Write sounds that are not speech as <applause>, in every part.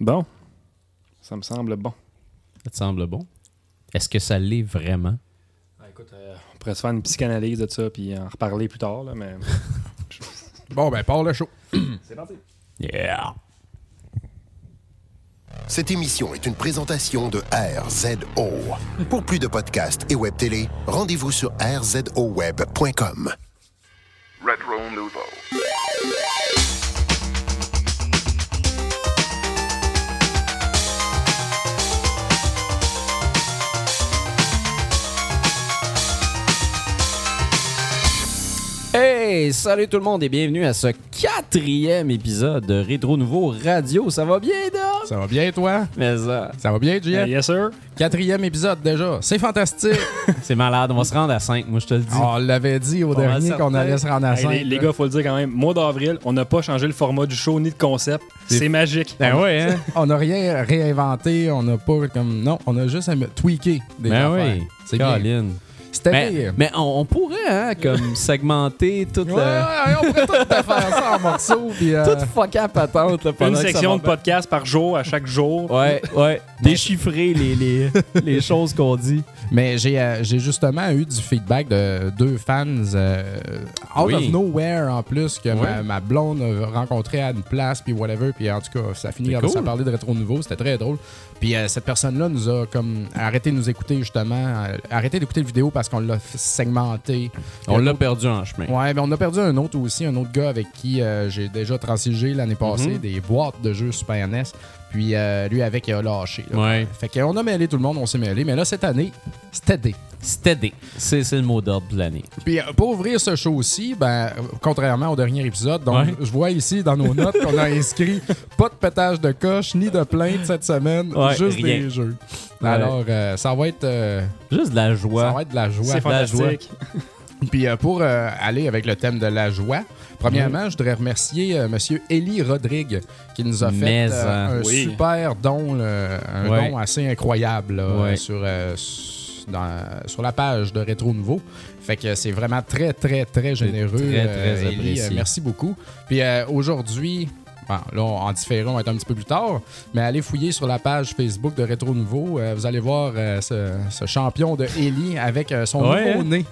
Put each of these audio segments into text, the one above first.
Bon. Ça me semble bon. Ça te semble bon? Est-ce que ça l'est vraiment? Ah, écoute, euh, on pourrait se faire une psychanalyse de ça puis en reparler plus tard, là, mais. <laughs> Bon, ben, part le show. <coughs> C'est parti. Yeah! Cette émission est une présentation de RZO. Pour plus de podcasts et web télé, rendez-vous sur rzoweb.com. Retro Nouveau. Hey! Salut tout le monde et bienvenue à ce quatrième épisode de Rétro Nouveau Radio. Ça va bien, Dom? Ça va bien, toi? Mais ça, Ça va bien, JF? yes, sir. Quatrième épisode déjà. C'est fantastique. <laughs> c'est malade. On va se rendre à 5, moi je te le dis. on l'avait dit au dernier qu'on allait se rendre à Hey, 5. les, les gars, faut le dire quand même, mois d'avril, on n'a pas changé le format du show ni de concept. C'est- magique. Ben ouais, hein? On n'a rien réinventé, on n'a pas comme. Non, on a juste à tweaker des Ben affaires. oui. C'est bien. C'était Mais, bien. mais on, on pourrait, hein, comme <laughs> segmenter toute Ouais, la. ouais, on pourrait tout faire ça en <laughs> morceaux. Puis, euh, Toute fuck à patente, là, pendant Une section de podcast par jour, à chaque jour. Ouais, ouais. Déchiffrer les, les, les <laughs> choses qu'on dit. Mais j'ai euh, j'ai justement eu du feedback de deux fans euh, out Oui. of nowhere en plus que ma, blonde a rencontré à une place puis whatever puis en tout cas ça finit C'est avec ça cool. de rétro nouveau c'était très drôle puis euh, cette personne là nous a comme arrêté de nous écouter justement euh, arrêté d'écouter le vidéo parce qu'on l'a f- segmenté On l'a perdu en chemin. Ouais, mais on a perdu un autre aussi, un autre gars avec qui euh, j'ai déjà transigé l'année passée Mhm. des boîtes de jeux Super NES. Puis euh, lui avec il a lâché. là. Ouais. Fait qu'on a mêlé tout le monde, on s'est mêlé. Mais là, cette année, c'était des. Steady. C'est c'est le mot d'ordre de l'année. Puis euh, pour ouvrir ce show-ci, ben, euh, contrairement au dernier épisode, donc Ouais. je vois ici dans nos notes qu'on a inscrit <laughs> pas de pétage de coche ni de plainte cette semaine, Ouais, juste rien. des jeux. Ouais. Alors, euh, ça va être euh, Juste de la ça joie. va être de la joie. C'est la joie. fantastique. <laughs> Puis euh, pour euh, aller avec le thème de la joie, premièrement, je voudrais remercier euh, Monsieur Eli Rodrigue qui nous a fait Mais, euh, hein. un Oui. super don, là, un Ouais. don assez incroyable là, Ouais. sur, euh, dans- sur la page de Rétro Nouveau. Fait que c'est vraiment très, très, très généreux. très, très merci beaucoup. Puis euh, aujourd'hui, bon, là, on- en différé, on va être un petit peu plus tard, mais allez fouiller sur la page Facebook de Rétro Nouveau. euh, vous allez voir euh, ce, ce champion de Eli avec euh, son Ouais, nouveau hein? nez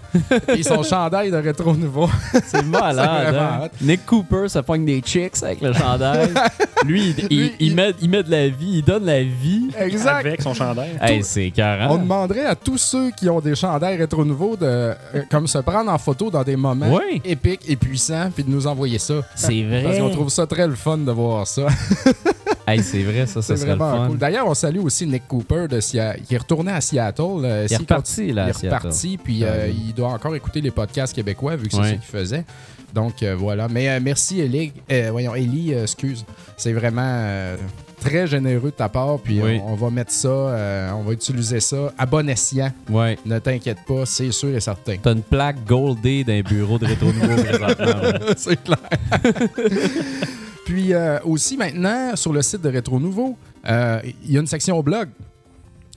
et son chandail de Rétro Nouveau. <laughs> C'est malade. <laughs> Hein? Nick Cooper, ça pogne des chicks avec le chandail. <laughs> Lui, il, il- Lui, il il- met, il met de la vie, il donne la vie. exact. Avec son chandail. Hey, c'est carré. On demanderait à tous ceux qui ont des chandails rétro nouveaux de euh, comme se prendre en photo dans des moments Ouais. épiques et puissants puis de nous envoyer ça. C'est Parce vrai. qu'on trouve ça très le fun de voir ça. <laughs> Hey, c'est vrai, ça, ça C'est serait le vraiment fun. cool. D'ailleurs, on salue aussi Nick Cooper de Sia- qui est retourné à Seattle. euh, Il est reparti, là, Il est reparti, puis euh, oui. il doit encore écouter les podcasts québécois vu que c'est Ouais. ce qu'il faisait. Donc euh, voilà. Mais merci Eli, euh, voyons Eli, euh, excuse. C'est vraiment très généreux de ta part. Puis Oui. on, on va mettre ça, euh, on va utiliser ça à bon escient. Ouais. Ne t'inquiète pas, c'est sûr et certain. T'as une plaque Goldé d'un bureau de Rétro Nouveau présentement. <laughs> c'est clair. <laughs> Puis euh, aussi maintenant, sur le site de Rétro Nouveau, euh, il y a une section blog.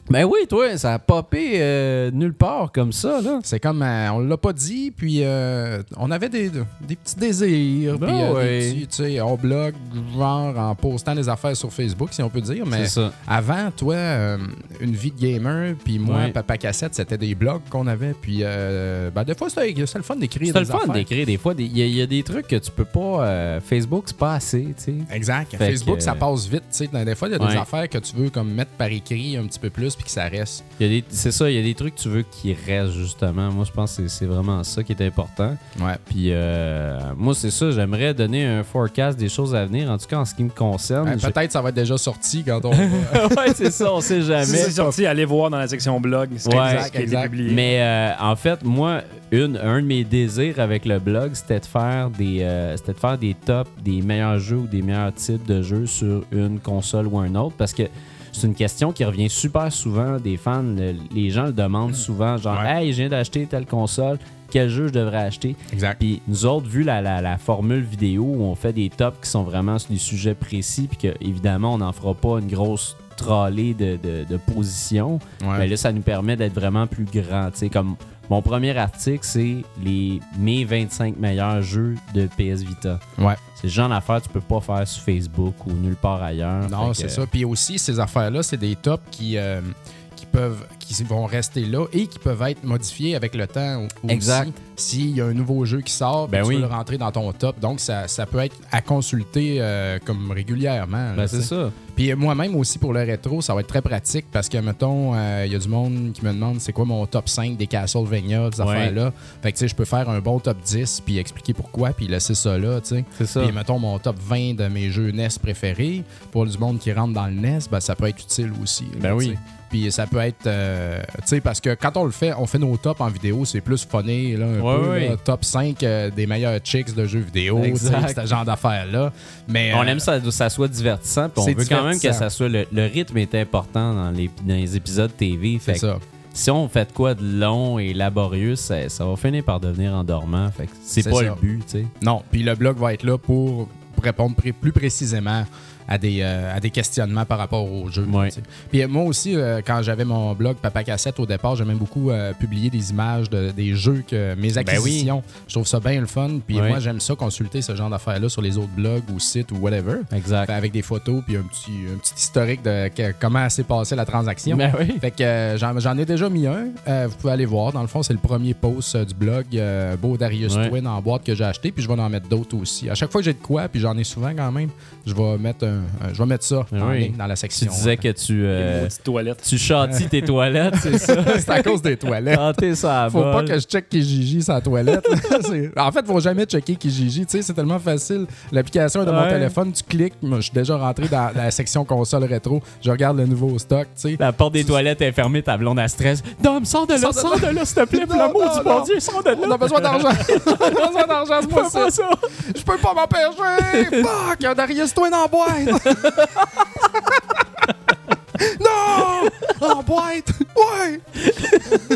Ben oui, toi, ça a popé euh, nulle part comme ça, là. C'est comme, euh, on l'a pas dit, puis euh, on avait des, des petits désirs, Ben puis euh, ouais. des petits, tu sais, on blog, genre en postant des affaires sur Facebook, si on peut dire. Mais C'est ça. avant, toi, euh, une vie de gamer, puis moi, Ouais. Papa Cassette, c'était des blogs qu'on avait, puis euh, ben, des fois, c'était le fun d'écrire C'est des le fun d'écrire des fois. Il y, a- il y a des trucs que tu peux pas. Facebook, c'est pas assez, tu sais. Exact. Fait Facebook, que, ça passe vite. tu sais. Des fois, il y a des Ouais. affaires que tu veux comme mettre par écrit un petit peu plus puis que ça reste. Il y a des- C'est ça, il y a des trucs que tu veux qui restent, justement. Moi, je pense que c'est- c'est vraiment ça qui est important. Ouais. Puis, euh, moi, c'est ça, j'aimerais donner un forecast des choses à venir, en tout cas en ce qui me concerne. Peut-être ça va être déjà sorti quand on <laughs> va. ouais, c'est ça, on sait Si jamais. c'est sorti, allez voir dans la section blog. C'est Ouais, exact, qui a été exact. publié. Mais euh, en fait, moi, une, un de mes désirs avec le blog, c'était de faire des euh, c'était de faire des tops des meilleurs jeux ou des meilleurs types de jeux sur une console ou un autre parce que c'est une question qui revient super souvent des fans. Le- les gens le demandent souvent, genre Ouais. Hey, je viens d'acheter telle console. quel jeu je devrais acheter? Exact. Puis nous autres, vu la, la- la formule vidéo où on fait des tops qui sont vraiment sur des sujets précis, puis que évidemment on n'en fera pas une grosse trolley de, de, de positions, Ouais. mais là ça nous permet d'être vraiment plus grand. Tu sais, comme mon premier article, c'est les mes 25 meilleurs jeux de PS Vita. Ouais. C'est le genre d'affaires que tu peux pas faire sur Facebook ou nulle part ailleurs. Non, c'est ça. Puis aussi, ces affaires-là, c'est des tops qui, euh, qui peuvent qui vont rester là et qui peuvent être modifiés avec le temps aussi. Exact. S'il y a un nouveau jeu qui sort, Ben tu oui. peux le rentrer dans ton top. Donc, ça, ça peut être à consulter euh, comme régulièrement. Ben, c'est ça. Puis moi-même aussi pour le rétro, ça va être très pratique parce que, mettons, euh, il y a du monde qui me demande c'est quoi mon top 5 des Castlevania, ces Ouais. affaires-là? Fait que, tu sais, je peux faire un bon top 10 puis expliquer pourquoi puis laisser ça là, tu sais. C'est ça. Puis, mettons, mon top 20 de mes jeux NES préférés, pour du monde qui rentre dans le NES, ben, ça peut être utile aussi. là, Ben oui. Puis ça peut être, euh, tu sais, parce que quand on le fait, on fait nos tops en vidéo, c'est plus funny, là, un Ouais, peu, ouais. là, top 5 euh, des meilleurs chicks de jeux vidéo, ce genre d'affaires-là. Mais, On euh, aime ça, que ça soit divertissant, puis on c'est veut quand même que ça soit. Le, le rythme est important dans les, dans les épisodes TV. Fait C'est ça. si on fait de quoi de long et laborieux, ça, ça va finir par devenir endormant. Fait c'est pas ça. le but, tu sais. Non, puis le blog va être là pour répondre plus précisément à des, euh, à des questionnements par rapport au jeu. Ouais. Puis euh, moi aussi, euh, quand j'avais mon blog Papa Cassette au départ, j'aimais beaucoup publier des images de, des jeux, que mes Ben oui. acquisitions. Je trouve ça bien le fun. Puis Ouais. moi, j'aime ça consulter ce genre d'affaires-là sur les autres blogs ou sites ou whatever. Exact. Fait avec des photos puis un petit, un petit historique de comment s'est passée la transaction. Ben oui. Fait que j'en, ai déjà mis un. Vous pouvez aller voir. Dans le fond, c'est le premier post du blog Beau Darius Ouais. Twin en boîte que j'ai acheté. Puis je vais en mettre d'autres aussi. À chaque fois que j'ai de quoi, puis j'en ai souvent quand même, je vais mettre, un- je vais mettre ça en oui. ligne dans la Tu section. disais que tu, euh, tu châties tes toilettes, c'est ça? <laughs> c'est à cause des toilettes. Chanter ça à Faut pas que je check Kijiji la toilette. <laughs> en fait, faut jamais checker Kijiji. Tu sais, c'est tellement facile. L'application est dans mon téléphone. Tu cliques. Moi, je suis déjà rentré dans la section console rétro. Je regarde le nouveau stock. Tu sais. La porte des toilettes est fermée, ta blonde à stress. Dom, sors de là, Sors de là, s'il te plaît, <laughs> l'amour non, du bon non. Dieu, sors de là. On a besoin d'argent. On a besoin d'argent, c'est Fais moi pas ça. ça. Je peux pas m'empêcher! Fuck! Il y a Darius Twin en boîte! Non! En boîte! Ouais!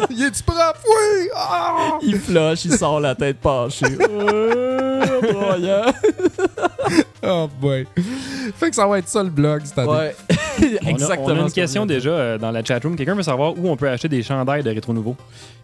Il est-tu propre? Oui! Ah! Il flush, il sort la tête penchée. Broyant. Oh boy! Fait que ça va être ça le blog cette année. Ouais. <laughs> On a- Exactement. On a, une question déjà euh, dans la chatroom. Quelqu'un veut savoir où on peut acheter des chandails de Rétro Nouveau?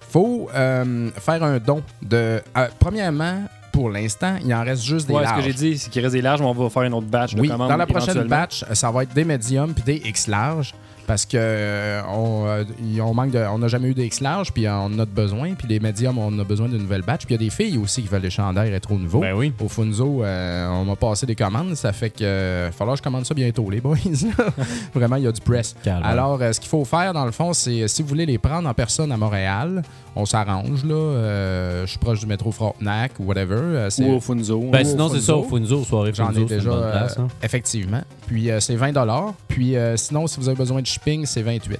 Faut euh, faire un don de. euh, premièrement, pour l'instant, il en reste juste des Ouais, ce que larges. j'ai dit, c'est qu'il reste des larges, mais on va faire une autre batch de Oui, commandes. dans la prochaine batch, ça va être des médiums puis des X larges parce que euh, on, euh, on manque de, on n'a jamais eu des X larges puis on en a de besoin puis les médiums on a besoin d'une nouvelle batch puis il y a des filles aussi qui veulent des chandails rétro nouveaux. Ben oui. Au Funzo, euh, on m'a passé des commandes, ça fait que va falloir que je commande ça bientôt les boys. <laughs> Vraiment, il y a du press. Calme. Alors, ce qu'il faut faire dans le fond, c'est si vous voulez les prendre en personne à Montréal, on s'arrange là. Euh, je suis proche du métro Frontenac ou whatever. euh, c'est- Ou au Funzo. Ben au sinon, c'est ça, au Funzo. Funzo, soirée J'en Funzo, ai déjà, place, euh, hein. effectivement. Puis euh, c'est 20 Puis euh, sinon, si vous avez besoin de shipping, c'est 28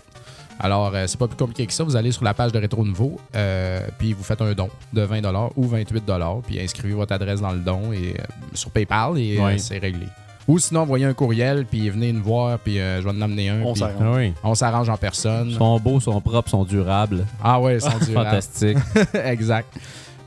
Alors, euh, c'est pas plus compliqué que ça. Vous allez sur la page de Rétro Nouveau, euh, puis vous faites un don de 20 ou 28 puis inscrivez votre adresse dans le don et euh, sur PayPal et euh, c'est réglé. Ou sinon, envoyez un courriel, puis venez nous voir, puis euh, je vais en amener un. On puis s'arrange. Ah oui. on s'arrange en personne. Ils sont beaux, sont propres, sont durables. Ah ouais, ils sont <laughs> durables. Fantastique. <laughs> exact.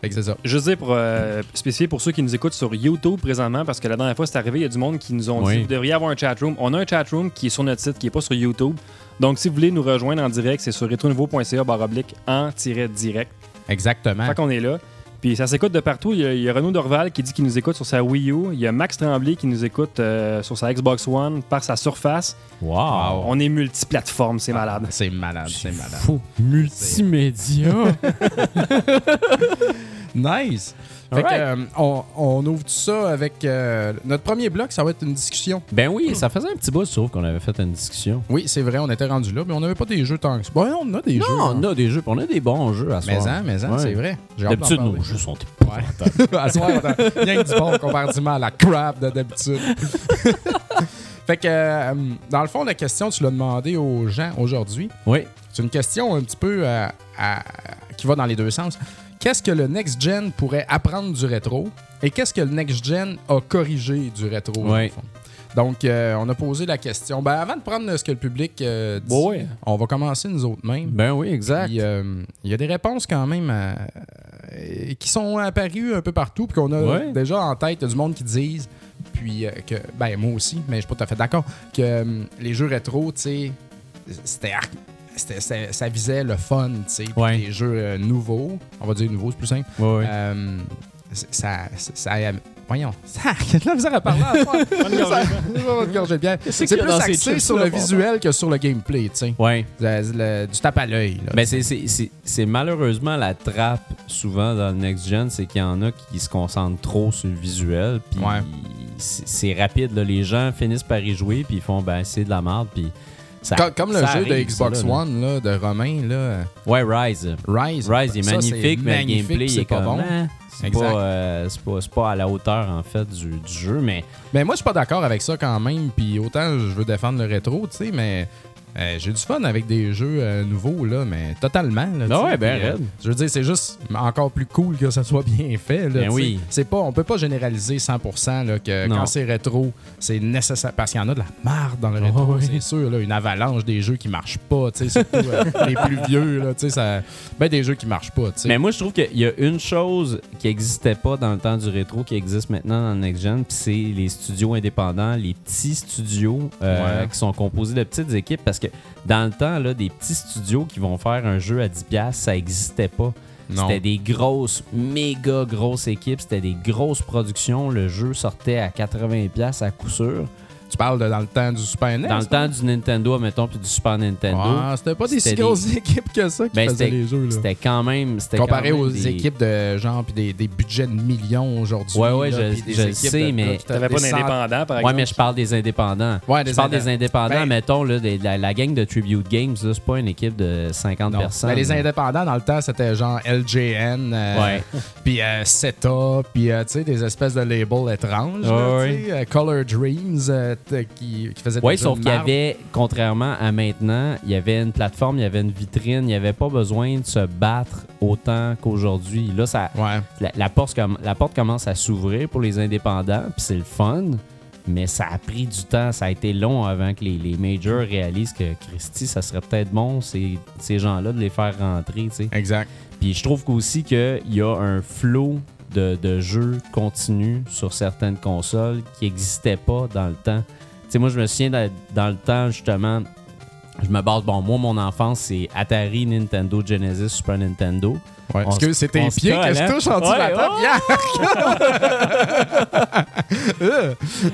Fait que c'est ça. Juste dire pour euh, spécifier pour ceux qui nous écoutent sur YouTube présentement, parce que la dernière fois c'est arrivé, il y a du monde qui nous ont Oui. dit vous devriez avoir un chatroom. On a un chatroom qui est sur notre site, qui n'est pas sur YouTube. Donc si vous voulez nous rejoindre en direct, c'est sur retronouveau.ca baroblique en-direct. Exactement. Fait qu'on est là. Puis ça s'écoute de partout. Il y, a, il y a Renaud Dorval qui dit qu'il nous écoute sur sa Wii U. Il y a Max Tremblay qui nous écoute euh, sur sa Xbox One par sa Surface. Wow. On est multiplateforme, c'est malade. C'est malade, c'est malade. Fou. Multimédia. <laughs> <laughs> Nice. Fait que, euh, on, on ouvre tout ça avec euh, notre premier bloc, ça va être une discussion. ben oui, ça faisait un petit bout, trouve, qu'on avait fait une discussion. Oui, c'est vrai, on était rendu là, mais on n'avait pas des jeux tant que ça. Bon, on a des Non, jeux. on a des jeux, puis on a des bons jeux à Mais soir. hein, mais hein, Ouais. c'est vrai. D'habitude, nos jeux sont Ouais. <laughs> à soir, on a rien que du bon comparativement à la crap de d'habitude. <laughs> fait que, euh, dans le fond, la question, tu l'as demandé aux gens aujourd'hui. Oui. C'est une question un petit peu euh, à- qui va dans les deux sens. Qu'est-ce que le Next Gen pourrait apprendre du rétro et qu'est-ce que le Next Gen a corrigé du rétro? Ouais. fond? Donc, euh, on a posé la question. Ben, avant de prendre ce que le public euh, dit, on va commencer nous autres mêmes. Ben oui, exact. Euh, il y a des réponses quand même euh, euh, qui sont apparues un peu partout, puis qu'on a déjà en tête. Du monde qui disent, puis euh, que, ben moi aussi, mais je suis pas tout à fait d'accord, que euh, les jeux rétro, tu sais, c'était ça visait le fun, tu sais, puis Ouais. les jeux euh, nouveaux, on va dire nouveaux, c'est plus simple. Ouais, ouais. Euh, ça, ça, ça- voyons, <laughs> ça, il y a de la misère à bière. <laughs> C'est plus axé sur le visuel que sur le gameplay, tu sais. Ouais. Le- le- Du tape à l'œil. là. Ben c'est- malheureusement la trappe souvent dans le next gen, c'est qu'il y en a qui se concentrent trop sur le visuel, puis Ouais. c'est rapide. Là. Les gens finissent par y jouer, puis ils font ben c'est de la merde, puis ça- Comme le jeu de Xbox là. One là, de Romain, là, Ouais, Rise. Rise. Rise il est Ça, magnifique, mais magnifique, le gameplay c'est est pas comme, bon. hein, c'est pas, euh, c'est pas, c'est pas à la hauteur en fait du, du jeu, mais Mais moi, je suis pas d'accord avec ça quand même. Puis autant je veux défendre le rétro, tu sais, mais euh, j'ai du fun avec des jeux euh, nouveaux, là, mais totalement. Là, tu Ah ouais, ben euh. Je veux dire, c'est juste encore plus cool que ça soit bien fait. Là, Ben oui. C'est pas, on peut pas généraliser 100% là, que Non. quand c'est rétro, c'est nécessaire. Parce qu'il y en a de la marde dans le rétro, Ah ouais. c'est sûr. Là, une avalanche des jeux qui marchent pas, surtout <laughs> les plus vieux. Là, ça, ben, des jeux qui marchent pas. Mais moi, je trouve qu'il y a une chose qui n'existait pas dans le temps du rétro qui existe maintenant dans Next Gen, c'est les studios indépendants, les petits studios Ouais. qui sont composés de petites équipes. Parce que dans le temps, là, des petits studios qui vont faire un jeu à 10$, ça n'existait pas. C'était des grosses, méga grosses équipes, c'était des grosses productions. Le jeu sortait à 80$ à coup sûr. Tu parles de dans le temps du Super NES. Dans le temps du Nintendo, mettons, puis du Super Nintendo. Ah, c'était pas des si grosses <laughs> équipes que ça qui Ben, faisaient c'était les jeux. Là. C'était quand même. c'était Comparé quand même aux des- équipes de genre puis des, des budgets de millions aujourd'hui. Ouais, ouais, là, je- sais, de- mais là, T'avais pas des cent- d'indépendant, par Ouais, exemple? mais je parle des indépendants. Ouais, des je parle des indé- indépendants, Ben- mettons, là, des- la, la gang de Tribute Games, là, c'est pas une équipe de 50 Non. personnes. Ben, les indépendants, dans le temps, c'était genre LJN, euh, Ouais. <laughs> puis euh, CETA, puis euh, tu sais, des espèces de labels étranges. Ouais, tu euh, Color Dreams, qui, qui Oui, sauf qu'il y avait, contrairement à maintenant, il y avait une plateforme, il y avait une vitrine, il n'y avait pas besoin de se battre autant qu'aujourd'hui. Là, ça, Ouais. la, la porte, comm- la porte commence à s'ouvrir pour les indépendants, puis c'est le fun, mais ça a pris du temps. Ça a été long avant que les, les majors réalisent que Christy, ça serait peut-être bon, ces, ces gens-là, de les faire rentrer, tu sais. Exact. Puis je trouve qu'aussi qu'il y a un flot de, de jeux continus sur certaines consoles qui n'existaient pas dans le temps. Tu sais, moi, je me souviens dans, dans le temps, justement, je me base, bon, moi, mon enfance, c'est Atari, Nintendo, Genesis, Super Nintendo. Ouais. Tes on se pieds que je hein? touche en dessous de la table? Yeah!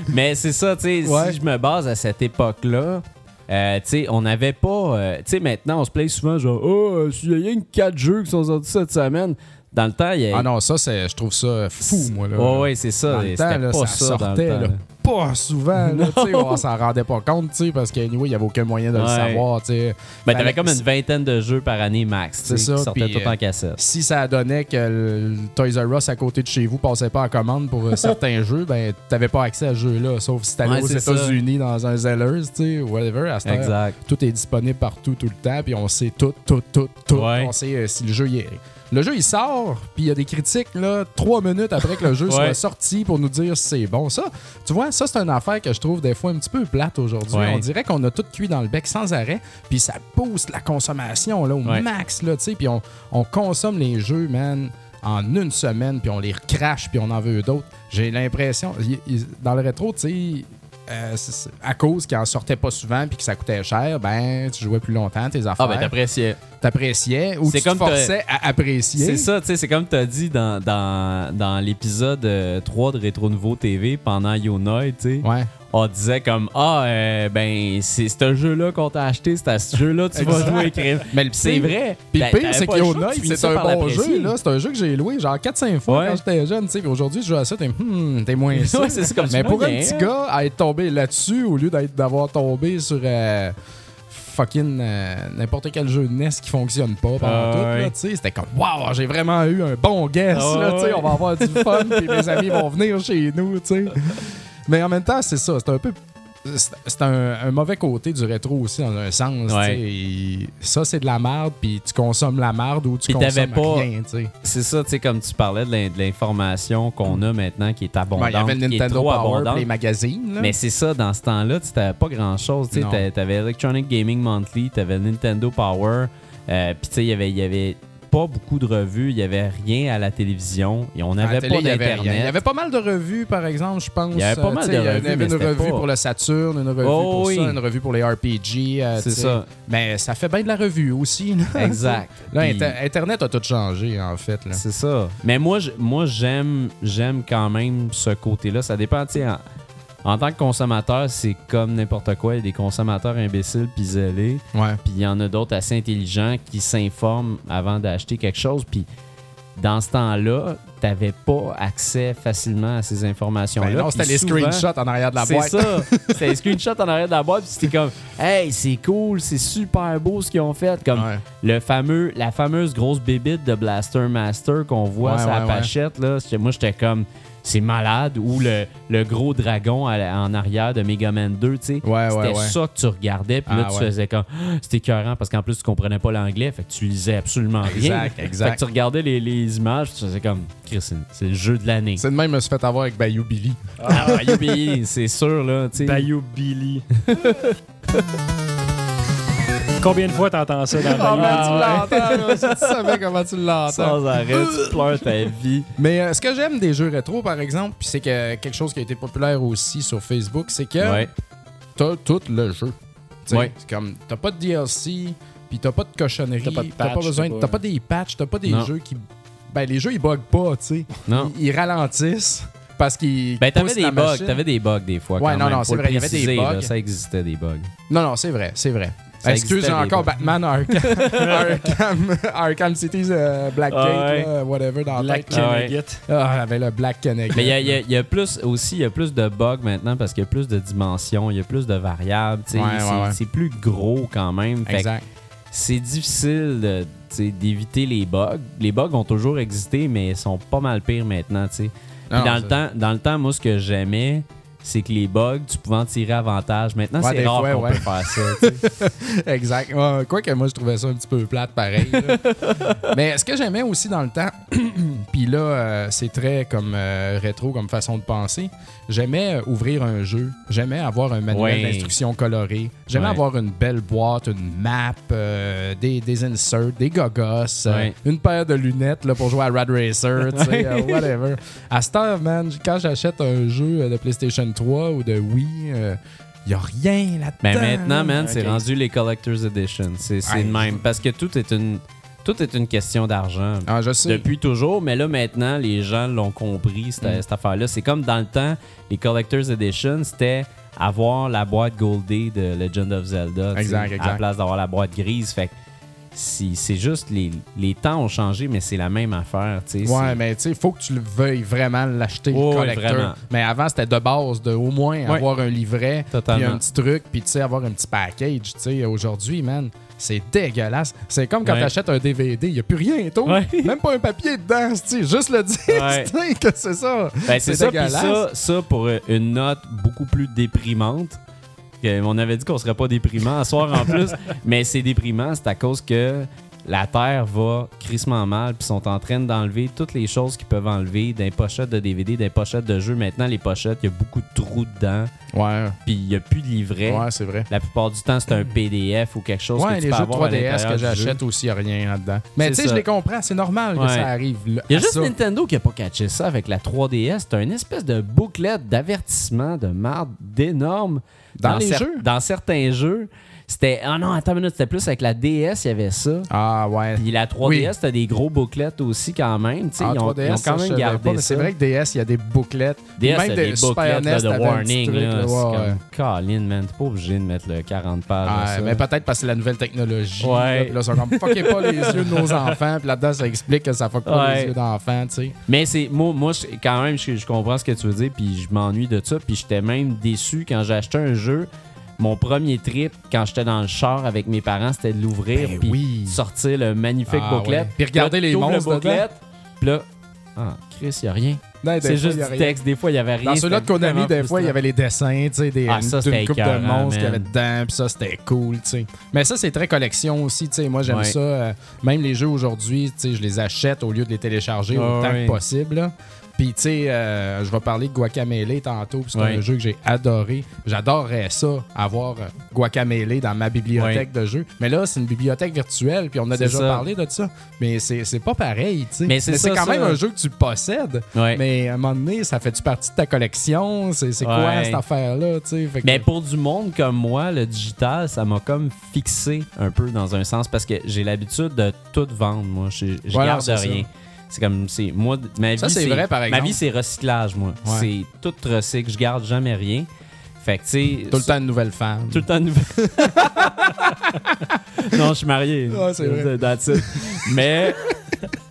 <laughs> Mais c'est ça, tu sais, Ouais. si je me base à cette époque-là, euh, tu sais, on n'avait pas. euh, tu sais, maintenant, on se plaît souvent genre, oh, euh, il y a une 4 jeux qui sont sortis cette semaine. Dans le temps, il y a. Ah non, ça, c'est, je trouve ça fou, moi. Là. Ouais, ouais, c'est ça. Dans le temps, là, pas ça, dans sortait le temps. là, là. pas souvent. Là, <laughs> on s'en rendait pas compte, tu sais, parce qu'anyway, il n'y avait aucun moyen de le savoir. tu sais. Ben, t'avais comme une vingtaine de jeux par année max, C'est ça, qui sortaient tout en euh, cassette. Si ça donnait que le Toys R Us à côté de chez vous passait pas en commande pour euh, <laughs> certains jeux, ben t'avais pas accès à ce jeu-là, sauf si t'allais Ouais, aux. États-Unis dans un Zellers, tu sais, whatever. À heure, Exact. tout est disponible partout, tout le temps, puis on sait tout, tout, tout, tout. Ouais. On sait euh, si le jeu il est. Le jeu il sort, puis il y a des critiques là, trois minutes après que le jeu <laughs> soit sorti pour nous dire si c'est bon. Ça, tu vois, ça c'est une affaire que je trouve des fois un petit peu plate aujourd'hui. Ouais. On dirait qu'on a tout cuit dans le bec sans arrêt, puis ça pousse la consommation là, au Ouais. max, là, tu sais, puis on, on consomme les jeux, man, en une semaine, puis on les recrache, puis on en veut d'autres. J'ai l'impression, dans le rétro, tu sais, euh, à cause qu'il en sortait pas souvent puis que ça coûtait cher, ben tu jouais plus longtemps tes affaires, Ah, ben, t'appréciais. t'appréciais ou C'est tu te comme t'as- forçais à apprécier. C'est ça, tu sais, c'est comme tu as dit dans, dans, dans l'épisode euh, 3 de Rétro Nouveau TV pendant Yonoid, tu sais. Ouais. On disait comme Ah, euh, ben, c'est ce jeu-là qu'on t'a acheté, c'est à ce jeu-là tu vas jouer, crime. Mais le C'est pire- vrai. Puis Ben, le pire, t'avais c'est finis c'est un bon jeu. là. C'est un jeu que j'ai loué genre 4-5 fois Ouais. quand j'étais jeune. tu sais. Puis aujourd'hui, je joue à ça, t'es hmm, t'es moins <laughs> sûr. Ouais, c'est ça, comme Mais pour un petit gars, à être tombé là-dessus au lieu d'être- d'avoir tombé sur euh, fucking euh, n'importe quel jeu de NES qui fonctionne pas pendant Ah, tout, là, tu sais, c'était comme wow, j'ai vraiment eu un bon guess. Ah, là, tu sais. On va avoir du fun, puis mes amis vont venir chez nous. tu sais. Mais en même temps, c'est ça. C'est un peu c'est un, un mauvais côté du rétro aussi, dans un sens. Ouais. Et Ça, c'est de la merde, puis tu consommes la merde ou tu consommes pas- rien. C'est ça, tu sais, comme tu parlais de l'in- de l'information qu'on a maintenant qui est abondante, Ben, Il y avait le qui est Nintendo trop Power, abondante. les magazines. là. Mais c'est ça, dans ce temps-là, tu n'avais pas grand-chose. Tu avais Electronic Gaming Monthly, tu avais Nintendo Power, euh, puis tu sais, il y avait- il y avait pas beaucoup de revues, il y avait rien à la télévision, et on n'avait pas rien. Il y d'Internet. avait pas mal de revues, par exemple, je pense. Il y avait pas Euh, mal de sais, Il y revues, avait une revue pas- pour le Saturn, une revue Oh, pour oui. ça, une revue pour les RPG. euh, C'est ça. Mais ça fait bien de la revue aussi. là. Exact. <laughs> Là, Puis- Internet a tout changé, en fait. C'est ça. Mais moi, moi j'aime j'aime quand même ce côté-là. Ça dépend, tu sais, en, en tant que consommateur, c'est comme n'importe quoi. Il y a des consommateurs imbéciles puis zélés. Ouais. Puis il y en a d'autres assez intelligents qui s'informent avant d'acheter quelque chose. Puis dans ce temps-là, t'avais pas accès facilement à ces informations-là. Ben non, c'était les souvent- screenshots en arrière de la c'est boîte. ça. C'était les screenshots en arrière de la boîte. Puis c'était comme, <laughs> hey, c'est cool, c'est super beau ce qu'ils ont fait. Comme Ouais. le fameux, la fameuse grosse bébite de Blaster Master qu'on voit Ouais, sur la pachette. Là, moi, j'étais comme, c'est malade. Ou le, le gros dragon à la- en arrière de Mega Man 2. tu sais. Ouais, C'était ouais, ouais. ça que tu regardais. Puis là, Ah, tu ouais. faisais comme, Ah, c'était écœurant parce qu'en plus, tu comprenais pas l'anglais. Fait que tu lisais absolument rien. Exact, exact. Fait que tu regardais les, les images. Tu faisais comme, Chris, c'est c'est le jeu de l'année. C'est de même, je me suis fait avoir avec Bayou Billy. Ah, youpi, c'est sûr, là. tu sais. Bayou Billy. <laughs> Combien de fois t'entends ça dans Ah, man, tu l'entends, là? Je savais comment tu l'entends? Sans arrêt, tu pleures ta vie. Mais euh, ce que j'aime des jeux rétro, par exemple, puis c'est que quelque chose qui a été populaire aussi sur Facebook, c'est que Ouais. t'as tout le jeu. Tu sais, Ouais. C'est comme, t'as pas de DLC, puis t'as pas de cochonnerie, T'as pas de patch, besoin, t'as pas- t'as pas des patchs, t'as pas des Non. jeux qui... Ben, les jeux, ils bug pas, tu sais. Non. Ils, ils ralentissent parce qu'ils Ben, t'avais des la bugs. machine. T'avais des bugs des fois. Ouais, quand non, même. non, c'est vrai, il y avait des là, bugs. ça existait des bugs. Non, non, c'est vrai, c'est vrai. Ça Excuse, encore. Batman Arkham, <laughs> Arkham, Arkham City's euh, Black Ah ouais. whatever, dans la Black. Ah ouais. Kennegat. Avec le Black Kennegat. Mais il y a, y y plus aussi, il y a plus de bugs maintenant parce qu'il y a plus de dimensions, il y a plus de variables. Ouais, c'est plus gros quand même. Exact. c'est difficile d'éviter les bugs. Les bugs ont toujours existé, mais ils sont pas mal pires maintenant. tu sais. Puis Non, dans, le temps, dans le temps, moi, ce que j'aimais, c'est que les bugs, tu pouvais en tirer avantage. Maintenant, Ouais, c'est rare qu'on ouais. peut faire ça. <laughs> Exact. Ouais, quoi que moi, je trouvais ça un petit peu plate, pareil. <laughs> Mais ce que j'aimais aussi dans le temps, <clears throat> puis là, euh, c'est très comme euh, rétro comme façon de penser, j'aimais euh, ouvrir un jeu. J'aimais avoir un manuel d'instruction coloré. J'aimais avoir une belle boîte, une map, euh, des, des inserts, des gogos, une paire de lunettes là, pour jouer à Rad Racer, <laughs> whatever. À cette heure, man, quand j'achète un jeu de PlayStation 3 ou de Wii, il n'y a rien là-dedans. Mais Ben, maintenant, man, c'est rendu les Collector's Edition. C'est le même. Parce que tout est une, tout est une question d'argent. Ah, je sais. Depuis toujours, mais là maintenant, les gens l'ont compris, cette, Mm. cette affaire-là. C'est comme dans le temps, les Collector's Edition, c'était avoir la boîte goldée de Legend of Zelda. Exact, À la place d'avoir la boîte grise. Fait que si- c'est juste les, les temps ont changé, mais c'est la même affaire. tu sais, Ouais, mais tu sais, il faut que tu le veuilles vraiment l'acheter, Ouais, le ouais, collector. vraiment. mais avant, c'était de base de au moins Ouais. avoir un livret, puis un petit truc, puis tu sais, avoir un petit package. Tu sais, aujourd'hui, man, c'est dégueulasse. C'est comme quand Ouais. tu achètes un DVD, il n'y a plus rien, tout. Ouais. Même pas un papier dedans, tu sais, juste le dire, Ouais. <laughs> tu sais, que c'est ça. Ben, c'est ça, ça, ça, pour une note beaucoup plus déprimante. Que on avait dit qu'on serait pas déprimant à soir en plus, <laughs> mais c'est déprimant, c'est à cause que la Terre va crissement mal, puis sont en train d'enlever toutes les choses qu'ils peuvent enlever d'un pochette de DVD, d'un pochette de jeux. Maintenant, les pochettes, il y a beaucoup de trous dedans, Ouais, puis il n'y a plus de livret. ouais, c'est vrai. La plupart du temps, c'est un PDF ou quelque chose Ouais, que tu les peux jeux de avoir à 3DS l'intérieur que j'achète aussi, il n'y a rien là-dedans. Mais tu sais, je les comprends, c'est normal que ça arrive. Il y a juste ça. Nintendo qui a pas catché ça avec la 3DS. C'est une espèce de bouclette d'avertissement de marde d'énorme. Dans les jeux? Dans certains jeux. C'était. Ah non, attends une minute, c'était plus avec la DS, il y avait ça. Ah, ouais. Puis la 3DS, Oui. t'as des gros bouclettes aussi quand même. tu sais, Ah, ils, ont, 3DS, ils ont ça, quand même gardé ça. c'est vrai que DS, il y a des bouclettes. DS, Même des bouclettes là, de warning. truc, là, ouais, comme, Colin, man, t'es pas obligé de mettre le 40 pages. Ah, ça. mais peut-être parce que c'est la nouvelle technologie. Ouais. là, puis là, sont comme fuckez pas les yeux de nos enfants. Puis là-dedans, ça explique que ça fuck pas Ouais. les yeux d'enfants, tu sais. Mais c'est moi, moi quand même, je, je comprends ce que tu veux dire, puis je m'ennuie de ça, puis j'étais même déçu quand j'ai acheté un jeu. Mon premier trip, quand j'étais dans le char avec mes parents, c'était de l'ouvrir, Ben puis oui. sortir le magnifique Ah booklet. ouais. Puis regarder les monstres le puis là, ah, Chris, y a rien. Des C'est juste il a du texte. Des fois, il y avait rien. Dans ceux-là de c'était Konami, vraiment des fois, il y avait les dessins, tu sais, des, Ah, ça, une- c'était d'une coupe de monstres qu'il y avait dedans, puis ça, c'était cool, tu sais. Mais ça, c'est très collection aussi, tu sais. Moi, j'aime Ouais. ça. euh, même les jeux aujourd'hui, tu sais, je les achète au lieu de les télécharger Ah, autant que possible, là. Puis, tu sais, euh, je vais parler de Guacamele tantôt, puis c'est Ouais. un jeu que j'ai adoré. J'adorerais ça, avoir euh, Guacamele dans ma bibliothèque de jeux. Mais là, c'est une bibliothèque virtuelle, puis on a C'est déjà ça. parlé de ça. Mais c'est c'est pas pareil, tu sais. Mais c'est ça, quand ça. même un jeu que tu possèdes. Mais à un moment donné, ça fait-tu partie de ta collection? C'est c'est quoi cette affaire-là? tu sais? Que- Mais pour du monde comme moi, le digital, ça m'a comme fixé un peu dans un sens parce que j'ai l'habitude de tout vendre, moi. Je, je Voilà, garde c'est ça. C'est comme, c'est moi, ma vie, Ça, c'est vrai, par Ma exemple. vie, c'est recyclage, moi. Ouais. C'est tout recycle, je garde jamais rien. Fait que, tu sais. Tout le temps une nouvelle femme. Tout le temps de nouvelles. <laughs> non, je suis marié. Ouais, c'est vrai. That's it. Mais,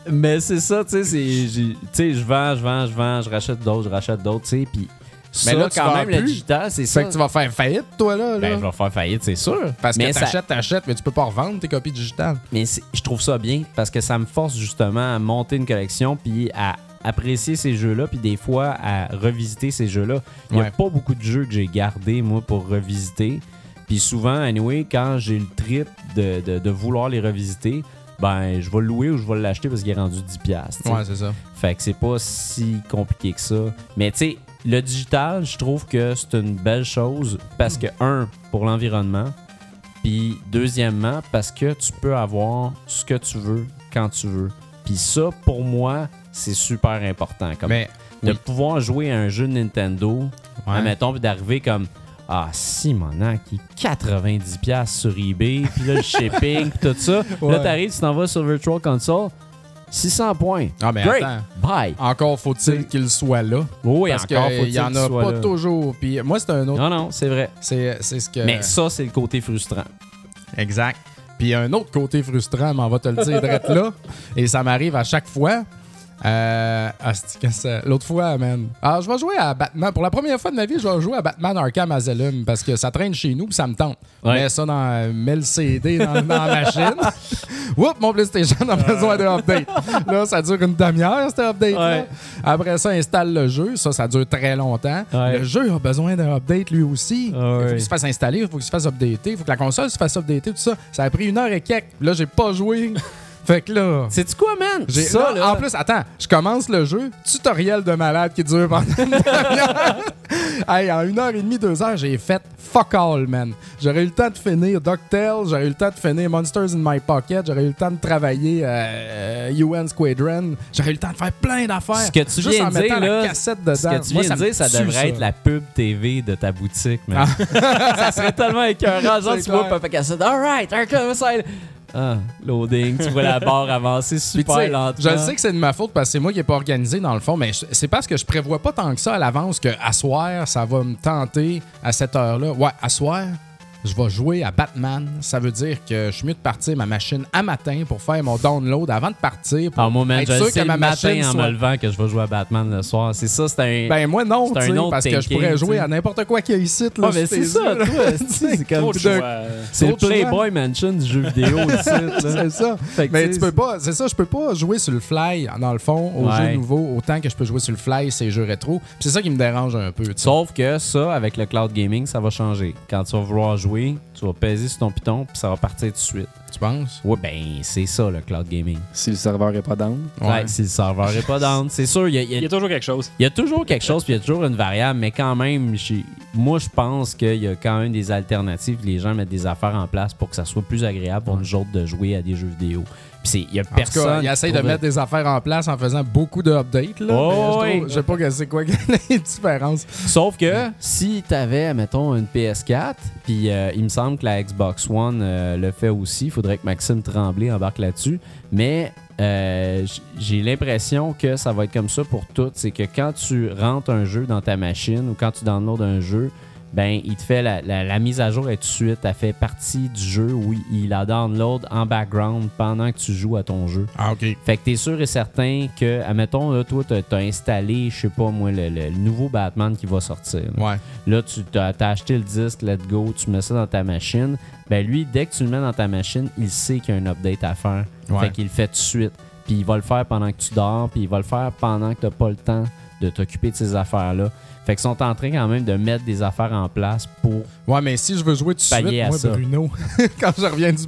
mais c'est ça, tu sais, je vends, je vends, je vends, je rachète d'autres, je rachète d'autres, tu sais, puis Mais là, quand même, le digital, c'est ça. Fait que tu vas faire faillite, toi, là. là. Ben, je vais faire faillite, c'est sûr. Parce mais que ça- t'achètes, t'achètes, mais tu peux pas revendre tes copies digitales. Mais je trouve ça bien parce que ça me force justement à monter une collection puis à apprécier ces jeux-là puis des fois à revisiter ces jeux-là. Il n'y a Ouais. pas beaucoup de jeux que j'ai gardés moi pour revisiter. Puis souvent, anyway, quand j'ai le trip de, de- de vouloir les revisiter, ben je vais le louer ou je vais l'acheter parce qu'il est rendu 10$. piastres, tu sais. Ouais, c'est ça. Fait que c'est pas si compliqué que ça. Mais tu sais, le digital, je trouve que c'est une belle chose parce que, un, pour l'environnement, puis deuxièmement, parce que tu peux avoir ce que tu veux quand tu veux. Puis ça, pour moi, c'est super important. Comme Mais, de oui. pouvoir jouer à un jeu de Nintendo, Ouais. admettons, puis d'arriver comme ah, Simonac, qui est 90$ sur eBay, puis là, le <laughs> shipping, puis tout ça. Ouais. Là, t'arrives, tu t'en vas sur Virtual Console, 600 points. Ah, mais Great. attends. Bye. Encore faut-il qu'il soit là. Oui, parce encore qu'il y en a soit pas là. toujours. Puis moi, c'est un autre. Non, non, c'est vrai. C'est c'est ce que. Mais ça, c'est le côté frustrant. Exact. Puis un autre côté frustrant, mais on va te le dire direct là. <laughs> Et ça m'arrive à chaque fois. Euh? L'autre fois, man. Alors, je vais jouer à Batman. Pour la première fois de ma vie, je vais jouer à Batman Arkham Asylum parce que ça traîne chez nous puis ça me tente. Ouais. Mets ça dans. Mets le CD dans, dans la machine. <laughs> Oups, mon PlayStation a besoin d'un update. Là, ça dure une demi-heure, cet update Ouais. Après ça, installe le jeu. Ça, ça dure très longtemps. Ouais. Le jeu a besoin d'un update lui aussi. Ah Il faut qu'il se fasse installer, il faut qu'il se fasse updater, il faut que la console se fasse updater, tout ça. Ça a pris une heure et quelques. Là, j'ai pas joué. <laughs> fait que là. C'est-tu quoi, man? j'ai- Ça, là, En plus, attends, je commence le jeu, tutoriel de malade qui dure pendant une demi-heure. <laughs> hey, en une heure et demie, deux heures, j'ai fait fuck all, man. J'aurais eu le temps de finir DuckTales, j'aurais eu le temps de finir Monsters in My Pocket, j'aurais eu le temps de travailler euh, UN Squadron, j'aurais eu le temps de faire plein d'affaires. Ce que tu Juste viens en de dire, mettant là, la cassette dedans. Ce que tu Moi, viens de me dire, ça devrait être la pub TV de ta boutique, man. <laughs> ça serait tellement écœurant. <laughs> Genre, tu vois. Papa Cassette, alright. Ah, loading, tu vois la <laughs> barre avancer super lentement. Je sais que c'est de ma faute parce que c'est moi qui n'ai pas organisé dans le fond, mais c'est parce que je prévois pas tant que ça à l'avance que à soir, ça va me tenter à cette heure-là. Ouais, à soir, je vais jouer à Batman. Ça veut dire que je suis mieux de partir ma machine à matin pour faire mon download avant de partir. Pour Ah, moi, man, être je sûr sais que ma matin machine en soit- me levant que je vais jouer à Batman le soir. C'est ça, c'est un... Ben moi non, C'est un autre parce que je pourrais jouer à n'importe quoi qu'il y a ici. Là, Ah, mais c'est ça, là. toi, <laughs> c'est comme... C'est le. Playboy Mansion du jeu vidéo. <laughs> C'est ça. Mais tu peux pas, c'est ça, je peux pas jouer sur le fly, dans le fond, aux jeux nouveaux, autant que je peux jouer sur le fly, ces jeux rétro. C'est ça qui me dérange un peu. Sauf que ça, avec le cloud gaming, ça va changer. Quand tu vas vouloir jouer, tu vas peser sur ton piton, puis ça va partir tout de suite. Tu penses? Ouais, ben, c'est ça, le cloud gaming. Si le serveur est pas down. Ouais. si le serveur est pas down. C'est sûr, il y a, y y toujours quelque chose. il y a toujours quelque chose, puis il y a toujours une variable, mais quand même, moi, je pense qu'il y a quand même des alternatives. Les gens mettent des affaires en place pour que ça soit plus agréable pour nous autres de jouer à des jeux vidéo. Puis il y a En personne. cas, il essaye de mettre des affaires en place en faisant beaucoup d'updates. là. Oh, oui. je sais pas que c'est quoi <laughs> les différences. Sauf que si tu avais, mettons, une PS4, puis euh, il me semble que la Xbox One euh, le fait aussi, il faudrait que Maxime Tremblay embarque là-dessus. Mais euh, j'ai l'impression que ça va être comme ça pour toutes. C'est que quand tu rentres un jeu dans ta machine ou quand tu downloads un jeu, ben il te fait la, la- la mise à jour et tout de suite, elle fait partie du jeu où il la download en background pendant que tu joues à ton jeu. Ah, OK. Fait que t'es sûr et certain que, admettons, là, toi, t'as t'as installé, je sais pas moi, le, le- le nouveau Batman qui va sortir. là. Ouais. Là, tu as, acheté le disque, let's go, tu mets ça dans ta machine. Ben lui, dès que tu le mets dans ta machine, il sait qu'il y a un update à faire. Ouais. Fait qu'il le fait tout de suite. Puis il va le faire pendant que tu dors, puis il va le faire pendant que t'as pas le temps de t'occuper de ces affaires-là. Fait qu'ils sont en train quand même de mettre des affaires en place pour. Ouais, mais si je veux jouer tout de suite, moi, ça. Bruno, <laughs> quand je reviens du.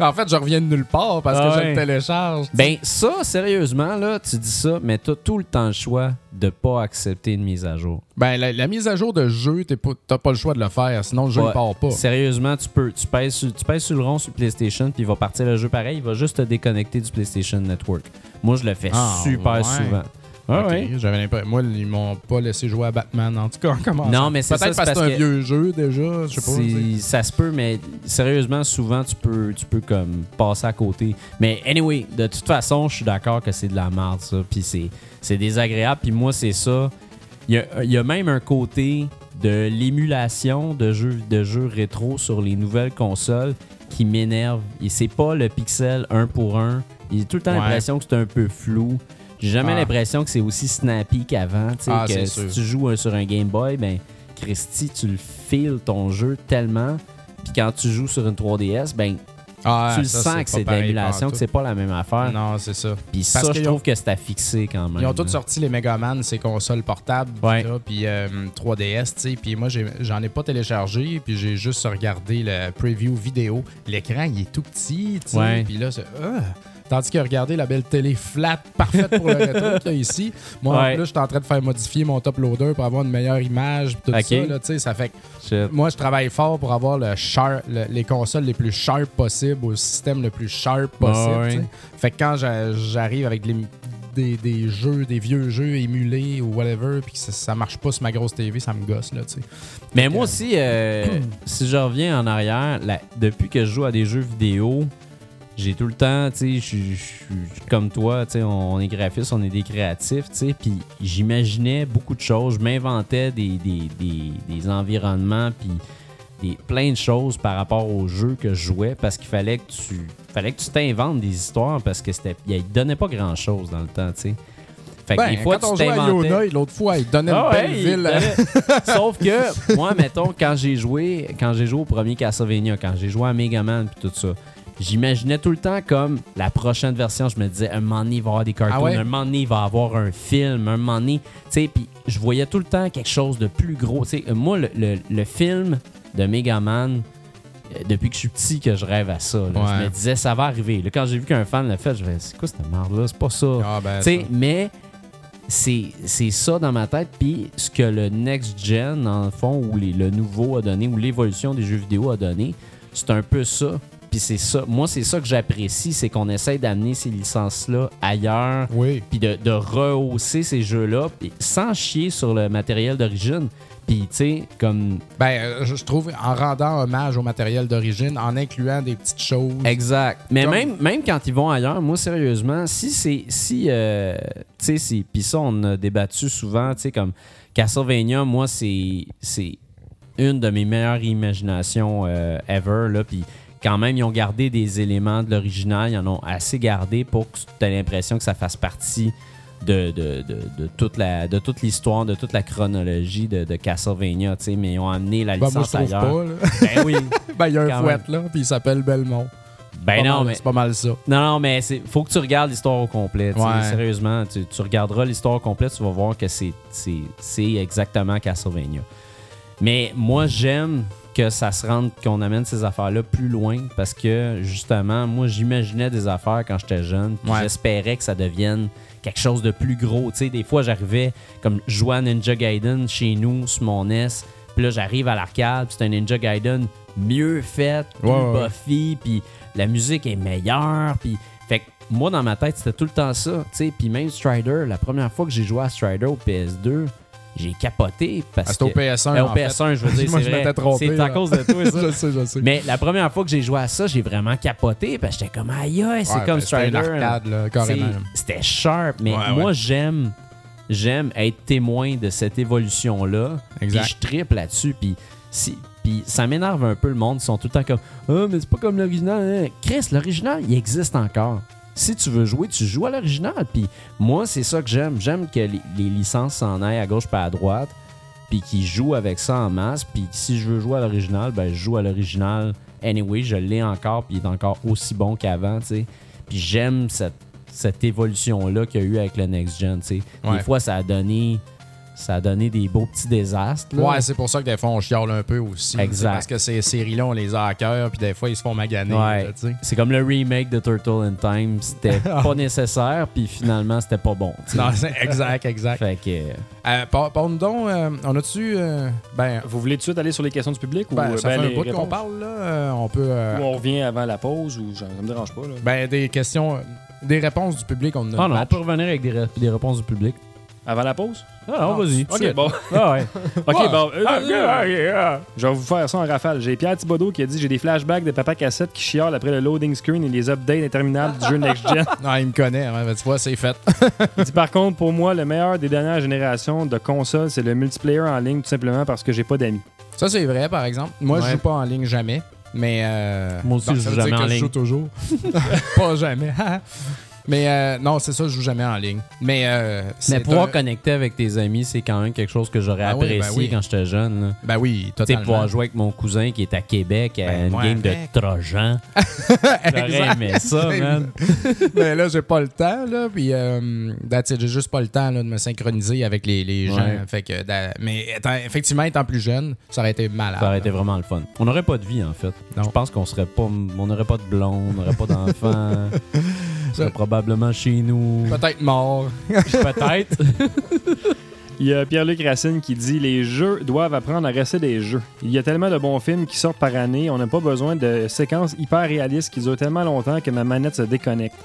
En fait, je reviens de nulle part parce que je le télécharge. Ben, ça, sérieusement, là, tu dis ça, mais t'as tout le temps le choix de pas accepter une mise à jour. Ben, la, la mise à jour de jeu, t'as pas le choix de le faire, sinon le jeu Ouais. il part pas. Sérieusement, tu peux. Tu pèses, sur, tu pèses sur le rond sur PlayStation, puis il va partir le jeu pareil. Il va juste te déconnecter du PlayStation Network. Moi, je le fais Ah, super ouais. souvent. Ah Ok, ouais. J'avais. Moi, ils m'ont pas laissé jouer à Batman, en tout cas, en commençant. Non, mais c'est ça, Peut-être parce que c'est un vieux jeu déjà, je sais pas. Ça se peut, mais sérieusement, souvent, tu peux, tu peux comme passer à côté. Mais anyway, de toute façon, je suis d'accord que c'est de la merde, ça. Puis c'est, désagréable. Puis moi, c'est ça. Il y a, il y a même un côté de l'émulation de jeux, de jeux rétro sur les nouvelles consoles qui m'énerve. Et c'est pas le pixel un pour un. J'ai tout le temps Ouais. l'impression que c'est un peu flou. J'ai jamais Ah. l'impression que c'est aussi snappy qu'avant. Ah, que si sûr. tu joues euh, sur un Game Boy, ben, Christy, tu le files ton jeu tellement. Puis quand tu joues sur une 3DS, ben, Ah, tu le ça, sens que c'est de l'émulation, que c'est pas la même affaire. Non, c'est ça. Puis ça, je trouve ont- que c'est à fixer quand même. Ils ont tous sorti les Megaman, ces consoles portables, puis euh, 3DS, tu sais. Puis moi, j'en ai pas téléchargé, puis j'ai juste regardé le preview vidéo. L'écran, il est tout petit, tu sais. Puis là, c'est. ah! Tandis que regardez la belle télé flat, parfaite pour le <laughs> rétro qu'il y a ici. Moi, en plus, je suis en train de faire modifier mon top loader pour avoir une meilleure image, tout ça, là. Ça fait Shit. moi, je travaille fort pour avoir le sharp, le- les consoles les plus sharp possibles, au système le plus sharp possible. Fait que quand j'a- j'arrive avec les- des, des jeux, des vieux jeux émulés ou whatever, puis que ça, ça marche pas sur ma grosse TV, ça me gosse, là, tu sais. Mais moi aussi, euh, <clears throat> si je reviens en arrière, depuis que je joue à des jeux vidéo, j'ai tout le temps, tu sais, je suis- comme toi, tu sais, on, on est graphiste, on est des créatifs, tu sais, puis j'imaginais beaucoup de choses, je m'inventais des, des, des- des environnements, puis des, plein de choses par rapport aux jeux que je jouais, parce qu'il fallait que tu fallait que tu t'inventes des histoires, parce que c'était, il donnait pas grand-chose dans le temps, tu sais. Fait que Ben, des fois, quand on tu jouait à. Yona, l'autre fois, il donnait Ah une belle ouais, il ville. donnait- <laughs> Sauf que moi, mettons, quand j'ai joué, quand j'ai joué au premier Castlevania, quand j'ai joué à Mega Man puis tout ça, j'imaginais tout le temps comme la prochaine version. Je me disais, un moment donné, il va y avoir des cartoons, Ah ouais? un moment donné, il va y avoir un film, un moment donné, tu sais, puis je voyais tout le temps quelque chose de plus gros. Tu sais, euh, moi, le, le- le film de Mega Man, euh, depuis que je suis petit, que je rêve à ça. là. Ouais. Je me disais, ça va arriver. Là, quand j'ai vu qu'un fan l'a fait, je me c'est quoi cette merde-là? C'est pas ça. Ah, ben, Tu sais, ça. mais c'est ça dans ma tête. Puis ce que le next gen, en le fond, ou les- le nouveau a donné, ou l'évolution des jeux vidéo a donné, c'est un peu ça. Puis c'est ça. Moi, c'est ça que j'apprécie, c'est qu'on essaye d'amener ces licences-là ailleurs, Oui. puis de, de rehausser ces jeux-là, sans chier sur le matériel d'origine. Puis, tu sais, comme. Ben, euh, je trouve, en rendant hommage au matériel d'origine, en incluant des petites choses. Exact. Mais Comme- même, même quand ils vont ailleurs, moi, sérieusement, si c'est. Si, euh, tu sais, puis ça, on a débattu souvent, tu sais, comme Castlevania, moi, c'est c'est une de mes meilleures imaginations euh, ever, là. Puis quand même, ils ont gardé des éléments de l'original, ils en ont assez gardé pour que tu aies l'impression que ça fasse partie de, de, de, de toute la de toute l'histoire, de toute la chronologie de, de Castlevania, tu sais, mais ils ont amené la Ben, moi, licence je trouve ailleurs. pas. Là. <laughs> Ben oui. <laughs> ben, il y a un fouette, là, puis il s'appelle Belmont. Ben non, mal- mais C'est pas mal ça. non, non, mais c'est faut que tu regardes l'histoire au complet. Ouais. Sérieusement, tu, tu regarderas l'histoire au complet, tu vas voir que c'est exactement Castlevania. Mais moi, j'aime que ça se rende, qu'on amène ces affaires-là plus loin parce que justement, moi, j'imaginais des affaires quand j'étais jeune. Ouais. J'espérais que ça devienne quelque chose de plus gros. Tu sais, des fois, j'arrivais comme jouer à Ninja Gaiden chez nous sur mon NES. Puis là, j'arrive à l'arcade, puis c'est un Ninja Gaiden mieux fait, plus ouais. Buffy, puis la musique est meilleure, puis fait que moi dans ma tête c'était tout le temps ça, tu sais, puis même Strider, la première fois que j'ai joué à Strider au PS2, j'ai capoté parce Ah, c'est que au PS1. Euh, au en fait. PS1, je veux dire, <laughs> Moi, c'est je vrai. m'étais trompé, C'est à là. cause de toi <laughs> ça. je sais, je sais. Mais la première fois que j'ai joué à ça, j'ai vraiment capoté parce que j'étais comme aïe, aïe, c'est Ouais, comme ben, c'était Strider. là, C'est- carrément. C'était sharp, mais Ouais, moi ouais. j'aime j'aime être témoin de cette évolution là. Exact. Puis je triple là-dessus puis si puis ça m'énerve un peu le monde, ils sont tout le temps comme "Ah, mais c'est pas comme l'original." hein. Chris, l'original, il existe encore. Si tu veux jouer, tu joues à l'original. Puis moi, c'est ça que j'aime. J'aime que les, les licences s'en aillent à gauche pas à droite, puis qu'ils jouent avec ça en masse. Puis si je veux jouer à l'original, ben je joue à l'original. Anyway, je l'ai encore, puis il est encore aussi bon qu'avant, tu sais. Puis j'aime cette cette évolution-là qu'il y a eu avec le Next Gen. tu sais. Ouais. Des fois, ça a donné. Ça a donné des beaux petits désastres. là. Ouais, c'est pour ça que des fois, on chiale un peu aussi. Exact. C'est Parce que ces séries-là, on les a à cœur, puis des fois, ils se font maganer. Ouais. C'est comme le remake de Turtle in Time. C'était <laughs> pas nécessaire, puis finalement, c'était pas bon. Non, exact, exact. <laughs> Fait que. Euh, par- Parle-nous donc, euh, on a-tu. euh, ben, Vous voulez tout de suite aller sur les questions du public ou ben, euh, ça ben, fait un les bout qu'on réponses? parle, là. euh, on peut. euh, Ou on revient avant la pause ou ça me dérange pas. Là. Ben, des questions. euh, Des réponses du public, on a Ah non, on peut revenir avec des réponses du public. Avant la pause? Ah non, vas-y. Ok, bon. Ah ouais. <laughs> Ok, bon. euh, Ah, yeah, yeah. Je vais vous faire ça en rafale. J'ai Pierre Thibodeau qui a dit J'ai des flashbacks de papa cassette qui chialent après le loading screen et les updates interminables du jeu <laughs> Next Gen. Non, il me connaît, hein, tu vois, c'est fait. <laughs> Il dit Par contre, pour moi, le meilleur des dernières générations de consoles, c'est le multiplayer en ligne, tout simplement parce que j'ai pas d'amis. Ça, c'est vrai, par exemple. Moi, je Ouais. joue pas en ligne jamais. Mais. euh, Moi aussi, donc, je ça joue veut dire jamais en que Je ligne. joue toujours. pas jamais. Mais euh, non, c'est ça, je joue jamais en ligne. Mais. euh, Mais pouvoir un- connecter avec tes amis, c'est quand même quelque chose que j'aurais Ah oui, ben apprécié oui. quand j'étais jeune. là. Ben oui, Tu sais, totalement. pouvoir jouer avec mon cousin qui est à Québec à Ben, une moi game avec. de Trojan. <laughs> J'aurais aimé ça, <laughs> man. mais là, j'ai pas le temps, là. Puis, euh, j'ai juste pas le temps là, de me synchroniser avec les, les gens. Ouais. Fait que, mais étant- effectivement, étant plus jeune, ça aurait été malade. Ça aurait été vraiment le fun. On n'aurait pas de vie, en fait. Non. Je pense qu'on serait pas. On n'aurait pas de blonde, on n'aurait pas d'enfants. <laughs> serait probablement chez nous. Peut-être mort. <laughs> Peut-être. Il y a Pierre-Luc Racine qui dit Les jeux doivent apprendre à rester des jeux. Il y a tellement de bons films qui sortent par année, on n'a pas besoin de séquences hyper réalistes qui durent tellement longtemps que ma manette se déconnecte.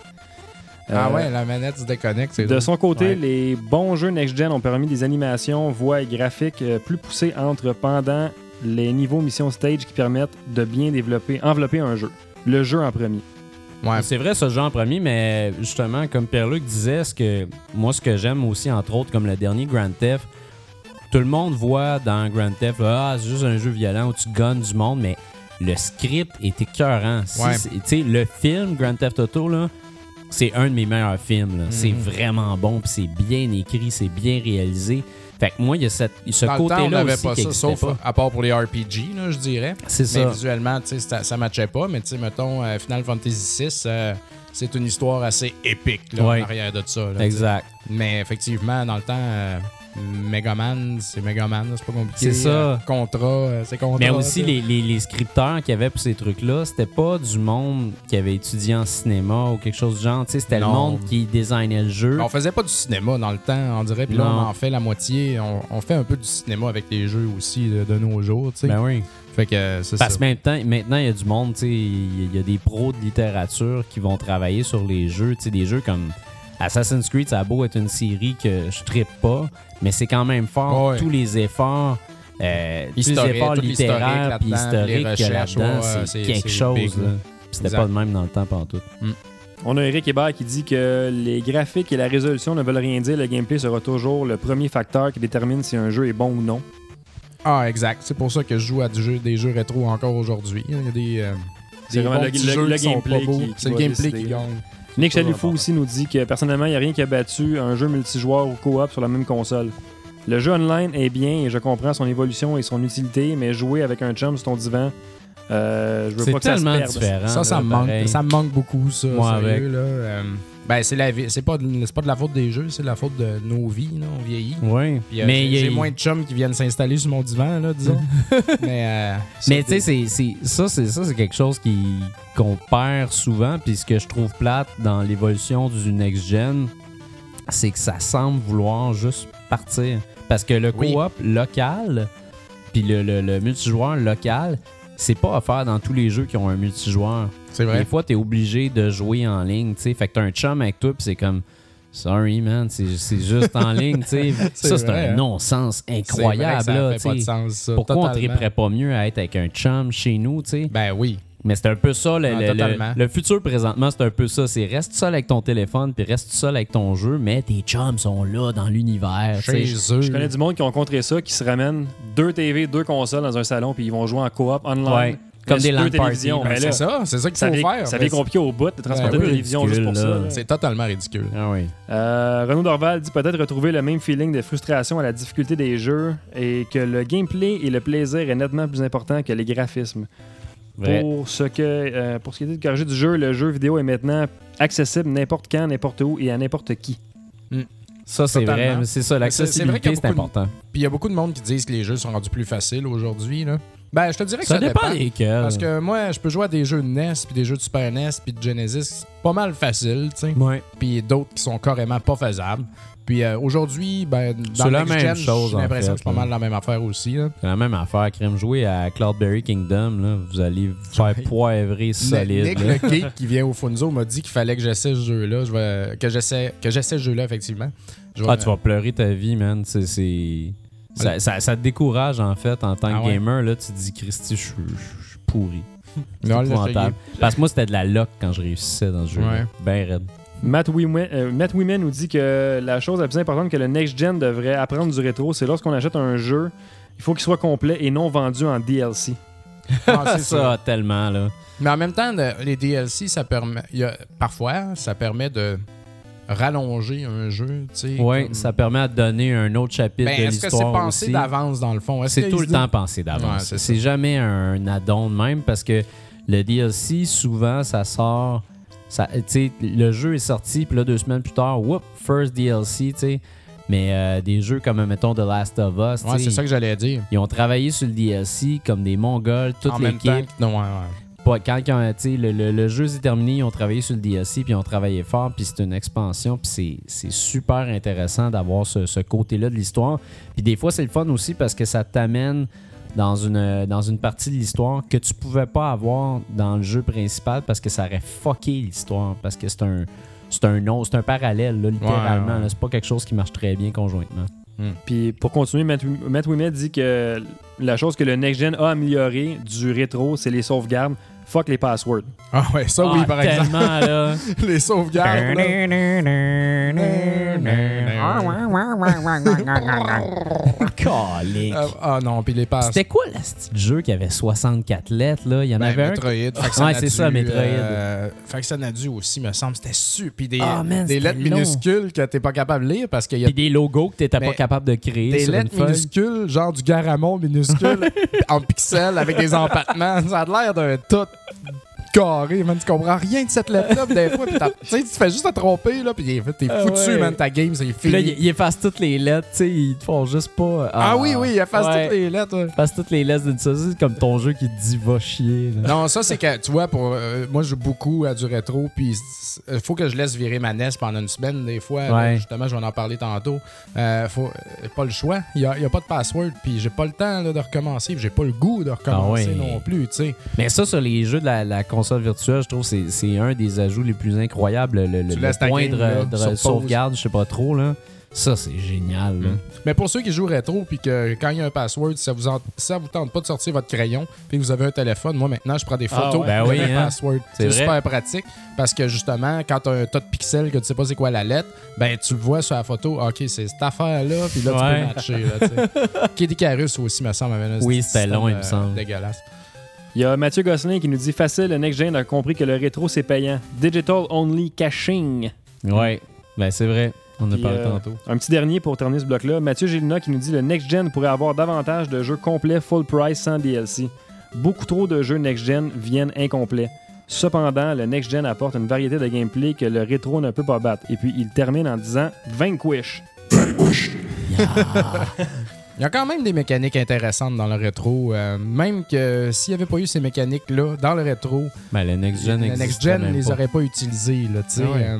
Ah Euh, ouais, la manette se déconnecte. c'est De drôle. son côté, Ouais. les bons jeux next-gen ont permis des animations, voix et graphiques euh, plus poussées entre pendant les niveaux mission stage qui permettent de bien développer, envelopper un jeu. Le jeu en premier. Ouais. C'est vrai, ce genre premier, mais justement, comme Pierre-Luc disait, ce que, moi, ce que j'aime aussi, entre autres, comme le dernier Grand Theft, tout le monde voit dans Grand Theft, ah, c'est juste un jeu violent où tu gunnes du monde, mais le script est écœurant. Ouais. le film Grand Theft Auto, là, c'est un de mes meilleurs films. là. C'est vraiment bon, c'est bien écrit, c'est bien réalisé. Fait que moi, il y a cette, ce temps, on côté-là n'avait aussi pas qui ça, sauf pas. à part pour les RPG, là, je dirais. C'est Mais ça. visuellement, tu sais, ça, ça matchait pas. Mais tu sais, mettons, euh, Final Fantasy VI, euh, c'est une histoire assez épique là, Ouais. en arrière de ça. là. Exact. Mais effectivement, dans le temps, euh, Megaman, c'est Megaman, c'est pas compliqué. C'est ça. Euh, Contra, euh, c'est Contra. Mais aussi, les, les, les scripteurs qu'il y avait pour ces trucs-là, c'était pas du monde qui avait étudié en cinéma ou quelque chose du genre. C'était le monde qui designait le jeu. On faisait pas du cinéma dans le temps, on dirait. Puis là, on en fait la moitié. On, on fait un peu du cinéma avec les jeux aussi de, de nos jours, tu sais. Ben oui. Fait que euh, c'est ça. Parce que maintenant, maintenant, il y a du monde, tu sais, il y a des pros de littérature qui vont travailler sur les jeux. Tu sais, des jeux comme Assassin's Creed, ça a beau être une série que je trippe pas, mais c'est quand même fort. Ouais. Tous les efforts. Euh, tous les efforts tout l'historique littéraires les historiques qu'il y a là-dedans, ouais, c'est quelque chose. C'était pas de même dans le temps pantoute. On a Eric Hébert qui dit que les graphiques et la résolution ne veulent rien dire. Le gameplay sera toujours le premier facteur qui détermine si un jeu est bon ou non. Ah, exact. C'est pour ça que je joue à du jeu, des jeux rétro encore aujourd'hui. Il y a des. euh, C'est des vraiment bons le- petits le- jeux le qui sont gameplay pas beaux. C'est le gameplay décider. qui gagne. Nick important. aussi nous dit que personnellement, il n'y a rien qui a battu un jeu multijoueur ou coop sur la même console. Le jeu online est bien et je comprends son évolution et son utilité, mais jouer avec un chum sur ton divan, euh, je veux C'est pas que ça se tellement différent. Ça, ça là, me manque. Ça me manque beaucoup, ça. Moi, sérieux, avec. là. Euh, ben, c'est la vie. C'est pas, de- c'est pas de la faute des jeux, c'est de la faute de nos vies. Là. On vieillit. Oui. Puis, euh, mais j'ai, il y a- j'ai moins de chums qui viennent s'installer sur mon divan, là, disons. <laughs> mais euh, Mais tu sais, ça, c'est ça, c'est quelque chose qui qu'on perd souvent. Puis ce que je trouve plate dans l'évolution du next gen, c'est que ça semble vouloir juste partir. Parce que le Oui. coop local, puis le, le- le multijoueur local, c'est pas offert dans tous les jeux qui ont un multijoueur. C'est Des fois, t'es obligé de jouer en ligne, tu sais. Fait que t'as un chum avec toi, puis c'est comme. Sorry, man, c'est c'est juste en ligne, tu sais. <laughs> Ça, c'est un hein. non-sens C'est vrai que incroyable, ça là, fait tu pas de sais. sens, ça. Pourquoi on Totalement. triperait pas mieux à être avec un chum chez nous, tu sais? Ben oui. Mais c'est un peu ça, le, Ah, le- le- le futur présentement, c'est un peu ça. C'est reste seul avec ton téléphone, puis reste seul avec ton jeu, mais tes chums sont là dans l'univers. Je connais du monde qui ont rencontré ça, qui se ramènent deux TV, deux consoles dans un salon, puis ils vont jouer en coop online. Ouais, comme des deux télévisions. Ben, Mais c'est là, ça. C'est ça qu'il faut faire. ça devient compliqué au bout de transporter une oui, télévision juste pour ça. C'est totalement ridicule. Ah oui. Euh, Renaud Dorval dit peut-être retrouver le même feeling de frustration à la difficulté des jeux et que le gameplay et le plaisir est nettement plus important que les graphismes. Vrai. Pour ce, que, euh, pour ce qui est de corriger du jeu, le jeu vidéo est maintenant accessible n'importe quand, n'importe où et à n'importe qui. Ça, c'est vrai. C'est ça, l'accessibilité, c'est important. Puis il y a beaucoup de monde qui disent que les jeux sont rendus plus faciles aujourd'hui. Ben, je te dirais que Ça ça, dépend dépend. lesquels. Parce que moi, je peux jouer à des jeux de NES, puis des jeux de Super NES, puis de Genesis, pas mal facile, tu sais. Ouais. Puis d'autres qui sont carrément pas faisables. Puis euh, aujourd'hui, ben, dans la même Gen, chose, J'ai l'impression que c'est pas mal la même affaire aussi. C'est la même affaire. Crème jouer à Cloudberry Kingdom, là, vous allez vous faire poivrer solide. Nick, le geek qui vient au Funzo, m'a dit qu'il fallait que j'essaie ce jeu-là. Je vais- Que j'essaie ce jeu-là, effectivement. Je vais- Ah, tu vas pleurer ta vie, man. C'est- Ça, ça- ça te décourage, en fait, en tant que Ah ouais. gamer. Là, tu te dis, Christy, je suis pourri. <laughs> Non. Parce que moi, c'était de la luck quand je réussissais dans ce jeu. Ouais. Ben raide. Matt Wimen, euh, Matt nous dit que la chose la plus importante que le next gen devrait apprendre du rétro, c'est lorsqu'on achète un jeu, il faut qu'il soit complet et non vendu en DLC. Ah, <laughs> C'est ça, ça. tellement, là. Mais en même temps, le- les DLC, ça permet. il y a- parfois, ça permet de rallonger un jeu. tu comme- ça permet de donner un autre chapitre Ben, de est-ce que c'est l'histoire pensé d'avance dans le fond? C'est tout le temps pensé d'avance. c'est jamais un add-on de même parce que le DLC, souvent, ça sort. Ça, tu sais, le jeu est sorti, puis là, deux semaines plus tard, whoop, first DLC, tu sais. Mais euh, des jeux comme, mettons, The Last of Us, tu Ouais, c'est ça que j'allais dire. ils ont travaillé sur le DLC comme des Mongols, toute l'équipe. ouais, ouais. Pas- Quand, quand, tu sais, le, le- le jeu s'est terminé, ils ont travaillé sur le DLC, puis ils ont travaillé fort, puis c'est une expansion, puis c'est- c'est super intéressant d'avoir ce, ce côté-là de l'histoire. Puis des fois, c'est le fun aussi parce que ça t'amène dans une, dans une partie de l'histoire que tu pouvais pas avoir dans le jeu principal parce que ça aurait fucké l'histoire, parce que c'est un... C'est un, un parallèle, là, littéralement. Ouais, ouais. là. C'est pas quelque chose qui marche très bien conjointement. Puis pour continuer, Matt, Matt Wimet dit que la chose que le next gen a amélioré du rétro, c'est les sauvegardes. Fuck les passwords. Ah ouais, ça oui, Ah, par exemple. tellement, là. <laughs> Les sauvegardes. Calique. Ah, ah non, puis les passes. C'était quoi le petit jeu qui avait 64 lettres, là? Il y en Ben, avait un. Metroid. Que Ouais, c'est ça, dû, Metroid. euh, fait que ça n'a dû aussi, me semble. C'était super. Puis des, Ah, man, des c'était lettres long. minuscules que t'es pas capable de lire parce qu'il y a Puis des logos que t'étais pas capable de créer des sur lettres minuscules, genre du garamond minuscule <laughs> en pixels avec des empattements. Ça a l'air d'un tout Mm-hmm. <laughs> carré, man. Tu comprends rien de cette lettre-là. des fois, t'as- tu sais, tu te fais juste te tromper, là, puis t'es Ah foutu, ouais. man. Ta game, c'est fini. là, ils ils effacent toutes les lettres, tu sais, ils te font juste pas. ah, oui, oui, il efface Ouais. toutes les lettres. Ils effacent toutes les lettres d'une c'est comme ton jeu qui te dit va chier. là. Non, ça, c'est que, tu vois, pour euh, moi, je joue beaucoup à du rétro, puis il faut que je laisse virer ma NES pendant une semaine, des fois. là, justement, je vais en parler tantôt. Euh, faut, euh, pas le choix. Il n'y a, pas de password, puis j'ai pas le temps là, de recommencer, puis j'ai pas le goût de recommencer Ah non plus, tu sais. Mais ça, sur les jeux de la, la console virtuelle, je trouve que c'est- un des ajouts les plus incroyables. Le, le- point game, de, là, sauvegarde, je sais pas trop. là. Ça, c'est génial. là. Mais pour ceux qui jouent rétro, puis que quand il y a un password, ça vous, en- ça vous tente pas de sortir votre crayon, puis que vous avez un téléphone, moi maintenant, je prends des Ah photos ouais. Ben oui, mes hein. passwords. C'est super pratique parce que justement, quand tu as un tas de pixels que tu sais pas c'est quoi la lettre, ben tu le vois sur la photo, ok, c'est cette affaire-là, puis là Ouais. tu peux matcher. Là, <laughs> aussi, me semble, avait un Oui, c'était long, il me euh, semble. Dégueulasse. Il y a Mathieu Gosselin qui nous dit facile, le next gen a compris que le rétro c'est payant. Digital only caching. Ouais, ben c'est vrai. On a Puis, parlé euh, tantôt. Un petit dernier pour terminer ce bloc-là. Mathieu Gélina qui nous dit le next gen pourrait avoir davantage de jeux complets full price sans DLC. Beaucoup trop de jeux next gen viennent incomplets. Cependant, le next gen apporte une variété de gameplay que le rétro ne peut pas battre. Et puis il termine en disant Vanquish. <laughs> Il y a quand même des mécaniques intéressantes dans le rétro. euh, même que s'il n'y avait pas eu ces mécaniques-là dans le rétro, Ben, le Next Gen le existe Next Gen même ne les aurait pas utilisés. Là. Ah ouais. euh,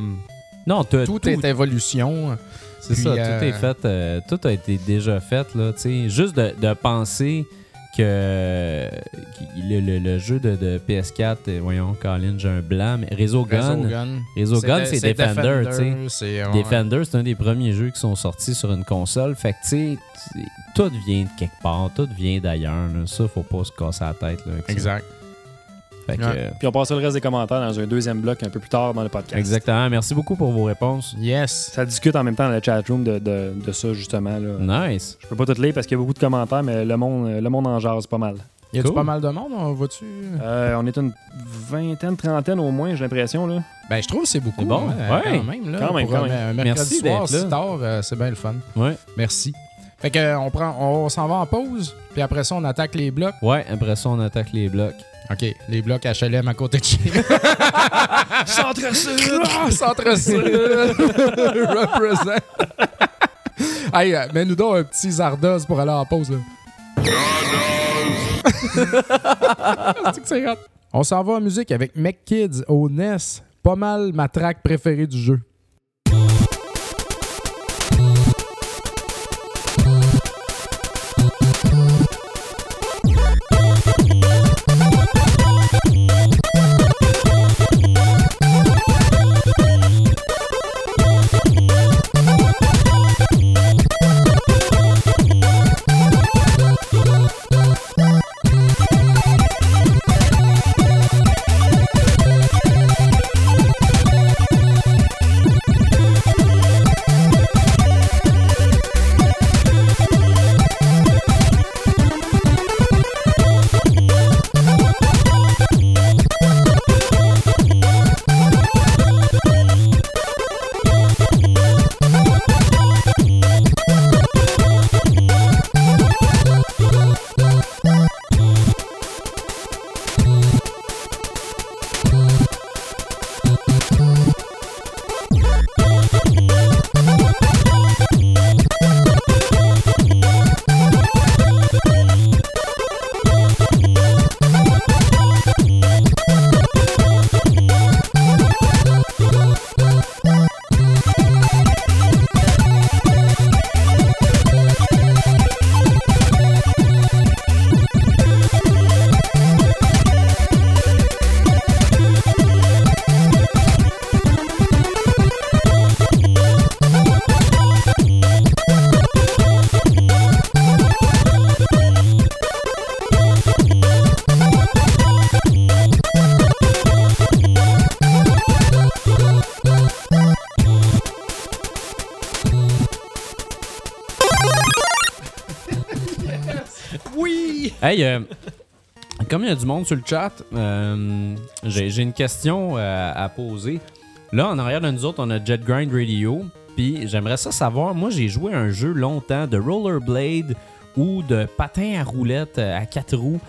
Non, tout, tout, est évolution. c'est ça, euh, tout est fait, euh, tout a été déjà fait là. Juste de, de penser que le, le- le jeu de, de PS4, euh, voyons, Colin, j'ai un blanc, mais Réseau Gun, Réseau Gun. C'est Defender, c'est- ouais. Defender, c'est un des premiers jeux qui sont sortis sur une console. Fait que, tu sais, tout vient de quelque part, tout vient d'ailleurs. Ça, faut pas se casser la tête. Là, ça. Fait que, Ouais. euh, Puis on passera le reste des commentaires dans un deuxième bloc un peu plus tard dans le podcast. exactement. Merci beaucoup pour vos réponses. Yes. Ça discute en même temps dans le chatroom de, de, de ça, justement. Là. Nice. Je peux pas tout lire parce qu'il y a beaucoup de commentaires, mais le monde, le monde en jase pas mal. Y a-tu Cool. pas mal de monde? On va-tu? Euh, on est une vingtaine, trentaine au moins, j'ai l'impression. là. Ben, je trouve que c'est beaucoup. C'est bon. hein, Ouais. Quand même. Là, Quand même, pour quand un, même. un mercredi Merci soir, d'être là. si tard, euh, c'est bien le fun. Ouais. Merci. Fait que euh, on prend, on s'en va en pause, puis après ça, on attaque les blocs. Ouais, après ça, on attaque les blocs. OK, les blocs HLM à côté de chez <laughs> Centre-Sud! Ah, Centre-Sud! <laughs> Represent! hey, euh, mets-nous donc un petit Zardoz pour aller en pause, là. <laughs> On s'en va en musique avec Mech Kids au NES. Pas mal ma track préférée du jeu. Euh, comme il y a du monde sur le chat, euh, j'ai une question euh, à poser. Là, en arrière de nous autres, on a Jet Grind Radio. Puis j'aimerais ça savoir, moi j'ai joué un jeu longtemps de rollerblade ou de patin à roulettes euh, à quatre roues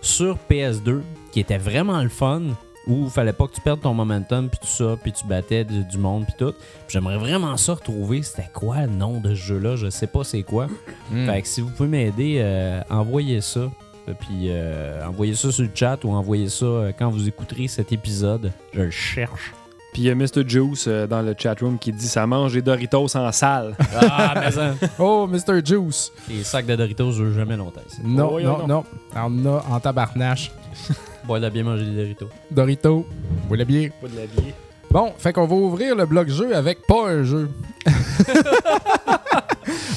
sur PS2 qui était vraiment le fun où il fallait pas que tu perdes ton momentum puis tout ça puis tu battais du, du monde puis tout. J'aimerais vraiment ça retrouver c'était quoi le nom de ce jeu là, je sais pas c'est quoi. Fait que si vous pouvez m'aider, euh, envoyez ça. Euh, Puis euh, envoyez ça sur le chat ou envoyez ça euh, quand vous écouterez cet épisode. Je le cherche. Puis il y a Mr. Juice euh, dans le chatroom qui dit ça mange des Doritos en salle. <laughs> Ah, mais ça. Oh, Mr. Juice! Les sacs de Doritos, je veux jamais longtemps. ici. Non, Oh, non, non. non. On en a en tabarnache. <laughs> Bon, il a bien mangé des Doritos. Dorito. Vous le bien. Pas de la. Bon, fait qu'on va ouvrir le bloc jeu avec pas un jeu. <laughs>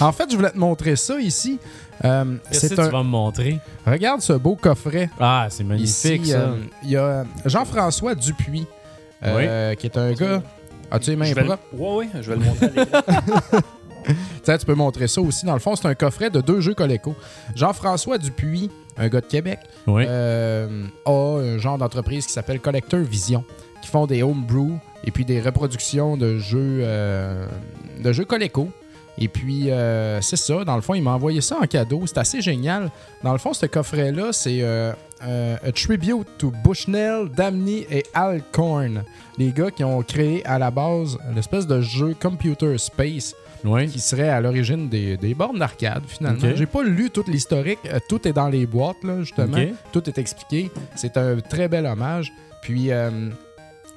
en fait, je voulais te montrer ça ici. Euh, Qu'est-ce c'est que un... tu vas me montrer? Regarde ce beau coffret. Ah, c'est magnifique Ici, ça. euh, il y a Jean-François Dupuis, euh, qui est un gars. As-tu les mains propres? Ouais, ouais, je vais le montrer à l'écran. <laughs> <laughs> Tiens, tu peux montrer ça aussi. Dans le fond, c'est un coffret de deux jeux Coleco. Jean-François Dupuis, un gars de Québec, oui. euh, a un genre d'entreprise qui s'appelle Collector Vision, qui font des homebrew et puis des reproductions de jeux, euh, de jeux Coleco. Et puis, euh, c'est ça. Dans le fond, il m'a envoyé ça en cadeau. C'est assez génial. Dans le fond, ce coffret-là, c'est euh, euh, a tribute to Bushnell, Damney et Al Korn. Les gars qui ont créé à la base l'espèce de jeu Computer Space oui. qui serait à l'origine des, des bornes d'arcade, finalement. Ok. J'ai pas lu tout l'historique. Euh, tout est dans les boîtes, là, justement. Tout est expliqué. C'est un très bel hommage. Puis, euh,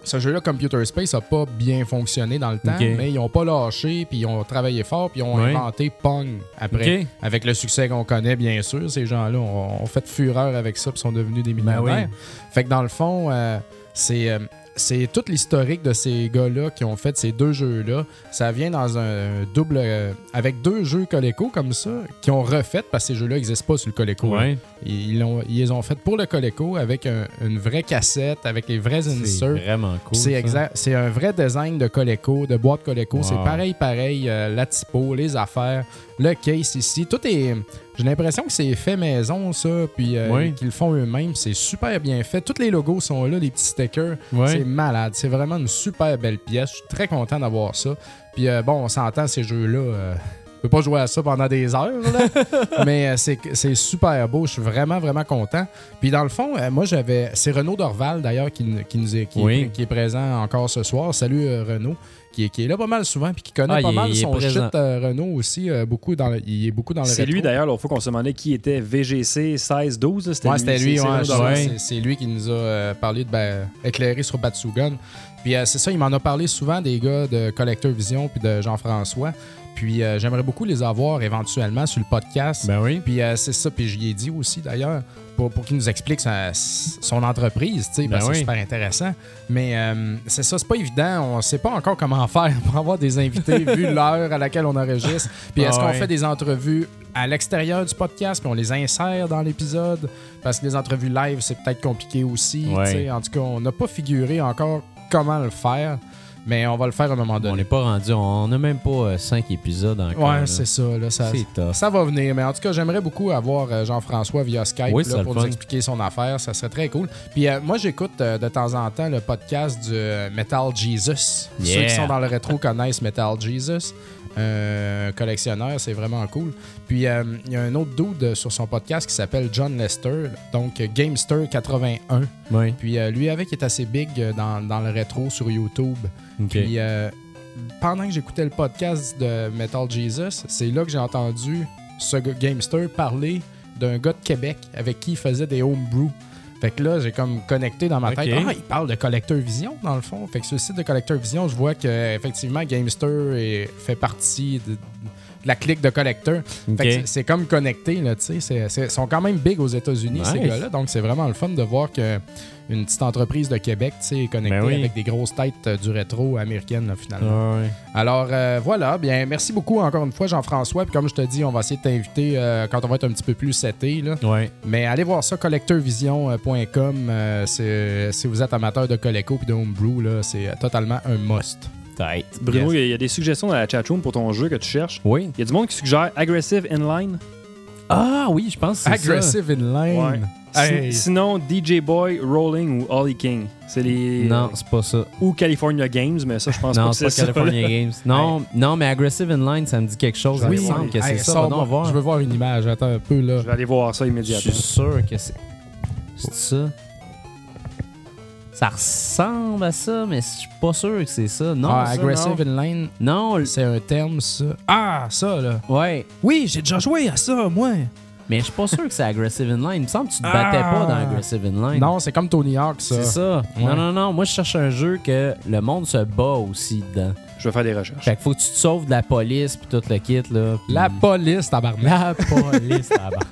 ce jeu-là, Computer Space, a pas bien fonctionné dans le temps, mais ils ont pas lâché, puis ils ont travaillé fort, puis ils ont inventé Pong après. Avec le succès qu'on connaît, bien sûr. Ces gens-là ont, ont fait fureur avec ça, puis sont devenus des Ben millionnaires. oui. Fait que dans le fond, euh, c'est. euh, c'est tout l'historique de ces gars-là qui ont fait ces deux jeux-là. Ça vient dans un double. euh, avec deux jeux Coleco comme ça, qui ont refait, parce que ces jeux-là n'existent pas sur le Coleco. hein. Ouais. Ils, l'ont- ils les ont fait pour le Coleco avec un- une vraie cassette, avec les vrais C'est inserts. vraiment cool. C'est exact. C'est un vrai design de Coleco, de boîte Coleco. Wow. C'est pareil, pareil. euh, la typo, les affaires, le case ici. Tout est. J'ai l'impression que c'est fait maison, ça. Puis euh, Oui. qu'ils le font eux-mêmes. C'est super bien fait. Tous les logos sont là, les petits stickers. C'est malade. C'est vraiment une super belle pièce. Je suis très content d'avoir ça. Puis euh, bon, on s'entend, ces jeux-là. euh, peux pas jouer à ça pendant des heures, là. <laughs> mais euh, c'est super beau. Je suis vraiment, vraiment content. Puis dans le fond, moi, j'avais. C'est Renaud Dorval, d'ailleurs, qui, qui nous est, qui, est- Oui. qui est présent encore ce soir. Salut, Renaud. Qui est, qui est là pas mal souvent, puis qui connaît Ah, pas il mal il son présent. shit, euh, Renaud aussi. euh, beaucoup dans le- il est beaucoup dans le C'est lui d'ailleurs, l'autre fois qu'on se demandait qui était VGC 1612. là, Ouais, c'était lui, c'est- ouais, c'est je- Renaud ouais, Dorval. c'est- c'est lui qui nous a euh, parlé de ben, éclairer sur Batsugan. Puis euh, c'est ça, il m'en a parlé souvent des gars de Collector Vision puis de Jean-François. Puis euh, j'aimerais beaucoup les avoir éventuellement sur le podcast. Ben oui. Puis euh, c'est ça, puis je lui ai dit aussi d'ailleurs, pour, pour qu'il nous explique sa- son entreprise, Ben que oui. c'est super intéressant. Mais euh, c'est ça, c'est pas évident. On sait pas encore comment faire <laughs> pour avoir des invités, vu l'heure à laquelle on enregistre. Puis est-ce Ah qu'on ouais. fait des entrevues à l'extérieur du podcast, puis on les insère dans l'épisode? Parce que les entrevues live, c'est peut-être compliqué aussi. Ouais. En tout cas, on n'a pas figuré encore comment le faire, mais on va le faire à un moment On donné. n'est pas rendu, on n'a même pas 5 épisodes encore. Ouais, c'est ça. Là, ça, ça va venir, mais en tout cas, j'aimerais beaucoup avoir euh, Jean-François via Skype Oui, là, pour nous expliquer son affaire. Ça serait très cool. Puis euh, moi, j'écoute euh, de temps en temps le podcast du euh, Metal Jesus. Yeah. Ceux qui sont dans le rétro connaissent Metal Jesus. Euh, collectionneur, c'est vraiment cool. Puis euh, il y a un autre dude sur son podcast qui s'appelle John Lester, donc Gamester 81. Oui. Puis euh, lui avec est assez big euh, dans, dans le rétro sur YouTube. Puis pendant que j'écoutais le podcast de Metal Jesus, c'est là que j'ai entendu ce Gamester parler d'un gars de Québec avec qui il faisait des homebrew. Fait que là, j'ai comme connecté dans ma tête. Ah, il parle de Collector Vision, dans le fond. Fait que sur le site de Collector Vision, je vois que effectivement Gamester est- fait partie de, de la clique de Collector. OK. Fait que c'est- comme connecté, là, tu sais. Ils sont quand même big aux États-Unis, ces gars-là. Donc, c'est vraiment le fun de voir que une petite entreprise de Québec, tu sais, connectée Ben oui. avec des grosses têtes euh, du rétro américaine, là, finalement. Ah ouais. Alors, euh, voilà. Bien, merci beaucoup encore une fois, Jean-François. Puis, comme je te dis, on va essayer de t'inviter euh, quand on va être un petit peu plus seté, là. Ouais. Mais allez voir ça, collectorvision.com. euh, c'est- si vous êtes amateur de Coleco et de Homebrew, là, c'est totalement un must. Tight. Bruno, Yes. il y a des suggestions dans la chatroom pour ton jeu que tu cherches. Oui. Il y a du monde qui suggère Aggressive Inline. Ah oui, je pense que c'est ça. Aggressive Inline. Ouais. Hey. Sinon, DJ Boy, Rolling ou Ollie King. C'est les. Non, c'est pas ça. Ou California Games, mais ça, je pense pas Non, que c'est c'est pas ça. California Games. Non, non, mais Aggressive Inline, ça me dit quelque chose. Oui, il me semble que c'est ça. voir. Je veux voir une image. Attends un peu, là. Je vais aller voir ça Je immédiatement. suis sûr que c'est. C'est ça? Ça ressemble à ça, mais je suis pas sûr que c'est ça. Non, ah, ça, Aggressive non. Inline, Non, c'est un terme, ça. Ah, ça, là. ouais. Oui, j'ai déjà joué à ça, moi. Mais je suis pas sûr que c'est Aggressive Inline. Il me semble que tu te Ah. battais pas dans Aggressive Inline. Non, c'est comme Tony Hawk, ça. C'est ça. Ouais. Non, non, non. Moi, je cherche un jeu que le monde se bat aussi dedans. Je vais faire des recherches. Fait que faut que tu te sauves de la police puis tout le kit, là. La police, tabarnak. La police, tabarnak.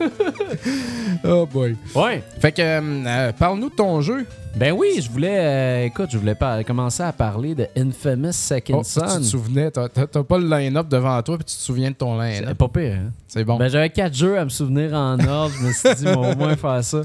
<laughs> Oh boy. Ouais. Fait que, euh, euh, parle-nous de ton jeu. Ben oui, je voulais. euh, écoute, je voulais pas commencer à parler de Infamous Second Oh, si tu te Son. souvenais, t'as pas le line-up devant toi, puis tu te souviens de ton C'est line-up. pas pire, hein? C'est bon. Ben, j'avais quatre jeux à me souvenir en <laughs> ordre. Je me suis dit, bon, au moins faire ça.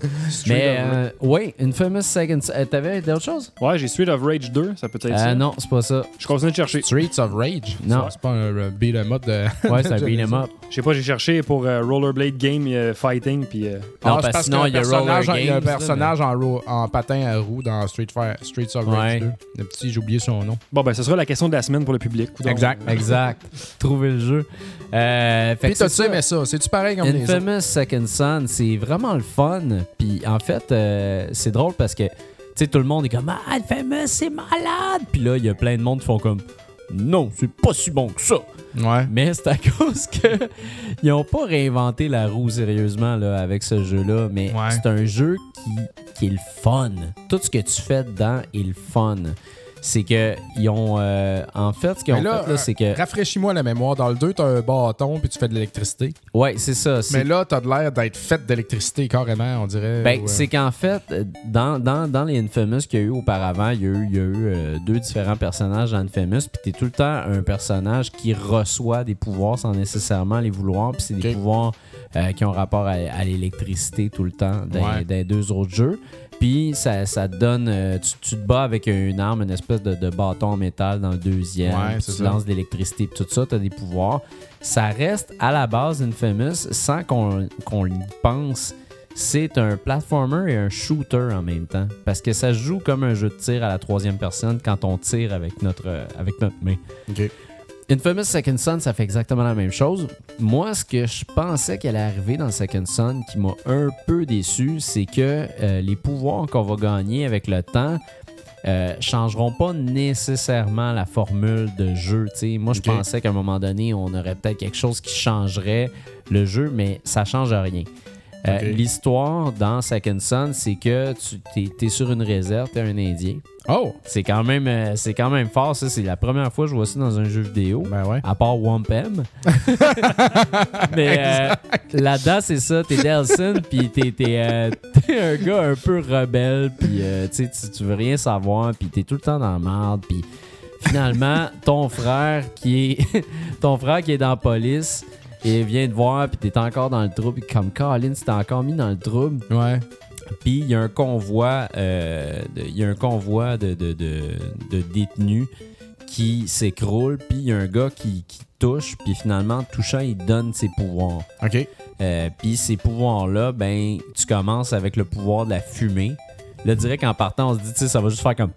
Mais, euh, oui, Infamous Second Son. Euh, T'avais d'autres choses? Ouais, j'ai Street of Rage 2, ça peut être Euh, ça. non, c'est pas ça. Je continue de chercher. Streets of Rage? Non. C'est pas un euh, beat 'em up de. Ouais, c'est un <laughs> de beat 'em up. Je sais pas, j'ai cherché pour euh, Rollerblade Game euh, Fighting, puis euh, Non, Ah, parce que sinon, il y a personnage, Roller il y a un personnage en patin roue dans Street Fire, Streets of Rage Ouais. 2. Le petit, j'ai oublié son nom. bon, ben, ce sera la question de la semaine pour le public. Coudonc. Exact. <laughs> Exact. Trouver le jeu. Euh, fait Puis t'as-tu ça. aimé ça? C'est-tu pareil comme les autres? Infamous Second Son, c'est vraiment le fun. Puis en fait, euh, c'est drôle parce que tu sais, tout le monde est comme Ah, Infamous, c'est malade. Puis là, il y a plein de monde qui font comme Non, c'est pas si bon que ça. Ouais. Mais c'est à <laughs> cause que ils ont pas réinventé la roue sérieusement là, avec ce jeu-là. Mais Ouais. c'est un jeu qui, qui est le fun. Tout ce que tu fais dedans est le fun. C'est que ils ont euh, en fait ce qu'ils ont là, fait là, c'est que Rafraîchis-moi la mémoire. Dans le 2, t'as un bâton puis tu fais de l'électricité. ouais c'est ça. c'est- Mais là, t'as de l'air d'être fait d'électricité carrément, on dirait. Ben, ou, euh, c'est qu'en fait, dans, dans, dans les Infamous qu'il y a eu auparavant, il y a eu, il y a eu euh, deux différents personnages dans Infamous, puis t'es tout le temps un personnage qui reçoit des pouvoirs sans nécessairement les vouloir, puis c'est des pouvoirs euh, qui ont rapport à, à l'électricité tout le temps dans, Ouais. deux autres jeux. Puis ça, ça te donne. euh, tu, tu te bats avec une arme, une espèce de, de bâton en métal dans le deuxième. Ouais, tu ça. lances de l'électricité, tout ça, tu as des pouvoirs. Ça reste à la base Infamous sans qu'on y pense. C'est un platformer et un shooter en même temps. Parce que ça joue comme un jeu de tir à la troisième personne quand on tire avec notre, euh, avec notre main. Ok. Infamous Second Son, ça fait exactement la même chose. Moi, ce que je pensais qu'elle allait arriver dans Second Son qui m'a un peu déçu, c'est que euh, les pouvoirs qu'on va gagner avec le temps euh, changeront pas nécessairement la formule de jeu. t'sais. Moi, je pensais qu'à un moment donné, on aurait peut-être quelque chose qui changerait le jeu, mais ça change rien. Euh. L'histoire dans Second Son, c'est que tu es, sur une réserve, tu es un Indien. Oh! C'est quand même euh, c'est quand même fort, ça. C'est la première fois que je vois ça dans un jeu vidéo. Ben ouais. À part Wampem. <laughs> Mais euh, là-dedans, c'est ça. T'es Delson, puis t'es, t'es, euh, t'es un gars un peu rebelle, puis euh, tu veux rien savoir, puis t'es tout le temps dans la merde, puis finalement, ton frère qui est <laughs> ton frère qui est dans la police, il vient te voir, puis t'es encore dans le trouble, puis comme Colin, t'es encore mis dans le trouble, Ouais. Puis il y a un convoi, euh, de- il y a un convoi de, de, de, détenus qui s'écroule, puis il y a un gars qui, qui touche, puis finalement, en touchant, il donne ses pouvoirs. OK. Euh, puis ces pouvoirs-là, ben, tu commences avec le pouvoir de la fumée. Là, direct en partant, on se dit, tu sais, ça va juste faire comme.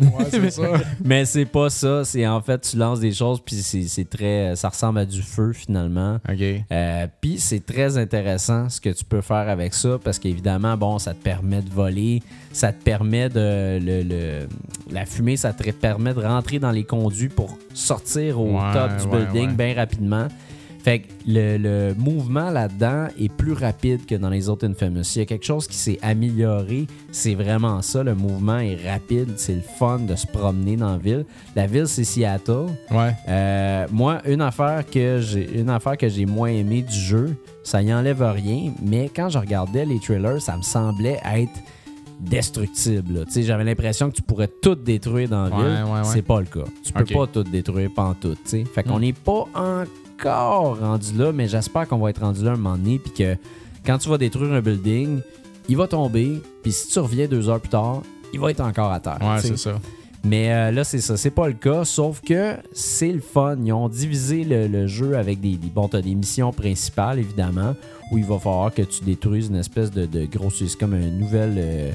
Ouais, c'est ça. <laughs> Mais c'est pas ça. C'est en fait, tu lances des choses, puis c'est c'est très. Ça ressemble à du feu finalement. OK. Euh, Puis c'est très intéressant ce que tu peux faire avec ça parce qu'évidemment, bon, ça te permet de voler, ça te permet de. Le, le- la fumée, ça te permet de rentrer dans les conduits pour sortir au Ouais, top du ouais, building bien rapidement. Fait que le, le mouvement là-dedans est plus rapide que dans les autres Infamous. Il y a quelque chose qui s'est amélioré, c'est vraiment ça. Le mouvement est rapide, c'est le fun de se promener dans la ville. La ville, c'est Seattle. Ouais. Euh, moi, une affaire que j'ai une affaire que j'ai moins aimé du jeu, ça y enlève rien, mais quand je regardais les trailers, ça me semblait être destructible. là. Tu sais, J'avais l'impression que tu pourrais tout détruire dans la Ouais, ville. ouais, ouais. C'est pas le cas. Tu peux pas tout détruire pantoute. tu sais. Fait qu'on Mm. n'est pas encore rendu là, mais j'espère qu'on va être rendu là un moment donné, puis que quand tu vas détruire un building, il va tomber, puis si tu reviens deux heures plus tard, il va être encore à terre. Ouais, c'est ça. Mais euh, là, c'est ça. C'est pas le cas, sauf que c'est le fun. Ils ont divisé le, le jeu avec des, des- Bon, t'as des missions principales, évidemment, où il va falloir que tu détruises une espèce de, de gros... C'est comme un nouvel... euh,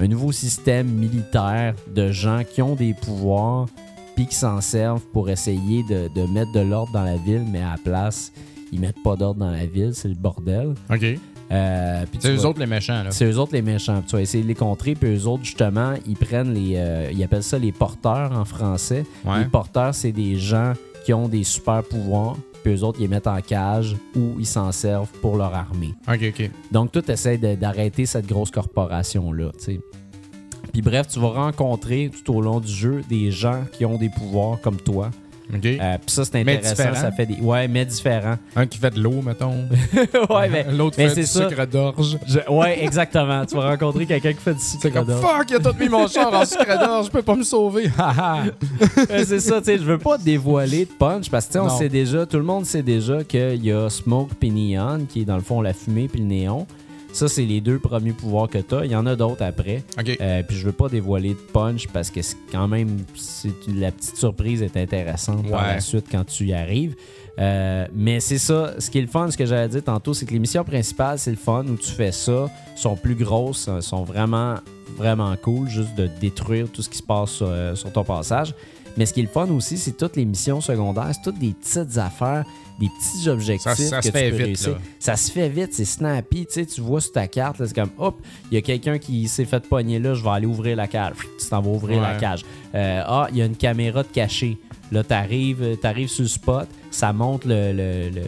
un nouveau système militaire de gens qui ont des pouvoirs puis qui s'en servent pour essayer de, de mettre de l'ordre dans la ville, mais à la place, ils mettent pas d'ordre dans la ville. C'est le bordel. OK. Euh, C'est eux autres les méchants, là. c'est eux autres les méchants. Tu vas essayer de les contrer, puis eux autres, justement, ils prennent les. euh, ils appellent ça les porteurs en français. Ouais. Les porteurs, c'est des gens qui ont des super pouvoirs, puis eux autres, ils les mettent en cage ou ils s'en servent pour leur armée. OK, OK. Donc, tout essaie d'arrêter cette grosse corporation-là, tu sais. Puis bref, tu vas rencontrer tout au long du jeu des gens qui ont des pouvoirs comme toi. Euh, Puis ça, c'est intéressant. Ça fait des... Ouais, mais différents. Un qui fait de l'eau, mettons. <laughs> ouais, mais... <laughs> L'autre fait du ça. sucre d'orge. Je- Ouais, exactement. tu vas rencontrer quelqu'un qui fait du sucre C'est comme d'orge. fuck, il a tout mis mon char en sucre d'orge, je peux pas me sauver. <laughs> Haha. Ouais, c'est ça, tu sais, je veux pas dévoiler de punch parce que tu sais, on sait déjà, tout le monde sait déjà qu'il y a Smoke puis Neon, qui est dans le fond la fumée puis le néon. Ça, c'est les deux premiers pouvoirs que tu as. Il y en a d'autres après. Euh, puis je veux pas dévoiler de punch parce que c'est quand même, la petite surprise est intéressante par Ouais. la suite quand tu y arrives. Euh, mais c'est ça, ce qui est le fun, ce que j'allais dire tantôt, c'est que les missions principales, c'est le fun où tu fais ça, sont plus grosses, euh, sont vraiment, vraiment cool, juste de détruire tout ce qui se passe sur, euh, sur ton passage. Mais ce qui est le fun aussi, c'est toutes les missions secondaires, c'est toutes des petites affaires, des petits objectifs Ça- ça que se tu fait peux vite, réussir. là. Ça se fait vite, c'est snappy, tu sais, tu vois sur ta carte, c'est comme, hop, il y a quelqu'un qui s'est fait pogner là, je vais aller ouvrir la cage. Tu t'en vas ouvrir la cage. Euh, ah, il y a une caméra de cachée. Là, t'arrives, t'arrives sur le spot, ça le- le- le-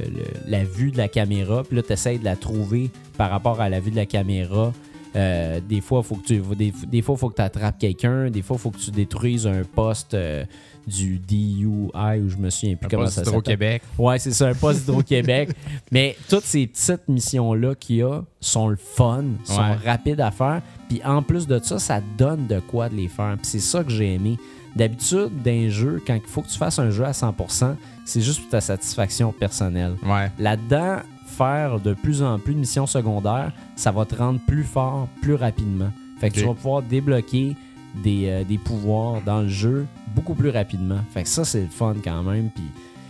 la vue de la caméra, puis là, t'essayes de la trouver par rapport à la vue de la caméra. Euh, des fois, faut que tu, des, des fois, faut que tu attrapes quelqu'un. Des fois, faut que tu détruises un poste euh, du DUI ou je me souviens plus Un comment poste ça s'appelle. Hydro-Québec. Ouais, c'est ça, un poste Hydro-Québec. <laughs> Mais toutes ces petites missions-là qu'il y a sont le fun, sont Ouais. rapides à faire. Puis en plus de ça, ça donne de quoi de les faire. Puis c'est ça que j'ai aimé. D'habitude, d'un jeu, quand il faut que tu fasses un jeu à 100%, c'est juste pour ta satisfaction personnelle. Ouais. Là-dedans, faire de plus en plus de missions secondaires, ça va te rendre plus fort plus rapidement. Fait que tu vas pouvoir débloquer des, euh, des pouvoirs dans le jeu beaucoup plus rapidement. Fait que ça, c'est le fun quand même. Puis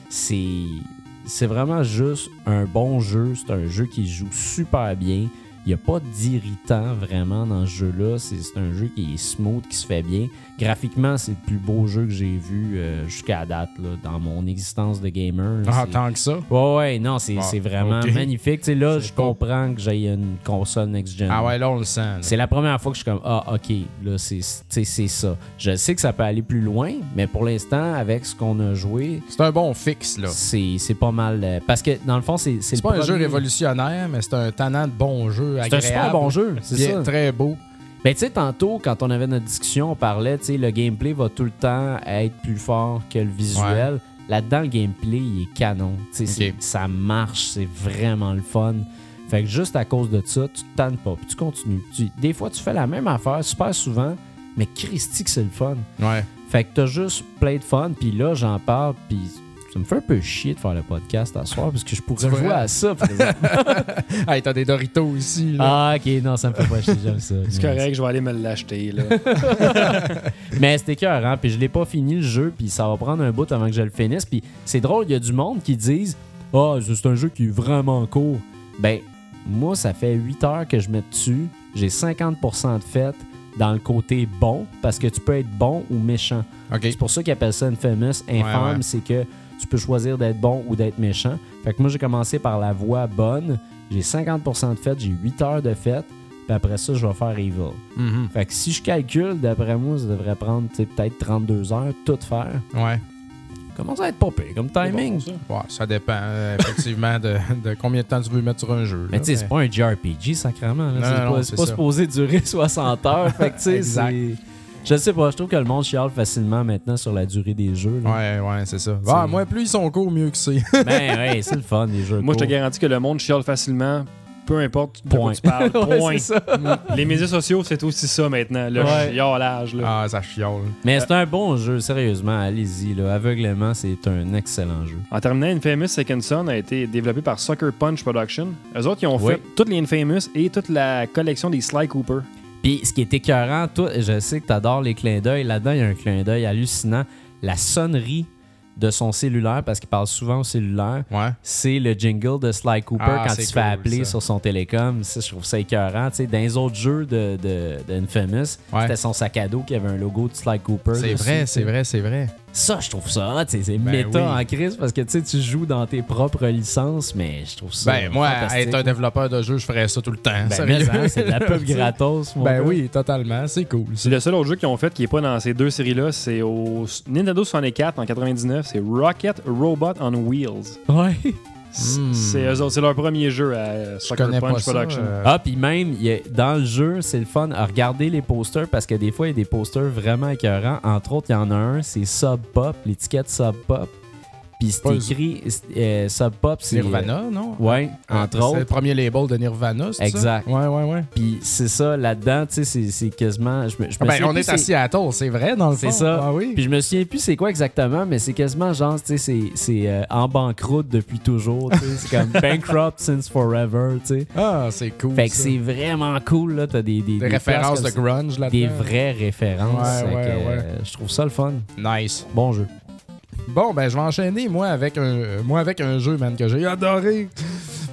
c'est, c'est vraiment juste un bon jeu. C'est un jeu qui joue super bien. Il n'y a pas d'irritant vraiment dans ce jeu-là. C'est c'est un jeu qui est smooth, qui se fait bien. Graphiquement, c'est le plus beau jeu que j'ai vu euh, jusqu'à date là, dans mon existence de gamer. Ah, tant que ça? Ouais, ouais, non, c'est Ah, vraiment magnifique. Là, je pas- comprends que j'ai une console next-gen. Ah ouais, là, on le sent. C'est la première fois que je suis comme Ah, ok, là, c'est ça. Je sais que ça peut aller plus loin, mais pour l'instant, avec ce qu'on a joué, C'est un bon fixe, là. c'est pas mal. euh, parce que dans le fond, c'est c'est pas un jeu révolutionnaire, mais c'est un tannant de bon jeu. C'est un super bon jeu, c'est ça. Très beau. Ben, tu sais, tantôt, quand on avait notre discussion, on parlait, tu sais, le gameplay va tout le temps être plus fort que le visuel. Là-dedans, le gameplay, il est canon. Tu sais, c'est- Ok. ça marche, c'est vraiment le fun. Fait que juste à cause de ça, tu te tannes pas, puis tu continues. Tu- des fois, tu fais la même affaire super souvent, mais Christy que c'est le fun. Ouais. Fait que t'as juste plein de fun, puis là, j'en parle, puis ça me fait un peu chier de faire le podcast à soir, parce que je pourrais jouer à ça. <laughs> Hey, t'as des Doritos ici, là. ah, ok, non, ça me fait pas chier, j'aime ça. C'est correct, je vais aller me l'acheter. là. <laughs> Mais c'était cœur, hein? Puis je l'ai pas fini le jeu, puis ça va prendre un bout avant que je le finisse. Puis c'est drôle, il y a du monde qui disent Ah, c'est un jeu qui est vraiment court. Ben, moi, ça fait 8 heures que je mets dessus. J'ai 50% de fait dans le côté bon, parce que tu peux être bon ou méchant. C'est pour ça qu'ils appellent ça infamous. Infâme, ouais. c'est que tu peux choisir d'être bon ou d'être méchant. Fait que moi, j'ai commencé par la voie bonne. J'ai 50% de fait, j'ai 8 heures de fait. Puis après ça, je vais faire evil. Mhm. Fait que si je calcule, d'après moi, ça devrait prendre tu sais, peut-être 32 heures tout faire. Ouais. Commence à être pas pire? Comme timing. Ouais, ça dépend, euh, effectivement, de, de combien de temps tu veux mettre sur un jeu. mais tu sais, c'est pas un JRPG, sacrément. C'est pas, pas supposé durer <laughs> 60 heures. fait que tu sais, c'est. Je sais pas, je trouve que le monde chiale facilement maintenant sur la durée des jeux. là. Ouais, ouais, c'est ça. Ah, moi, plus ils sont courts, mieux que c'est. Ben ouais, c'est le fun, les jeux. Moi, je te garantis que le monde chiale facilement, peu importe de Point. quoi tu parles. <laughs> Point. ça. Les médias sociaux, c'est aussi ça maintenant. Le Ouais. chialage. Là. Ah, ça chiale. Mais c'est un bon jeu, sérieusement, allez-y. Aveuglément, c'est un excellent jeu. En terminant, Infamous Second Son a été développé par Sucker Punch Production. Eux autres, ils ont Oui. fait toutes les Infamous et toute la collection des Sly Cooper. Puis ce qui est écœurant, toi, je sais que tu adores les clins d'œil. Là-dedans, il y a un clin d'œil hallucinant. La sonnerie de son cellulaire, parce qu'il parle souvent au cellulaire, Ouais. c'est le jingle de Sly Cooper Ah, quand il se fait cool, appeler ça. sur son télécom. Ça, je trouve ça écœurant. Tu sais, dans les autres jeux de, de, de Infamous, Ouais. c'était son sac à dos qui avait un logo de Sly Cooper. C'est vrai, c'est vrai, c'est vrai. Ça, je trouve ça hot. sais, C'est Ben méta oui. en crise parce que tu sais, tu joues dans tes propres licences, mais je trouve ça. Ben, moi, être un développeur de jeu, je ferais ça tout le temps. Ben, hein, c'est de la pub <laughs> gratos, mon Ben gars. oui, totalement. C'est cool. le seul autre jeu qu'ils ont fait qui est pas dans ces deux séries-là. C'est au Nintendo 64 en 99. C'est Rocket Robot on Wheels. Ouais. C'est- Hmm. C'est eux autres, c'est leur premier jeu à Je Sucker Punch pas ça. Production. euh, Ah, puis même, il y a- dans le jeu, c'est le fun à regarder les posters parce que des fois, il y a des posters vraiment écœurants. Entre autres, il y en a un, c'est Sub Pop, l'étiquette Sub Pop. Puis c'est écrit euh, Sub Pop, c'est. Nirvana, non? Ouais, Euh, entre C'est le autres. premier label de Nirvana, c'est Exact. ça? Ouais, ouais, ouais. Puis c'est ça, là-dedans, tu sais, c'est- quasiment. Je me, je me Ah ben, on est à Seattle, c'est vrai, dans le fond. C'est ça. Ah oui? Puis je me souviens plus c'est quoi exactement, mais c'est quasiment genre, tu sais, c'est- euh, en banqueroute depuis toujours. tu sais. c'est comme <laughs> bankrupt since forever, tu sais. Ah, c'est cool. Fait que c'est vraiment cool, là. T'as des, des, Des des références de grunge là-dedans. Des vraies références. Ouais, ouais, que, ouais. euh, je trouve ça le fun. Nice. Bon jeu. Bon, ben, je vais enchaîner, moi, avec un, euh, moi, avec un jeu, man, que j'ai adoré.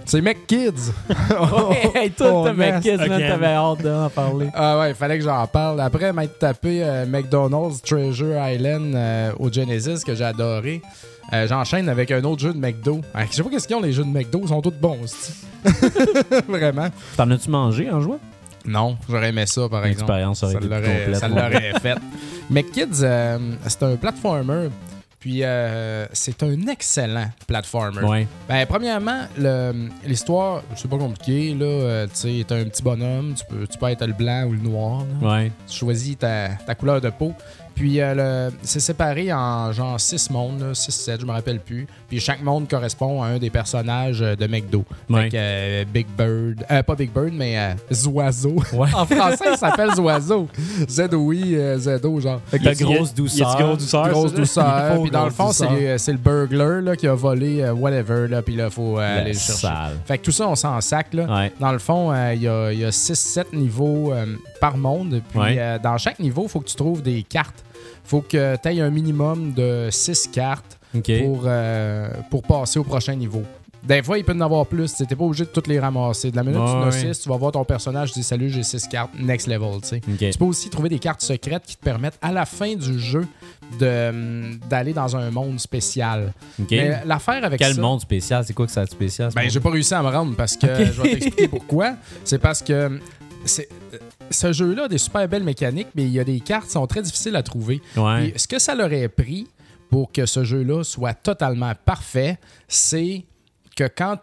C'est Mech Kids. <laughs> <laughs> hey, toi, Oh, t'as kiss, man, t'avais hâte d'en parler. Ah ouais, il fallait que j'en parle. Après m'être tapé euh, McDonald's Treasure Island euh, au Genesis que j'ai adoré, euh, j'enchaîne avec un autre jeu de McDo. Ah, je sais pas qu'est-ce qu'ils ont les jeux de McDo, ils sont tous bons, c'ti. <laughs> Vraiment. T'en as-tu mangé en jouant? Non, j'aurais aimé ça par exemple. L'expérience aurait Ça l'aurait complète. ça l'aurait fait. McKids, euh, c'est un platformer. Puis euh, c'est un excellent platformer. Ouais. Ben, premièrement, l'histoire, c'est pas compliqué. Là, Euh, tu sais, t'es un petit bonhomme, tu peux, tu peux être le blanc ou le noir. là. Ouais. Tu choisis ta, ta couleur de peau. Puis euh, le- c'est séparé en genre 6 mondes, 6-7, je me rappelle plus. Puis chaque monde correspond à un des personnages euh, de McDo. Ouais. Fait que euh, Big Bird, euh, pas Big Bird, mais euh, Zoiseau. Ouais. <laughs> en français, il s'appelle Zoiseau. Z-O-I, Z-O, genre. Fait que la Y grosse y douceur. a-t-il grosse douceur? Grosse Puis dans le fond, c'est le burglar là, qui a volé euh, whatever. Là, puis là, il faut euh, aller le chercher. salle. Fait que tout ça, on s'en sac. Là. Ouais. Dans le fond, euh, il y a, y a 6-7 niveaux euh, par monde. Puis Ouais. euh, dans chaque niveau, il faut que tu trouves des cartes. Faut que tu aies un minimum de 6 cartes pour, euh, pour passer au prochain niveau. Des fois, il peut en avoir plus. Tu n'es pas obligé de toutes les ramasser. De la minute que tu en as ouais. 6, tu vas voir ton personnage, tu dis salut, j'ai 6 cartes, next level. tu sais. Ok. Tu peux aussi trouver des cartes secrètes qui te permettent à la fin du jeu hum, d'aller dans un monde spécial. OK. Mais l'affaire avec Quel ça. monde spécial? C'est quoi que ça a de spécial? Ben, j'ai pas réussi à me rendre parce que je vais t'expliquer pourquoi. C'est parce que c'est, ce jeu-là a des super belles mécaniques, mais il y a des cartes qui sont très difficiles à trouver. Ouais. Ce que ça leur aurait pris pour que ce jeu-là soit totalement parfait, c'est que quand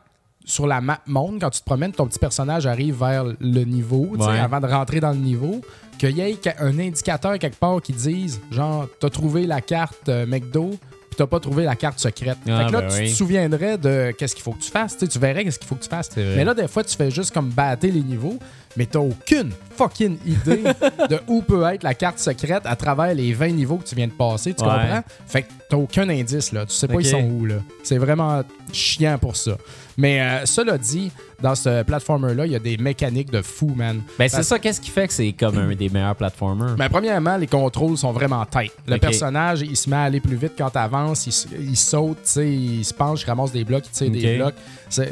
sur la map monde, quand tu te promènes, ton petit personnage arrive vers le niveau, Ouais. avant de rentrer dans le niveau, qu'il y ait un indicateur quelque part qui dise, genre, t'as trouvé la carte euh, McDo, puis t'as pas trouvé la carte secrète. Ah, fait que là, ben tu oui. te souviendrais de qu'est-ce qu'il faut que tu fasses, tu verrais qu'est-ce qu'il faut que tu fasses. Mais là, des fois, tu fais juste comme battre les niveaux, mais t'as aucune fucking idée <laughs> de où peut être la carte secrète à travers les 20 niveaux que tu viens de passer, tu Ouais. comprends? Fait que t'as aucun indice, là. Tu sais pas Ok. ils sont où, là. C'est vraiment chiant pour ça. Mais euh, cela dit, dans ce platformer-là, il y a des mécaniques de fou, man. Ben, c'est Parce- ça, qu'est-ce qui fait que c'est comme un des meilleurs platformers? Ben, premièrement, les contrôles sont vraiment tight. Le personnage, il se met à aller plus vite quand t'avances, il, il saute, il se penche, il ramasse des blocs, il tire des blocs.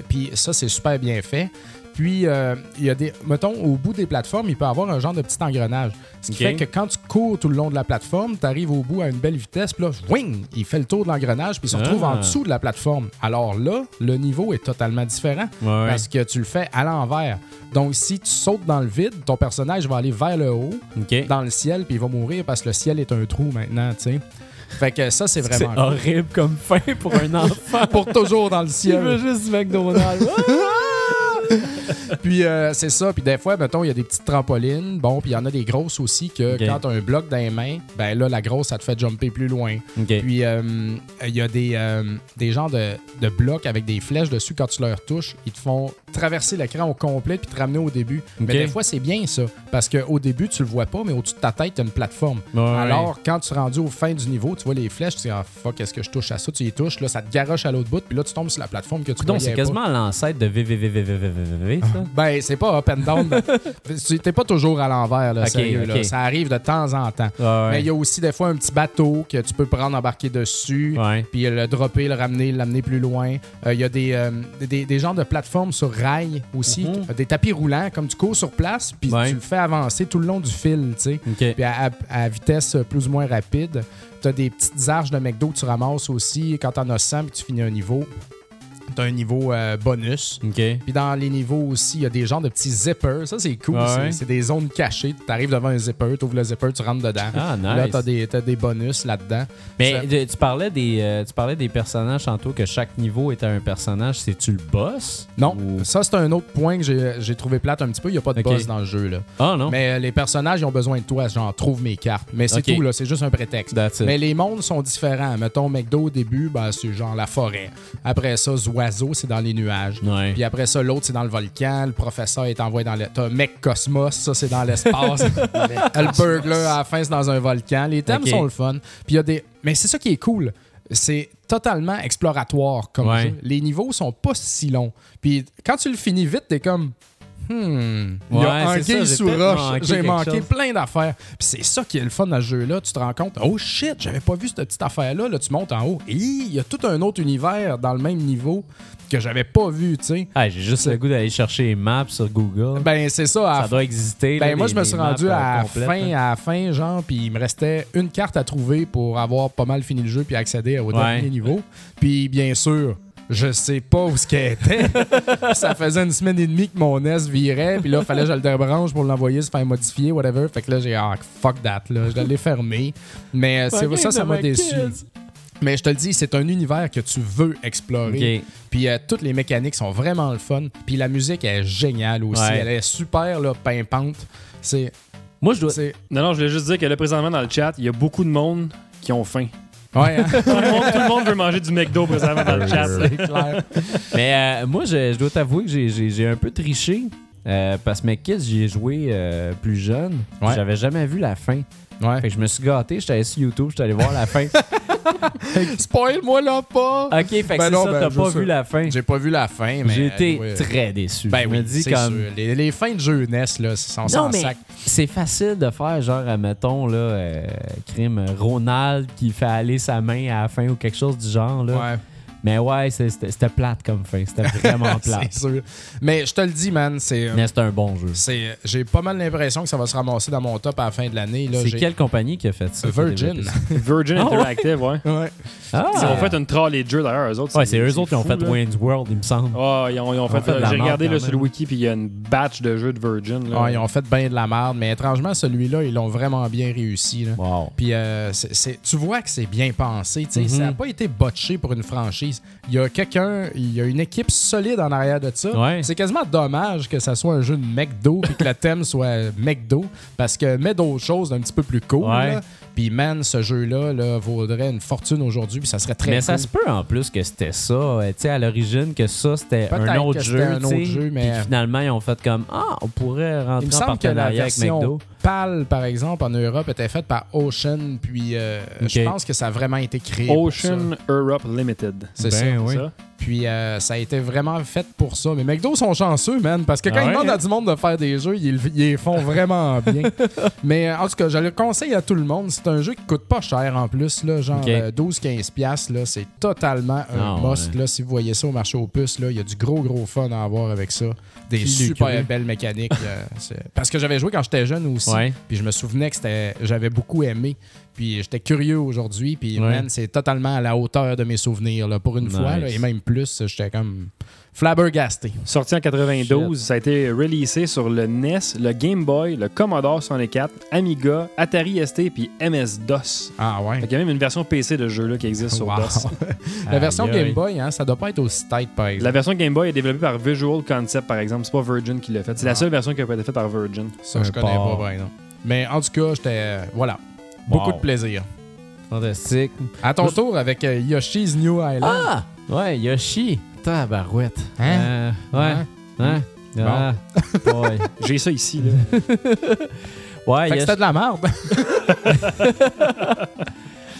Puis ça, c'est super bien fait. Puis, euh, il y a des. Mettons, au bout des plateformes, il peut avoir un genre de petit engrenage. Ce qui fait que quand tu cours tout le long de la plateforme, tu arrives au bout à une belle vitesse, puis là, wing, il fait le tour de l'engrenage, puis il se retrouve Ah. en dessous de la plateforme. Alors là, le niveau est totalement différent Ouais, parce que tu le fais à l'envers. Donc, si tu sautes dans le vide, ton personnage va aller vers le haut dans le ciel, puis il va mourir parce que le ciel est un trou maintenant, tu sais. Fait que ça, c'est vraiment horrible comme fin pour un <laughs> enfant. Pour toujours dans le Il veut ciel. juste McDonald's. <laughs> <laughs> puis euh, c'est ça. Puis des fois, mettons, il y a des petites trampolines. Bon, puis il y en a des grosses aussi que quand tu as un bloc dans les mains, ben là, la grosse, ça te fait jumper plus loin. Puis euh, il y a des, euh, des genres de, de blocs avec des flèches dessus. Quand tu leur touches, ils te font traverser l'écran au complet puis te ramener au début. Mais Ok. des fois, c'est bien ça. Parce qu'au début, tu le vois pas, mais au-dessus de ta tête, tu as une plateforme. Ouais, ouais. Alors, quand tu es rendu au fin du niveau, tu vois les flèches, tu dis Ah fuck, est-ce que je touche à ça Tu y touches, là, ça te garoche à l'autre bout, puis là, tu tombes sur la plateforme que tu Donc, c'est quasiment l'ancêtre de VVVVVVV, ça? Ben, c'est pas up and down. Tu- T'es pas toujours à l'envers, là, sérieux. Ça arrive de temps en temps. Ouais, Mais il y a aussi des fois un petit bateau que tu peux prendre, embarquer dessus, puis le dropper, le ramener, l'amener plus loin. Euh, Il y a des, euh, des, des genres de plateformes sur rail aussi, Mhm. des tapis roulants, comme tu cours sur place, puis Ouais. tu le fais avancer tout le long du fil, tu sais. Puis à, à- à vitesse plus ou moins rapide. Tu as des petites arches de McDo que tu ramasses aussi quand tu en as 100 puis tu finis un niveau. Tu as un niveau euh, bonus. Puis dans les niveaux aussi, il y a des genres de petits zippers. Ça, c'est cool. C'est- ouais. C'est des zones cachées. Tu arrives devant un zipper, tu ouvres le zipper, tu rentres dedans. Ah, nice. Là, tu as, des t'as des bonus là-dedans. Mais Ça- tu, parlais des, euh, tu parlais des personnages tantôt, que chaque niveau était un personnage. C'est-tu le boss? Non, Ou- ça, c'est un autre point que j'ai j'ai trouvé plate un petit peu. Il n'y a pas de boss dans le jeu. Là. Ah, non? Mais euh, les personnages, ils ont besoin de toi. Genre, trouve mes cartes. Mais c'est tout, là. C'est juste un prétexte. Mais les mondes sont différents. Mettons, McDo, au début, ben, c'est genre la forêt. Après ça, Zoiseau, c'est dans les nuages. Ouais. Puis après ça, l'autre, c'est dans le volcan. Le professeur est envoyé dans le. T'as Mec Cosmos, ça, c'est dans l'espace. <laughs> le burglar, à la fin, c'est dans un volcan. Les thèmes sont le fun. Puis il y a des. Mais c'est ça qui est cool. C'est totalement exploratoire comme Ouais. jeu. Les niveaux sont pas si longs. Puis quand tu le finis vite, t'es comme. Hmm. Il y Ouais, a un sous roche. manqué J'ai manqué chose. plein d'affaires. Puis c'est ça qui est le fun dans ce jeu-là. Tu te rends compte, oh shit, j'avais pas vu cette petite affaire-là. Là, tu montes en haut. Et il y a tout un autre univers dans le même niveau que j'avais pas vu, tu sais. Ah, j'ai juste le goût d'aller chercher les maps sur Google. Ben, c'est ça. à ça doit exister. ben là, moi, les- je me suis rendu euh, à la complètes, fin, à la fin, genre, puis il me restait une carte à trouver pour avoir pas mal fini le jeu puis accéder au Ouais. dernier niveau. Puis bien sûr, je sais pas où ce qu'elle était. <laughs> ça faisait une semaine et demie que mon NES virait, puis là, fallait que je le débranche pour l'envoyer, se faire modifier, whatever. Fait que là, j'ai ah fuck that, là, je l'ai fermé. Mais euh, c'est ça, ça m'a déçu. Mais je te le dis, c'est un univers que tu veux explorer. Puis euh, toutes les mécaniques sont vraiment le fun. Puis la musique est géniale aussi. Ouais. Elle est super là, pimpante. C'est. Moi, je dois. c'est- Non, non, je voulais juste dire que là, présentement, dans le chat, il y a beaucoup de monde qui ont faim. Ouais, hein? tout, le monde, tout le monde veut manger du McDo présentement dans le chat. c'est clair. Mais euh, moi, je, je dois t'avouer que j'ai- un peu triché. euh, parce que mes j'y ai joué euh, plus jeune. Ouais. J'avais jamais vu la fin. Ouais. Fait que je me suis gâté, j'étais allé sur YouTube, j'étais allé voir la fin. <laughs> <laughs> Spoil-moi là pas! ok, fait que Ben c'est non, ça, ben, t'as pas vu la fin. J'ai pas vu la fin, mais. J'ai été très déçu. Ben je oui, me dis c'est comme. sûr. Les, les fins de jeunesse, là, s'en mais sac. c'est facile de faire, genre, admettons, là, euh, crime Ronald qui fait aller sa main à la fin ou quelque chose du genre, là. Ouais. Mais ouais, c'était plate comme fin. C'était <laughs> vraiment plate. c'est sûr. Mais je te le dis, man, c'est. Mais c'est un bon jeu. c'est- J'ai pas mal l'impression que ça va se ramasser dans mon top à la fin de l'année. là. C'est J'ai- quelle compagnie qui a fait ça? Virgin. <laughs> <laughs> Virgin Ah? Interactive, ouais. Ouais. Ah! Ils ont fait une trolley de jeu d'ailleurs, eux autres. Ouais, c'est eux autres qui ont fait là. Wayne's World, il me semble. Ah, ils ont, ils ont fait. J'ai regardé là, sur le wiki, puis il y a une batch de jeux de Virgin. Là. Ah, ils ont fait bien de la merde, mais étrangement, celui-là, ils l'ont vraiment bien réussi. là. Wow. Puis euh, tu vois que c'est bien pensé. tu sais, Mhm. Ça n'a pas été botché pour une franchise. Il y a quelqu'un, il y a une équipe solide en arrière de ça. Ouais. C'est quasiment dommage que ça soit un jeu de McDo <laughs> puis que le thème soit McDo parce que met d'autres choses d'un petit peu plus cool. Ouais. Puis man, ce jeu-là là, vaudrait une fortune aujourd'hui puis ça serait très Mais cool. ça se peut en plus que c'était ça, euh, tu sais, à l'origine, que ça c'était un autre que jeu. un tu sais, autre jeu, mais- puis finalement, ils ont fait comme Ah, on pourrait rentrer en partenariat avec McDo. PAL, par exemple, en Europe, était faite par Ocean. Puis euh, je pense que ça a vraiment été créé. pour ça. Ocean Europe Limited. C'est Ben ça. oui. Ça. Puis euh, ça a été vraiment fait pour ça. Mais McDo sont chanceux, man, parce que quand Ah ils ouais, demandent à hein? du monde de faire des jeux, ils, ils les font vraiment <laughs> bien. Mais euh, en tout cas, je le conseille à tout le monde. C'est un jeu qui coûte pas cher en plus, là, genre Ok. euh, 12-15$. piastres, là. C'est totalement un Ah must. ouais. Là, si vous voyez ça au marché aux puces, là, il y a du gros, gros fun à avoir avec ça. Des super cru? belles mécaniques. <laughs> parce que j'avais joué quand j'étais jeune aussi. Ouais. Puis je me souvenais que c'était, j'avais beaucoup aimé. Puis j'étais curieux aujourd'hui. Puis Ouais. man, c'est totalement à la hauteur de mes souvenirs. Là, pour une Nice. fois, là, et même plus, j'étais comme flabbergasté. Sorti en 92, ça a été releasé sur le NES, le Game Boy, le Commodore 64, Amiga, Atari ST puis MS-DOS. Ah ouais. Fait qu'il y a même une version PC de ce jeu-là qui existe sur Wow. DOS. <laughs> La version. Game Boy, hein, ça doit pas être aussi tight, par exemple. La version Game Boy est développée par Visual Concept, par exemple. C'est pas Virgin qui l'a fait. C'est la Ah. seule version qui a pas été faite par Virgin. Ça, je connais port. pas, par exemple. Mais en tout cas, j'étais. euh, voilà. Beaucoup de plaisir. Fantastique. À ton tour avec euh, Yoshi's New Island. Ah! Ouais, Yoshi. Tabarouette. Hein? Euh, ouais. Hein? Hein? Ah, ouais. J'ai ça ici. Là. <laughs> Ouais, Fait que Yoshi- c'était de la merde. <laughs>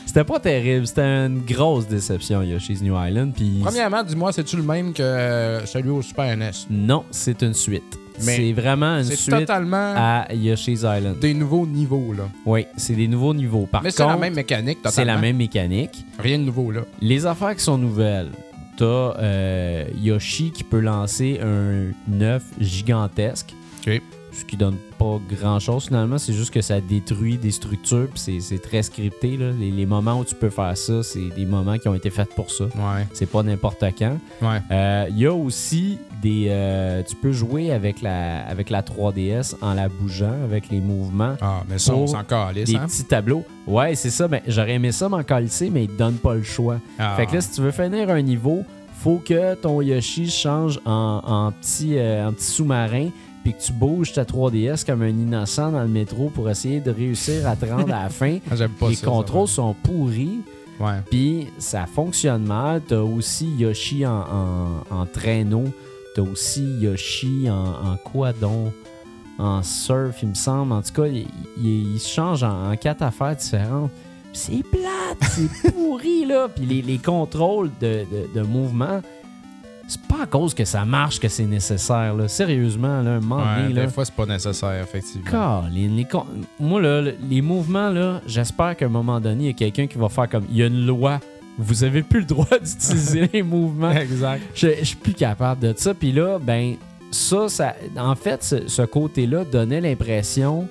c'était pas terrible. C'était une grosse déception, Yoshi's New Island. Puis <laughs> Premièrement, dis-moi, c'est-tu le même que euh, celui au Super NES? non, c'est une suite. Mais C'est vraiment une suite totalement à Yoshi's Island. des nouveaux niveaux, là. Oui, c'est des nouveaux niveaux. Par Mais c'est la même mécanique, totalement. c'est la même mécanique. Rien de nouveau, là. Les affaires qui sont nouvelles, t'as euh, Yoshi qui peut lancer un œuf gigantesque. Ce qui donne pas grand chose finalement, c'est juste que ça détruit des structures, puis c'est- très scripté. là. Les, les moments où tu peux faire ça, c'est des moments qui ont été faits pour ça. Ouais. C'est pas n'importe quand. Ouais. Euh, Il y a aussi des. euh, tu peux jouer avec la, avec la 3DS en la bougeant, avec les mouvements Ah, mais ça, on s'en calisse, des hein? petits tableaux. Ouais, c'est ça. Mais j'aurais aimé ça m'en calisser, mais il te donne pas le choix. Ah. Fait que là, si tu veux finir un niveau, faut que ton Yoshi change en, en petit, euh, en petit sous-marin, puis que tu bouges ta 3DS comme un innocent dans le métro pour essayer de réussir à te rendre à la fin. <laughs> Ah, J'aime pas Les ça, contrôles sont pourris, puis ça fonctionne mal. T'as aussi Yoshi en, en- en traîneau. T'as aussi Yoshi en, en quoi donc? En surf, il me semble. En tout cas, il, il- il se change en, en quatre affaires différentes. C'est plate, c'est <laughs> pourri, là. Puis les, les contrôles de, de- de mouvement, c'est pas à cause que ça marche que c'est nécessaire, là. Sérieusement, là, un moment Ouais, donné, là. des fois, c'est pas nécessaire, effectivement. Les Moi, là, le- les mouvements, là, j'espère qu'à un moment donné, il y a quelqu'un qui va faire comme. Il y a une loi. Vous avez plus le droit <laughs> d'utiliser les mouvements. Exact. Je je suis plus capable de ça. Puis là, ben, ça, ça en fait, ce, ce côté-là donnait l'impression.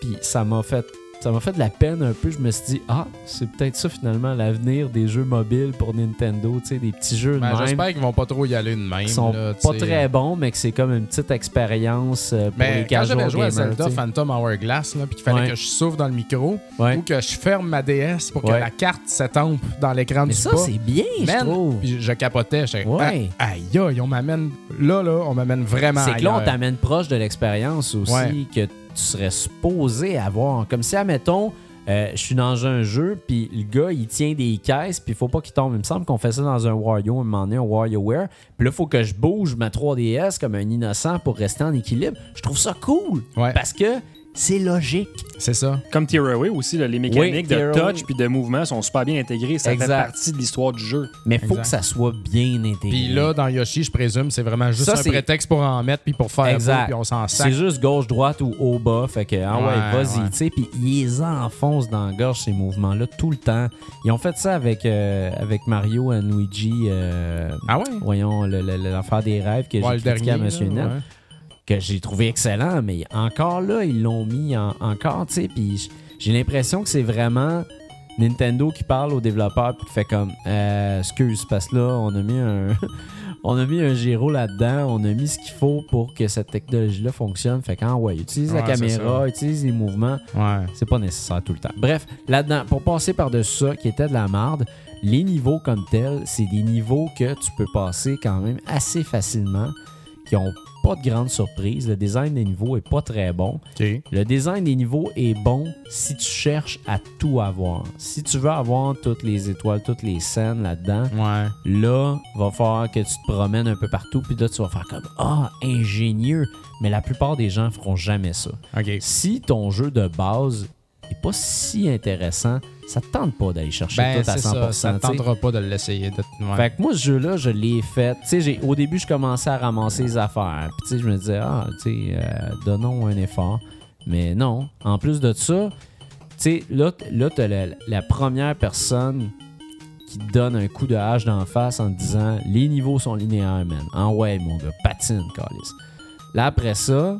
Puis ça m'a fait. Ça m'a fait de la peine un peu. Je me suis dit, ah, c'est peut-être ça finalement l'avenir des jeux mobiles pour Nintendo. Tu sais, des petits jeux de Ben, même J'espère qu'ils vont pas trop y aller de même. qui sont là, pas très bons, mais que c'est comme une petite expérience euh, pour Mais les quand j'avais joué à Zelda. Phantom Hourglass, là, puis qu'il fallait Ouais. que je souffle dans le micro Ouais. ou que je ferme ma DS pour que Ouais. la carte s'estampe dans l'écran Mais du ça, bas. c'est bien, je trouve. Puis je capotais. Ouais. ah, aïe, aïe, on m'amène. Là, là, on m'amène vraiment. C'est que là, on t'amène proche de l'expérience aussi que tu serais supposé avoir. Comme si, admettons, euh, je suis dans un jeu, puis le gars, il tient des caisses, puis il faut pas qu'il tombe. Il me semble qu'on fait ça dans un Wario, un moment donné, un WarioWare. Puis là, il faut que je bouge ma 3DS comme un innocent pour rester en équilibre. Je trouve ça cool. Ouais. Parce que c'est logique. C'est ça. Comme Tearaway aussi, là, les mécaniques de touch puis de mouvement sont super bien intégrées. Ça fait Exact. partie de l'histoire du jeu. Mais faut Exact. que ça soit bien intégré. Puis là, dans Yoshi, je présume, c'est vraiment juste Ça, un c'est- prétexte pour en mettre puis pour faire Exact. puis on s'en c'est sac. juste gauche, droite ou haut, bas. Fait que, ah ouais, Ouais, vas-y, ouais. tu sais. Puis ils enfoncent dans la gorge, ces mouvements-là, tout le temps. Ils ont fait ça avec, euh, avec Mario et Luigi. euh, Ah ouais? Voyons, le- le- l'enfer des rêves que Ouais, j'ai le critiqué à dernier, Là, que j'ai trouvé excellent, mais encore là, ils l'ont mis en- encore, tu sais, puis j'ai l'impression que c'est vraiment Nintendo qui parle aux développeurs puis qui fait comme euh, excuse parce que là on a mis un <laughs> on a mis un gyro là-dedans, on a mis ce qu'il faut pour que cette technologie-là fonctionne. Fait qu'en ouais, utilise la Ouais, caméra, utilise les mouvements, Ouais. c'est pas nécessaire tout le temps. Bref, là-dedans, pour passer par-dessus ça, qui était de la marde, les niveaux comme tels, c'est des niveaux que tu peux passer quand même assez facilement, qui ont pas de grandes surprises. Le design des niveaux est pas très bon. Le design des niveaux est bon si tu cherches à tout avoir. Si tu veux avoir toutes les étoiles, toutes les scènes là-dedans, Ouais. là, va falloir que tu te promènes un peu partout, puis là, tu vas faire comme Ah, ingénieux. Mais la plupart des gens feront jamais ça. Si ton jeu de base est pas si intéressant, ça te tente pas d'aller chercher Ben, tout à c'est 100%. ça. Ça sais. tentera pas de l'essayer. de- ouais. Fait que moi, ce jeu-là, je l'ai fait. Tu sais, j'ai- au début, je commençais à ramasser les affaires. Puis, tu sais, je me disais, ah, tu sais, euh, donnons un effort. Mais non. En plus de ça, tu sais, là, t'as la, la première personne qui te donne un coup de hache d'en face en te disant, les niveaux sont linéaires, man. En ouais, mon gars, patine, calice. Là, après ça,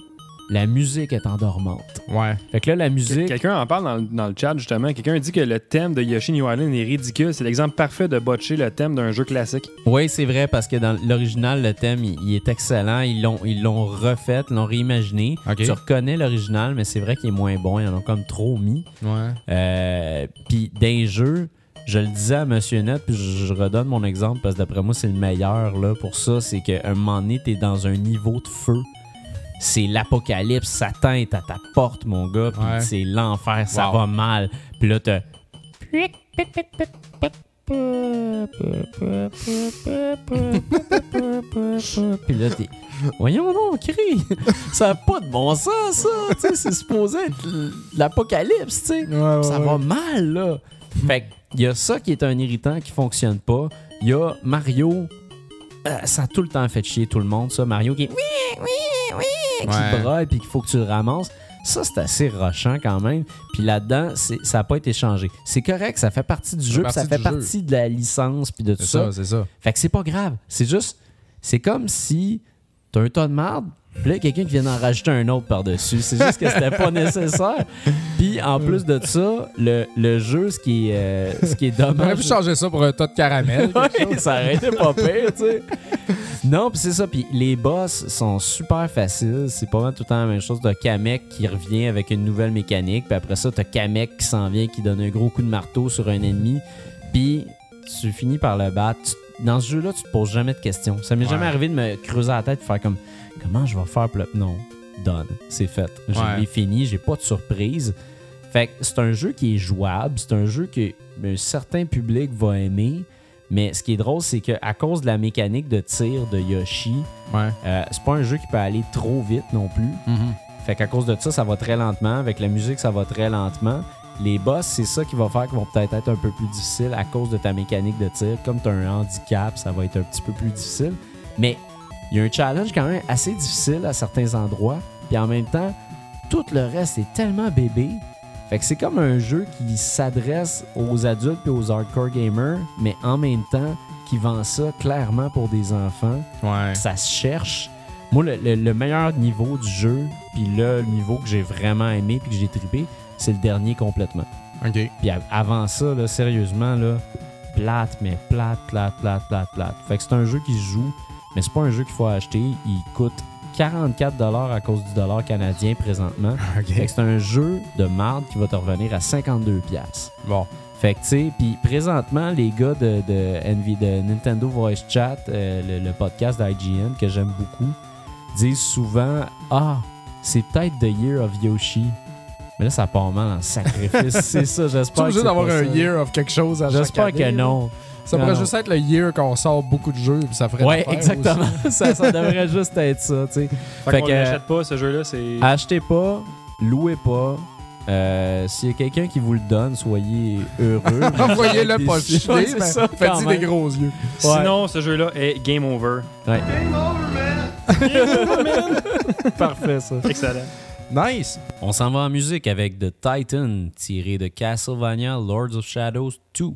la musique est endormante. Ouais. Fait que là, la musique. Quelqu'un en parle dans, le- dans le chat, justement. Quelqu'un dit que le thème de Yoshi New Island est ridicule. C'est l'exemple parfait de botcher le thème d'un jeu classique. Oui, c'est vrai, parce que dans l'original, le thème, il, il est excellent. Ils l'ont, ils l'ont refait, ils l'ont réimaginé. Tu reconnais l'original, mais c'est vrai qu'il est moins bon. Ils en ont comme trop mis. Ouais. Euh, puis les jeux, je le disais à Monsieur Net, puis je, je redonne mon exemple parce que d'après moi, c'est le meilleur là, pour ça. C'est qu'à un moment donné, t'es dans un niveau de feu. C'est l'apocalypse, Satan est à ta porte, mon gars, puis Ouais. c'est l'enfer, ça Wow. va mal. Puis là, t'as. Puis là, t'es. Voyons donc, crie! Ça n'a pas de bon sens, ça! Tu sais, c'est supposé être l'apocalypse, tu sais! Ouais, ça va mal, là! Fait il y a ça qui est un irritant qui fonctionne pas. Il y a Mario. euh, ça a tout le temps fait chier tout le monde, ça. Mario qui est. Oui, oui! Qui Ouais. braille puis qu'il faut que tu le ramasses. Ça, c'est assez rochant quand même. Puis là-dedans, ça n'a pas été changé. C'est correct, ça fait partie du jeu, puis ça partie fait jeu. partie de la licence, puis de tout C'est ça. ça, c'est ça. Fait que c'est pas grave. C'est juste. C'est comme si t'as un tas de marde, puis là, quelqu'un qui vient d'en rajouter un autre par-dessus. C'est juste que c'était pas nécessaire. Puis en plus de ça, le, le jeu, ce qui est, euh, ce qui est On aurait dommage. pu changer ça pour un tas de caramel. Ouais, ça aurait été pas pire, tu sais. Non, puis c'est ça. Puis les boss sont super faciles. C'est pas mal tout le temps la même chose. T'as Kamek qui revient avec une nouvelle mécanique. Puis après ça, t'as Kamek qui s'en vient, qui donne un gros coup de marteau sur un ennemi. Puis tu finis par le battre. Dans ce jeu-là, tu te poses jamais de questions. Ça m'est Ouais. jamais arrivé de me creuser la tête et faire comme comment je vais faire pour le. Non, done. C'est fait. Je Ouais. l'ai fini. J'ai pas de surprise. Fait que c'est un jeu qui est jouable. C'est un jeu que un certain public va aimer. Mais ce qui est drôle, c'est qu'à cause de la mécanique de tir de Yoshi, Ouais. euh, c'est pas un jeu qui peut aller trop vite non plus. Mhm. Fait qu'à cause de ça, ça va très lentement. Avec la musique, ça va très lentement. Les boss, c'est ça qui va faire qu'ils vont peut-être être un peu plus difficiles à cause de ta mécanique de tir. Comme tu as un handicap, ça va être un petit peu plus difficile. Mais il y a un challenge quand même assez difficile à certains endroits. Puis en même temps, tout le reste est tellement bébé. Fait que c'est comme un jeu qui s'adresse aux adultes et aux hardcore gamers, mais en même temps qui vend ça clairement pour des enfants Ouais. ça se cherche. Moi, le, le- le meilleur niveau du jeu, puis là, le niveau que j'ai vraiment aimé puis que j'ai trippé, c'est le dernier complètement. OK. Puis av- avant ça, là, sérieusement, là, plate, mais plate, plate, plate, plate, plate. Fait que c'est un jeu qui se joue, mais c'est pas un jeu qu'il faut acheter. Il coûte 44$ à cause du dollar canadien présentement. <laughs> C'est un jeu de marde qui va te revenir à 52$. Bon. Fait que, tu sais, puis présentement, les gars de, de, NV de Nintendo Voice Chat, euh, le, le podcast d'IGN que j'aime beaucoup, disent souvent Ah, c'est peut-être The Year of Yoshi. Mais là, ça part mal en sacrifice. <laughs> c'est ça, Tu es j'espère. que obligé d'avoir un year of quelque chose à J'espère que non. Ça pourrait juste être le year qu'on sort beaucoup de jeux, puis ça ferait Ouais, exactement. <laughs> ça, ça devrait juste être ça, tu sais. Fait, Fait qu'on que- n'achète pas ce jeu-là, c'est. Achetez pas. louez pas. Euh, S'il y a quelqu'un qui vous le donne, soyez heureux. <laughs> Envoyez-le pas Ouais, chier, mais quand des gros yeux. Sinon, ce jeu-là est game over. Ouais. <laughs> Parfait, ça. Excellent. Nice! On s'en va en musique avec The Titan, tiré de Castlevania Lords of Shadows 2.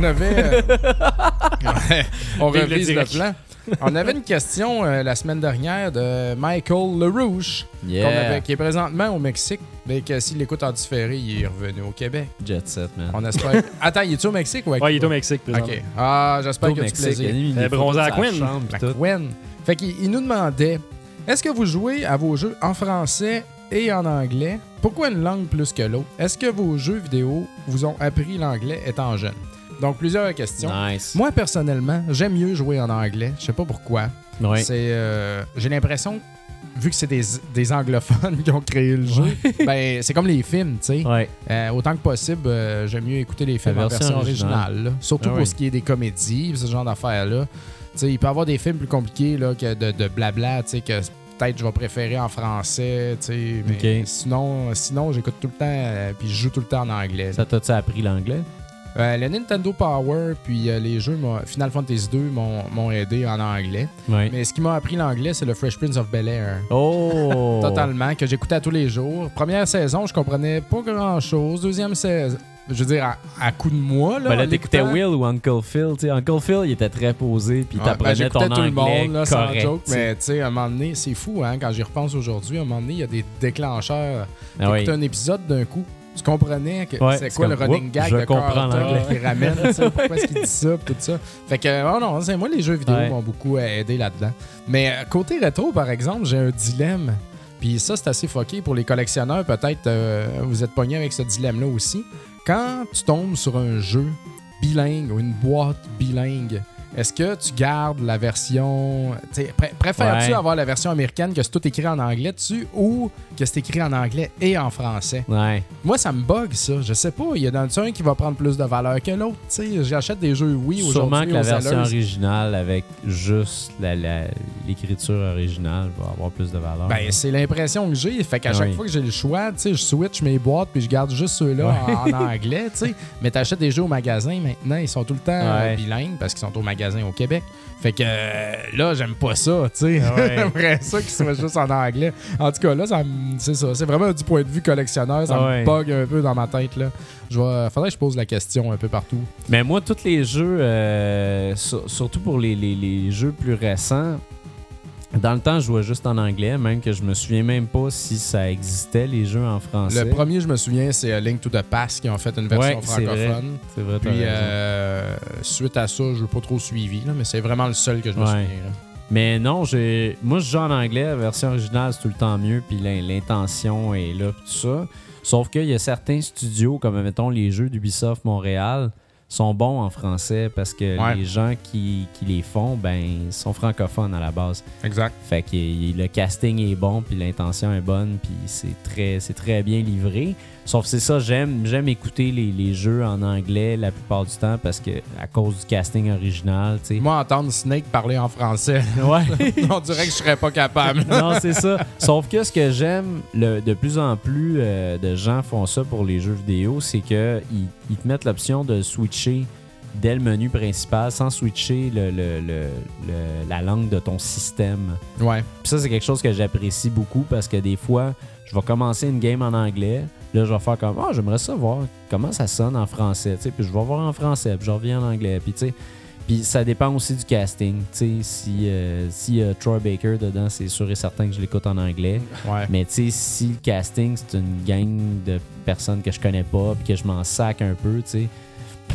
On avait. euh, <laughs> ouais, on Vive revise le plan. On avait une question euh, la semaine dernière de Michael LaRouche, qu'on Yeah. avait- qui est présentement au Mexique, mais que s'il l'écoute en différé, il est revenu au Québec. Jet set, man. On espère. <laughs> Attends, il est-tu au Mexique ou à Ouais, il est au Mexique, présentement. Ok. Ah, j'espère qu'il a du Mexique, plaisir. il des bronzé à Quinn. Gwen. Fait qu'il il nous demandait est-ce que vous jouez à vos jeux en français et en anglais? Pourquoi une langue plus que l'autre? Est-ce que vos jeux vidéo vous ont appris l'anglais étant jeune? Donc, plusieurs questions. Nice. Moi, personnellement, j'aime mieux jouer en anglais. Je sais pas pourquoi. C'est, euh, J'ai l'impression, vu que c'est des, des anglophones <laughs> qui ont créé le jeu, <laughs> ben, c'est comme les films, tu sais. Ouais. Euh, autant que possible, euh, j'aime mieux écouter les films La en version originale. originale. là. Surtout Ah pour oui. ce qui est des comédies, ce genre d'affaires-là. Il peut y avoir des films plus compliqués là, que de, de blabla, tu sais, que peut-être je vais préférer en français, tu sais, mais sinon, sinon j'écoute tout le temps, euh, puis je joue tout le temps en anglais. Ça t'a-tu appris l'anglais? Euh, le Nintendo Power, puis euh, les jeux Final Fantasy 2 m'ont aidé en anglais. Mais ce qui m'a appris l'anglais, c'est le Fresh Prince of Bel-Air. Oh! <laughs> Totalement, que j'écoutais tous les jours. Première saison, je comprenais pas grand-chose. Deuxième saison, je veux dire, à, à coup de mois, là. Ben là, t'écoutais. Will ou Uncle Phil. tu sais. Uncle Phil, il était très posé, puis Ouais, ben, t'apprenais ton tout le monde, là, sans correct. joke, tu sais. mais tu sais, à un moment donné, c'est fou, hein, quand j'y repense aujourd'hui, à un moment donné, il y a des déclencheurs. Ah oui. T'écoutes un épisode d'un coup, tu comprenais que Ouais, c'est quoi le running gag de Carlton qui ramène, pourquoi est-ce <laughs> qu'il dit ça, tout ça. Fait que, oh non, c'est- moi, les jeux vidéo Ouais. m'ont beaucoup aidé là-dedans. Mais euh, côté rétro, par exemple, j'ai un dilemme. Puis ça, c'est assez fucké pour les collectionneurs. Peut-être euh, vous êtes pogné avec ce dilemme-là aussi. Quand tu tombes sur un jeu bilingue ou une boîte bilingue, est-ce que tu gardes la version. Préfères-tu Ouais. avoir la version américaine que c'est tout écrit en anglais dessus ou que c'est écrit en anglais et en français? Ouais. Moi, ça me bug, ça. Je sais pas. Il y en a un qui va prendre plus de valeur que l'autre. Tu sais, j'achète des jeux, oui, Sûrement aujourd'hui. que la version originale avec juste l'écriture originale va avoir plus de valeur. Ben, c'est l'impression que j'ai. Fait qu'à Ah chaque fois que j'ai le choix, tu sais, je switch mes boîtes puis je garde juste ceux-là en, en anglais, tu sais. Mais t'achètes des jeux au magasin maintenant, ils sont tout le temps euh, bilingues parce qu'ils sont au magasin au Québec. Fait que euh, là, j'aime pas ça, tu sais. Ah ouais. <laughs> J'aimerais ça qu'ils soient juste en anglais. En tout cas, là, c'est ça. C'est vraiment du point de vue collectionneur. Ça Ah ouais. me bug un peu dans ma tête, là. Je vais, faudrait que je pose la question un peu partout. Mais moi, tous les jeux, euh, sur- surtout pour les, les- les jeux plus récents, dans le temps, je jouais juste en anglais, même que je me souviens même pas si ça existait, les jeux en français. Le premier, je me souviens, c'est Link to the Past qui ont fait une version Ouais, francophone. C'est vrai, Puis, euh, suite à ça, je n'ai pas trop suivi, là, mais c'est vraiment le seul que je me Ouais. souviens. là. Mais non, j'ai moi je joue en anglais, la version originale c'est tout le temps mieux, puis l'in- l'intention est là, puis tout ça. Sauf qu'il y a certains studios, comme mettons les jeux d'Ubisoft Montréal, sont bons en français parce que Ouais. les gens qui, qui les font, ben, sont francophones à la base. Exact. Fait que le casting est bon, puis l'intention est bonne, puis c'est très, c'est très bien livré. Sauf que c'est ça, j'aime, j'aime écouter les, les jeux en anglais la plupart du temps parce que à cause du casting original, tu sais. Moi, entendre Snake parler en français, Ouais. <laughs> on dirait que je serais pas capable. <laughs> non, c'est ça. Sauf que ce que j'aime, le- de plus en plus euh, de gens font ça pour les jeux vidéo, c'est que ils, ils te mettent l'option de switcher dès le menu principal sans switcher le- le- le- le- la langue de ton système. ouais. Puis ça, c'est quelque chose que j'apprécie beaucoup parce que des fois, je vais commencer une game en anglais. Là, je vais faire comme, ah, j'aimerais savoir comment ça sonne en français. tu sais. Puis je vais voir en français, puis je reviens en anglais. Puis tu sais, puis ça dépend aussi du casting. tu sais. Si, euh, si euh, Troy Baker dedans, c'est sûr et certain que je l'écoute en anglais. Ouais. Mais tu sais, si le casting, c'est une gang de personnes que je connais pas, puis que je m'en sac un peu, tu sais,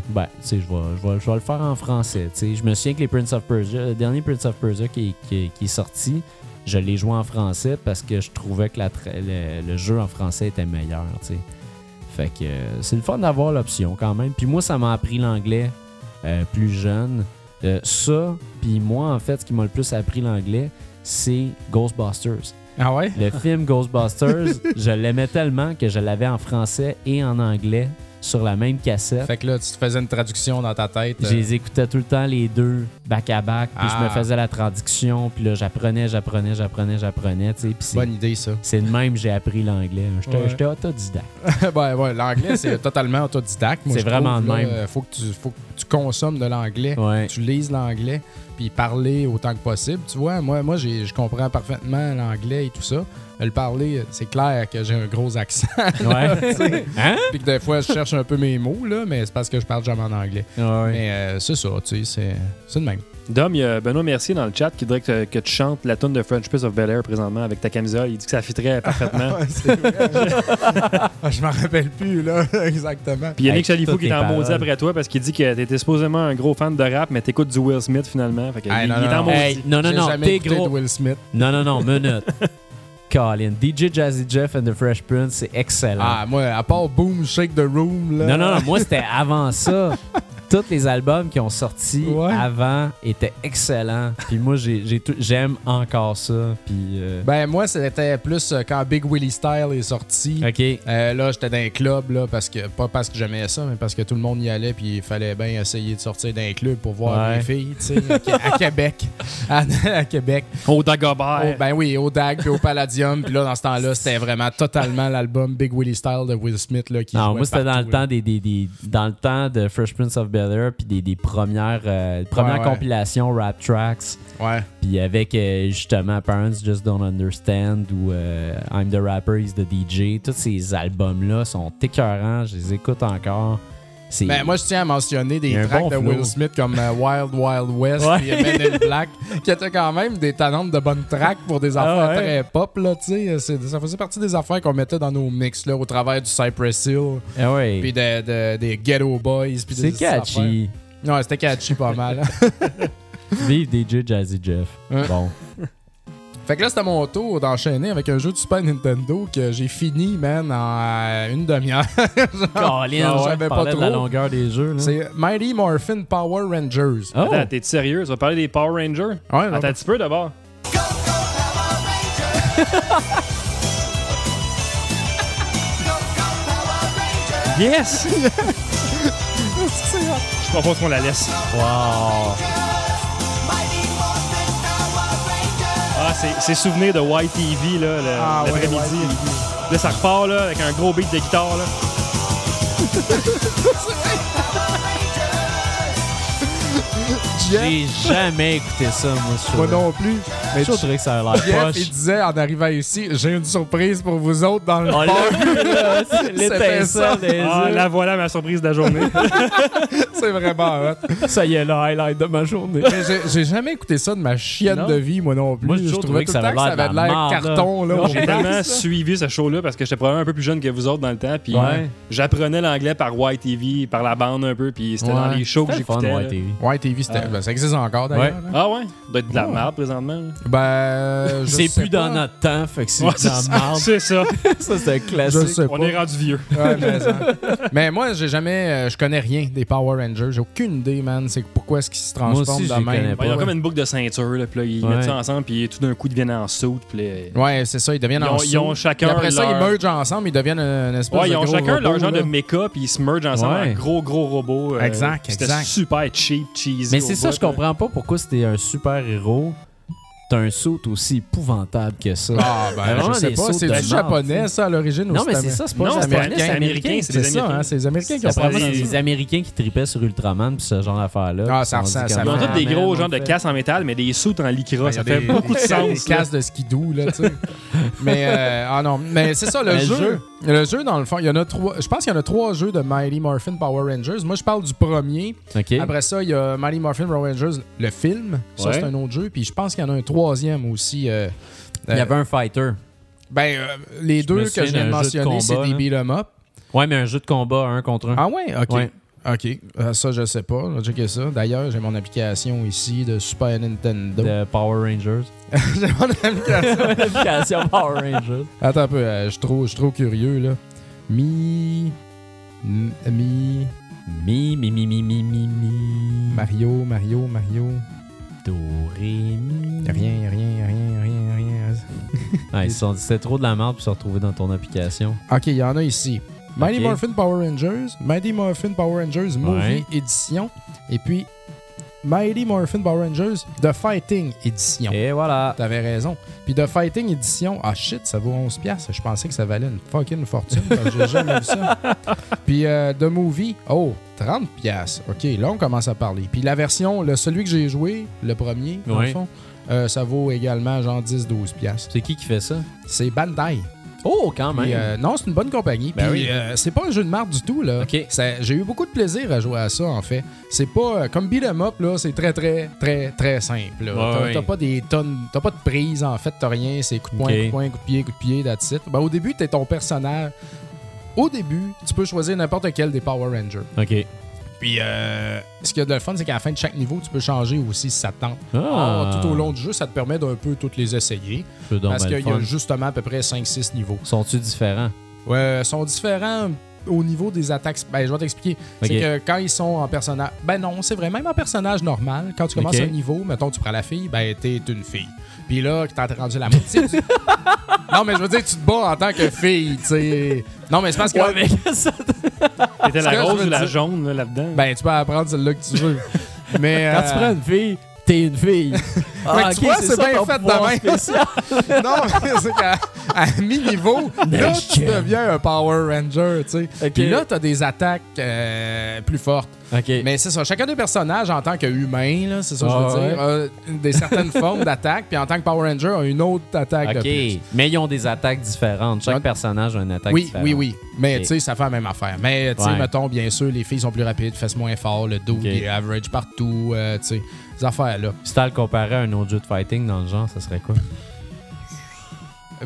ben, tu sais, je vais, je, vais, je vais le faire en français. tu sais. Je me souviens que les Prince of Persia, le dernier Prince of Persia qui, qui- qui est sorti, je l'ai joué en français parce que je trouvais que la le, le jeu en français était meilleur. tu sais. Fait que euh, c'est le fun d'avoir l'option quand même. Puis moi, ça m'a appris l'anglais euh, plus jeune. Euh, ça, puis moi, en fait, ce qui m'a le plus appris l'anglais, c'est Ghostbusters. Ah ouais? Le film <laughs> Ghostbusters, je l'aimais tellement que je l'avais en français et en anglais sur la même cassette. Fait que là, tu te faisais une traduction dans ta tête. Je euh, les écoutais tout le temps les deux back à back, puis je me Ah. faisais la traduction, puis là, j'apprenais, j'apprenais, j'apprenais, j'apprenais, Bonne idée, ça. c'est de même que j'ai appris l'anglais. J'étais Ouais. autodidacte. <laughs> ouais, ouais, l'anglais, c'est <laughs> totalement autodidacte. C'est vraiment trouve, de même. euh, faut, que tu, faut que tu consommes de l'anglais. Ouais. Tu lises l'anglais, puis parler autant que possible. Tu vois, moi, moi j'ai- je comprends parfaitement l'anglais et tout ça. Le parler, c'est clair que j'ai un gros accent. Ouais. <laughs> hein? puis que des fois, je cherche un peu mes mots, là, mais c'est parce que je parle jamais en anglais. Ouais. Mais euh, c'est ça, tu sais, c'est- c'est le même. Dom, il y a Benoît Mercier dans le chat qui dirait que, que tu chantes la tune de French Prince of Bel Air présentement avec ta camisole. Il dit que ça fitterait parfaitement. <laughs> Ah, je m'en rappelle plus, là, <laughs> exactement. Puis Yannick Chalifou qui est en maudit après toi parce qu'il dit que t'étais supposément un gros fan de rap, mais t'écoutes du Will Smith finalement. Fait que Hey, il, non, il est non, en non. maudit. Hey, non, non, non, t'es gros. de Will Smith. Non, non, non, minute. Colin, DJ Jazzy Jeff and the Fresh Prince, c'est excellent. Ah, moi, à part Boom, Shake the Room, là. Non, non, non, moi c'était avant ça. <laughs> Tous les albums qui ont sorti Ouais. avant étaient excellents. Puis moi, j'aime encore ça. Puis. euh, Ben, moi, c'était plus euh, quand Big Willie Style est sorti. ok. Euh, là, j'étais dans un club, là, parce que, pas parce que j'aimais ça, mais parce que tout le monde y allait, puis il fallait bien essayer de sortir d'un club pour voir Ouais. les filles, tu sais, à, Québec. <laughs> À, à Québec. Au Dagobert. Oh, ben oui, au DAG, puis au Palladium, puis là, dans ce temps-là, <laughs> c'était vraiment totalement l'album Big Willie Style de Will Smith, là, qui Non, moi c'était dans le temps des, des, des- dans le temps de Fresh Prince of Bel Air puis des, des premières euh, premières Ouais, ouais. compilations rap tracks Ouais. puis avec euh, justement Parents Just Don't Understand ou euh, I'm the Rapper He's the DJ tous ces albums là sont écœurants je les écoute encore Ben, moi, je tiens à mentionner des tracks bon de flow. Will Smith comme euh, Wild Wild West Ouais. Men in Black, qui étaient quand même des talentes de bonnes tracks pour des affaires Ah ouais. très pop, là. C'est- Ça faisait partie des affaires qu'on mettait dans nos mix, là, au travers du Cypress Hill, Ah ouais. puis de- de- des Ghetto Boys, c'est des affaires. catchy Ouais, c'était catchy pas mal. hein. <laughs> vive DJ Jazzy Jeff Ouais. bon Fait que là, c'était mon tour d'enchaîner avec un jeu de Super Nintendo que j'ai fini, man, en euh, une demi-heure. <laughs> Colin j'avais pas parlais de la trop. longueur des jeux. C'est Mighty Morphin Power Rangers. oh Attends, t'es sérieux? Tu vas parler des Power Rangers? Ouais, Attends un petit peu d'abord. Yes! <laughs> Je propose qu'on la laisse. wow Ah, c'est- c'est souvenir de YTV là, le- Ah, ouais, l'après-midi. là, ça repart là, avec un gros beat de guitare. Là. <laughs> Jeff, j'ai jamais écouté ça moi moi non plus. Mais je trouvais que ça a l'air Jeff, poche il disait en arrivant ici, j'ai une surprise pour vous autres dans le c'est C'était l'étincelle Ah, la voilà ma surprise de la journée. <laughs> C'est vraiment hot. Ça y est, le highlight de ma journée. Mais j'ai- jamais écouté ça de ma chienne Non. de vie, moi non plus. Moi, je trouvais que tout le ça avait l'air carton. Là, J'ai là. suivi ce show-là parce que j'étais probablement un peu plus jeune que vous autres dans le temps. Puis Ouais. j'apprenais l'anglais par YTV, par la bande un peu. Puis c'était dans les shows que j'écoutais. là. ouais, TV. Ouais, TV, c'était- Ah. Ben, ça existe encore d'ailleurs. Ouais. là. Ah ouais? Doit être de la Ouais. merde présentement. là. Ben, <laughs> je C'est sais plus pas. dans notre temps, fait que c'est Ouais, dans c'est la ça. marde. <laughs> C'est ça. Ça, c'est un Je classique. sais On pas. est rendu vieux. Ouais, mais, ça. Mais moi, j'ai jamais, euh, je connais rien des Power Rangers. J'ai aucune idée, man. C'est pourquoi est-ce qu'ils se Moi transforment de même. Ben, ils ont Ouais. comme une boucle de ceinture. Là, puis là, ils Ouais. mettent ça ensemble. Puis tout d'un coup, ils deviennent en saut. Puis là, Ouais, c'est ça. Ils deviennent Ils en ont- ils ont saut. chacun après ça, ils leur- mergent ensemble. Ils deviennent une espèce Ouais, de ils ont gros chacun leur genre là. de mecha, puis ils se mergent ensemble Ouais. en gros, gros robot. euh, Exact, C'était exact. super cheap, cheesy. Mais au c'est ça, je comprends pas pourquoi c'était un super héros. T'as un saut aussi épouvantable que ça. Ah, ben, vraiment je sais pas. C'est du japonais, ça, à l'origine? Non, mais c'est c'est ça, c'est pas Non, c'est américain. c'est américain, c'est C'est ça, Américains. hein, c'est les Américains qui ont C'est ça. des Américains qui tripaient sur Ultraman puis ce genre d'affaires-là. Ah, ça ça Ils ont tous des gros genres de casques en métal, mais des sauts en lycra. Ben, ça fait beaucoup de sens. Des là. casques de skidoo, là, tu sais. mais, euh, ah non, mais c'est ça, le jeu. Le jeu, dans le fond, il y en a trois. Je pense qu'il y en a trois jeux de Mighty Morphin Power Rangers. Moi, je parle du premier. Après ça, il y a Mighty Morphin Power Rangers, le film. Ça, c'est un autre jeu. Puis je pense qu'il y en a un troisième aussi. euh, Il y avait un fighter. Ben, euh, les Je deux que je viens de mentionner, c'est des là. beat 'em up. Ouais, mais un jeu de combat un contre un. Ah ouais? OK. Ouais. OK. Euh, ça, je sais pas. Va checker ça. D'ailleurs, j'ai mon application ici de Super Nintendo. De Power Rangers. <laughs> j'ai mon <laughs> application. Power Rangers. Attends un peu. euh, je suis trop, je trop curieux, là. Mi... Mi, mi, mi, mi, mi, mi, mi. Mario, Mario, Mario. Do, ré, mi. Rien, rien, rien, rien, rien. Ah, ils se sont dit c'était trop de la merde pour se retrouver dans ton application. OK, il y en a ici. Mighty. Morphin Power Rangers, Mighty Morphin Power Rangers Movie Ouais. Edition, et puis Mighty Morphin Power Rangers The Fighting Edition. Et voilà. T'avais raison. Puis The Fighting Edition, ah shit, ça vaut 11$. piastres. Je pensais que ça valait une fucking fortune. J'ai jamais vu ça. <laughs> Puis euh, The Movie, oh, 30$. piastres. OK, là, on commence à parler. Puis la version, le, celui que j'ai joué, le premier, dans le fond, euh, ça vaut également genre 10-12$. piastres. C'est qui qui fait ça? C'est Bandai. Oh, quand même. Puis, euh, non, c'est une bonne compagnie. Ben Puis, oui. euh, c'est pas un jeu de marque du tout. là. Ça- J'ai eu beaucoup de plaisir à jouer à ça, en fait. C'est pas. euh, comme Beat 'em Up, là, c'est très, très, très, très simple. là. Ouais, T'as ouais. t'as pas des tonnes. T'as pas de prise, en fait. T'as rien. C'est coup de poing, Ok. coup de poing, coup de pied, coup de pied, that's it. Ben, au début, t'es ton personnage. Au début, tu peux choisir n'importe quel des Power Rangers. OK. Puis, euh, ce qu'il y a de le fun, c'est qu'à la fin de chaque niveau, tu peux changer aussi si ça te tente. Ah. Or, tout au long du jeu, ça te permet d'un peu toutes les essayer. Parce qu'il y a justement à peu près 5-6 niveaux. Sont-tu différents? Ouais, sont différents au niveau des attaques. Ben, je vais t'expliquer. C'est que quand ils sont en personnage. Ben non, c'est vrai. Même en personnage normal, quand tu commences un niveau, mettons, tu prends la fille, ben t'es une fille. Puis là, t'as rendu la moitié. <laughs> non, mais je veux dire, tu te bats en tant que fille, tu sais. Non, mais c'est parce que. Ouais, mais ça... Que la je rose ou la dire- jaune là, là-dedans? Ben, tu peux apprendre celle-là que tu veux. mais. Quand euh, tu prends une fille, t'es une fille. <laughs> Ah, tu vois, c'est bien fait de même. <laughs> non, mais c'est qu'à à mi-niveau, là, tu deviens un Power Ranger, tu sais. Ok. Puis là, t'as des attaques euh, plus fortes. Mais c'est ça, chacun des personnages en tant qu'humain, c'est ça que je Ah veux ouais. dire, a des certaines <laughs> formes d'attaque, puis en tant que Power Ranger, a une autre attaque de OK. plus. Mais ils ont des attaques différentes. Chaque personnage a une attaque Oui, différente. oui, oui. Mais Ok. tu sais, ça fait la même affaire. Mais tu sais, Ouais. mettons, bien sûr, les filles sont plus rapides, fesses moins fort, le dos Ok. il est average partout, euh, tu sais, affaires-là. Si t'as le comparé à un autre jeu de fighting dans le genre, ça serait quoi?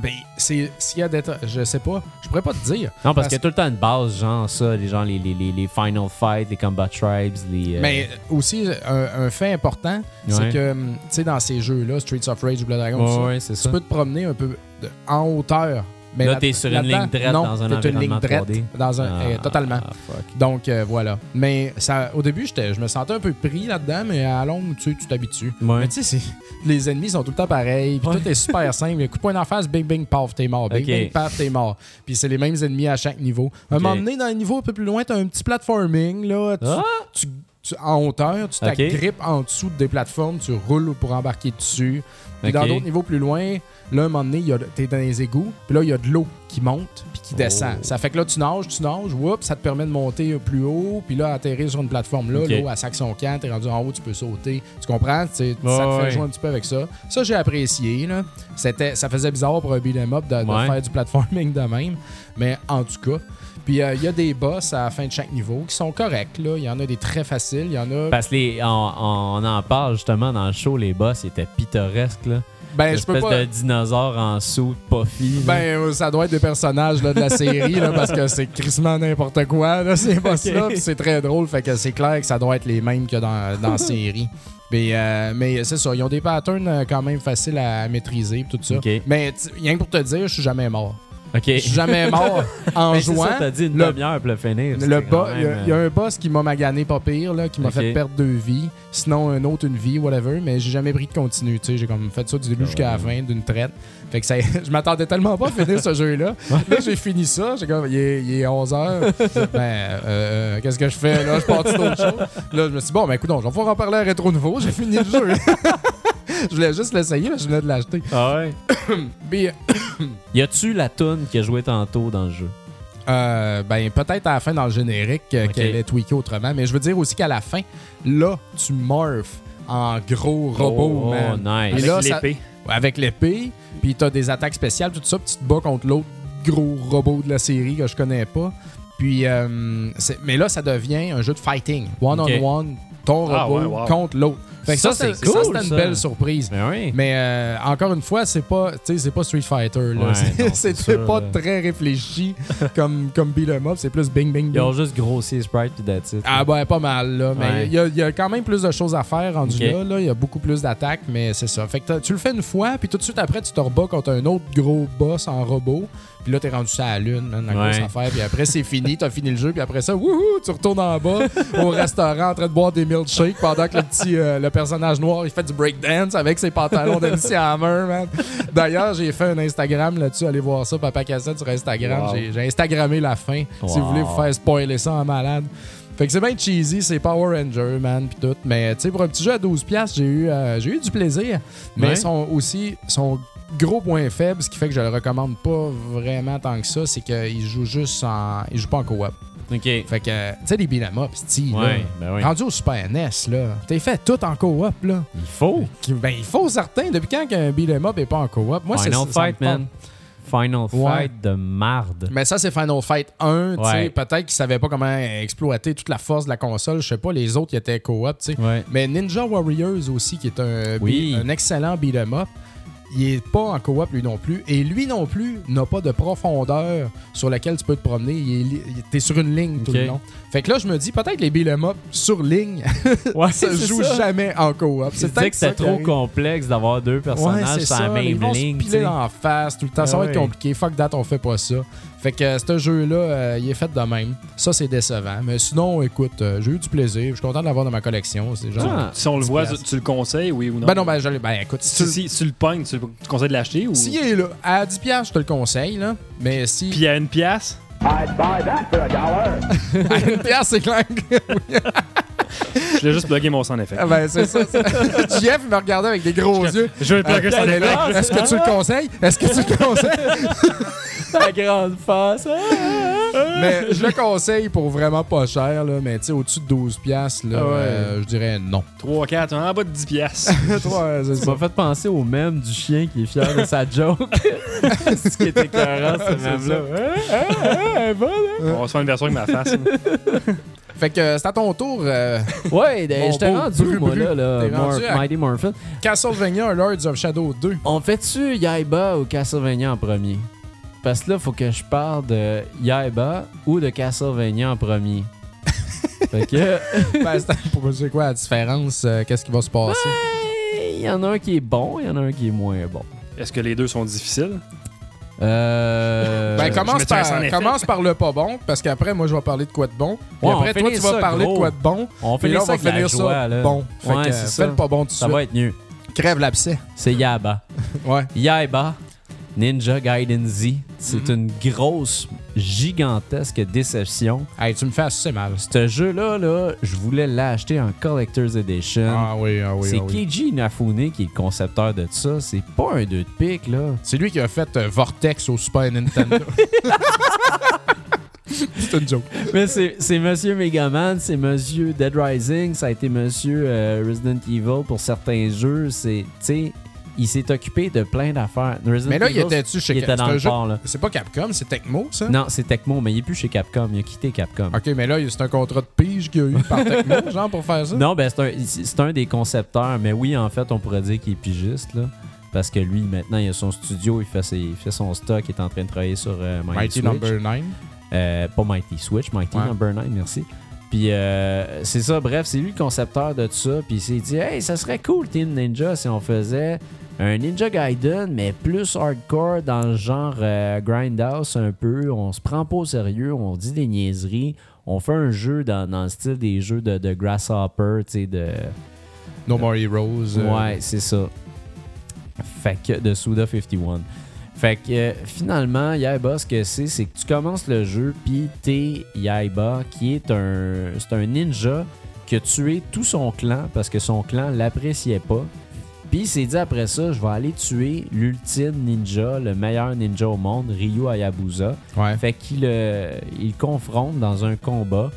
Ben, s'il y a des. Je sais pas, je pourrais pas te dire. Non, parce, Parce- qu'il y a tout le temps une base, genre ça, les, gens, les, les, les, Final Fight, les Combat Tribes, les... euh, Mais aussi, un, un fait important, c'est que, hum, tu sais, dans ces jeux-là, Streets of Rage, Blood Dragon, Ouais, tout ça, ouais, c'est tu ça. peux te promener un peu en hauteur. Mais Là, t'es sur une ligne droite non, dans un t'es une ligne environnement droite 3D. dans un, Ah, euh, totalement. fuck. Donc euh, voilà. Mais ça, au début, je me sentais un peu pris là-dedans, mais à longue, tu t'habitues. Ouais. Mais tu sais, les ennemis sont tout le temps pareils, puis Ouais. tout est super <laughs> simple. Coup de poing d'en face, bing bing paf, t'es mort. Bing Ok. bing paf, t'es mort. Puis c'est les mêmes ennemis à chaque niveau. Un Ok. moment donné, dans un niveau un peu plus loin, t'as un petit platforming là. Tu, Ah! tu- tu- en hauteur, tu t'agrippes en dessous des plateformes, tu roules pour embarquer dessus. Puis dans d'autres niveaux plus loin, là, un moment donné, t'es dans les égouts, puis là, il y a de l'eau qui monte puis qui descend. Oh. Ça fait que là, tu nages, tu nages, whoop, ça te permet de monter plus haut, puis là, atterrir sur une plateforme. Là, l'eau, à sac son camp, t'es rendu en haut, tu peux sauter. Tu comprends? Ça te fait ouais. jouer un petit peu avec ça. Ça, j'ai apprécié. Là. Ça faisait bizarre pour un beat'em up de, de faire du platforming de même, mais en tout cas. Puis euh, il y a des boss à la fin de chaque niveau qui sont corrects. Là. Il y en a des très faciles, il y en a... Parce que les, on, on en parle justement dans le show, les boss étaient pittoresques. Là. Ben, je peux espèce pas... de dinosaure en sous puffy. Ben, euh, ça doit être des personnages là, de la série, là, parce que c'est crissement n'importe quoi, là, ces <laughs> boss-là. C'est très drôle, fait que c'est clair que ça doit être les mêmes que dans, dans la série. Mais, euh, mais c'est ça, ils ont des patterns quand même faciles à maîtriser, tout ça. Ok. Mais rien que pour te dire, je suis jamais mort. Ok. Je suis jamais <laughs> mort en Mais c'est jouant. ça, t'as dit une le- demi-heure pour le finir. Le il y, a- même, il y a euh, un boss qui m'a magané pas pire, là, qui m'a fait perdre deux vies. Sinon, un autre, une vie, whatever. Mais j'ai jamais pris de continu. J'ai comme fait ça du début jusqu'à la fin d'une traite. Fait que ça, <laughs> je m'attendais tellement pas à finir ce jeu-là. Là, j'ai fini ça. J'ai comme, il est, il est 11 heures. <laughs> ben, euh, euh, qu'est-ce que je fais là? Je pars d'autre chose? Là, je me suis dit, bon, ben écoute, je vais pouvoir en parler à Rétro Nouveau. J'ai fini le jeu. Je voulais juste l'essayer, mais je venais de l'acheter. Ah ouais. <coughs> Puis, <coughs> Y a-tu la toune qui a joué tantôt dans le jeu? Euh, ben peut-être à la fin dans le générique euh, qu'elle est tweakée autrement, mais je veux dire aussi qu'à la fin, là, tu morphes en gros robot, oh, man. nice. Puis Avec l'épée. Avec l'épée, puis t'as des attaques spéciales, tout ça, puis tu te bats contre l'autre gros robot de la série que je connais pas. Puis, euh, mais là, ça devient un jeu de fighting. One-on-one, ton Ah, robot ouais, wow. contre l'autre. Ça, Ça, c'est ça, cool, c'était une ça. belle surprise. Ben oui. Mais euh, encore une fois, c'est pas, c'est pas Street Fighter. là. Ouais, <laughs> C'était pas là. très réfléchi <laughs> comme, comme Beat 'em Up. C'est plus bing, bing, Ils bing. ont juste grossi Sprite that's it. Ah ben pas mal là, mais Ouais. il y, y a quand même plus de choses à faire rendu Ok. là, là. Il y a beaucoup plus d'attaques, mais c'est ça. Fait que tu le fais une fois, puis tout de suite après, tu te rebats contre un autre gros boss en robot. Puis là, t'es rendu ça à la lune, man, la Ouais. grosse affaire. Puis après, c'est fini, t'as fini le jeu. Puis après ça, wouhou, tu retournes en bas au restaurant en train de boire des milkshakes pendant que le petit, euh, le personnage noir, il fait du breakdance avec ses pantalons d'MC Hammer, man. D'ailleurs, j'ai fait un Instagram là-dessus. Allez voir ça, Papa Cassette sur Instagram. Wow. J'ai- Instagrammé la fin. Si vous voulez vous faire spoiler ça en malade. Fait que c'est bien cheesy, c'est Power Ranger, man, pis tout. Mais tu sais, pour un petit jeu à 12$, piastres, j'ai eu, euh, j'ai eu du plaisir. Mais Ouais. son, aussi, son gros point faible, ce qui fait que je le recommande pas vraiment tant que ça, c'est qu'il joue juste en. Il joue pas en coop. OK. Fait que, tu sais, les beat'em up, style, Ouais, ben oui. Rendu au Super NES, là. T'es fait tout en coop, là. Il faut. Ben, il faut certains. Depuis quand qu'un beat'em up est pas en coop? Moi, c'est Final ça Fight, man. Final Ouais. Fight de marde. Mais ça, c'est Final Fight 1. tu sais. Ouais. Peut-être qu'ils savaient pas comment exploiter toute la force de la console. Je sais pas, les autres, ils étaient coop. tu sais. Ouais. Mais Ninja Warriors aussi, qui est un, Oui. un excellent beat'em up, il est pas en coop lui non plus. Et lui non plus n'a pas de profondeur sur laquelle tu peux te promener. Il est li- il- T'es sur une ligne tout le long. Fait que là, je me dis, peut-être les beat'em up sur ligne <laughs> Ouais, se <laughs> c'est jouent ça. jamais en coop. C'est peut-être que qui trop arrive. complexe d'avoir deux personnages c'est sur la Ils même vont ligne. se piler en face tout le temps. Ça va être compliqué. Fuck that, on fait pas ça. Fait que euh, ce jeu-là, euh, il est fait de même. Ça, c'est décevant. Mais sinon, écoute, euh, j'ai eu du plaisir. Je suis content de l'avoir dans ma collection. C'est genre. Ah. Si on le 10 voit, tu le conseilles, oui ou non? Ben non, ben, je ben écoute, si, Si, si, si tu le pognes, tu, tu conseilles de l'acheter ou? s'il est là, à 10$, piastres, je te le conseille. Là. Mais si. Puis à une pièce, à <laughs> une pièce, c'est clair. que- je vais juste plugger mon son effet. Ah ben, c'est ça. c'est- <laughs> Jeff, il me regardait avec des gros yeux. Je vais plugger son Ah, effet. là, Est-ce que tu le conseilles? Est-ce que tu le conseilles? <laughs> La grande face. mais je le conseille pour vraiment pas cher. Là, mais tu sais, au-dessus de 12$, piastres, là, Ah ouais. euh, je dirais non. 3, 4, en bas de 10 pièces. Ouais, c'est Ça ça. m'a fait penser au même du chien qui est fier de sa joke. c'est ce qui était écœurant, ce même-là. On va se faire une version avec ma face. <laughs> Fait que euh, c'est à ton tour. euh, <laughs> Ouais, ben, Mon j'étais beau rendu, bru moi, bru. là, là T'es rendu Mor- à- Mighty Morphin. Castlevania Lords of Shadow 2. On fait-tu Yaiba ou Castlevania en premier? Parce que là, faut que je parle de Yaiba ou de Castlevania en premier. <laughs> fait que, ben, c'est pour c'est quoi la différence? euh, Qu'est-ce qui va se passer? il y en a un qui est bon, il y en a un qui est moins bon. Est-ce que les deux sont difficiles? Euh... Ben, commence par, commence par le pas bon, parce qu'après, moi, je vais parler de quoi de bon. Puis Ouais, après, toi, tu vas parler gros. de quoi de bon. on fait là, on ça va finir joie, ça là. bon. Fait Ouais, que, fais le pas bon tout de Ça va être mieux. Crève l'abcès. C'est Yaiba. Ouais. Yaiba, Ninja Gaiden Z. C'est Mhm. une grosse, gigantesque déception. Hey, tu me fais assez mal. Ce jeu-là, là, je voulais l'acheter en Collector's Edition. Ah oui, ah oui, c'est ah oui. Keiji Inafune qui est le concepteur de ça. C'est pas un 2 de pique, là. C'est lui qui a fait euh, Vortex au Super Nintendo. <laughs> c'est une joke. Mais c'est c'est Monsieur Megaman, c'est Monsieur Dead Rising, ça a été Monsieur euh, Resident Evil pour certains jeux. C'est, tu sais, il s'est occupé de plein d'affaires. Resident Mais là, il était-tu chez il était Cap- dans c'est pas Capcom, c'est Tecmo, ça? Non, c'est Tecmo, mais il est plus chez Capcom. Il a quitté Capcom. Ok, mais là, c'est un contrat de pige qu'il a eu par Tecmo, <laughs> genre, pour faire ça? Non, ben c'est un, c'est un des concepteurs, mais oui, en fait, on pourrait dire qu'il est pigiste, là. Parce que lui, maintenant, il a son studio, il fait, ses- il fait son stock, il est en train de travailler sur euh, Mighty, Mighty. Number 9. Euh, pas Mighty Switch, Mighty Ouais. Number 9, merci. Puis euh, c'est ça, bref, c'est lui le concepteur de tout ça. Puis il s'est dit, hey, ça serait cool Team Ninja si on faisait un Ninja Gaiden, mais plus hardcore dans le genre euh, grindhouse un peu. On se prend pas au sérieux, on dit des niaiseries. On fait un jeu dans, dans le style des jeux de, de Grasshopper, tu sais, de. No More Heroes. euh, Ouais, c'est ça. Fait que de Suda 51. Fait que euh, finalement, Yaiba, ce que c'est, c'est que tu commences le jeu, puis t'es Yaiba, qui est un, c'est un ninja qui a tué tout son clan parce que son clan l'appréciait pas. Puis il s'est dit après ça, je vais aller tuer l'ultime ninja, le meilleur ninja au monde, Ryu Hayabusa. Ouais. Fait qu'il euh, il confronte dans un combat.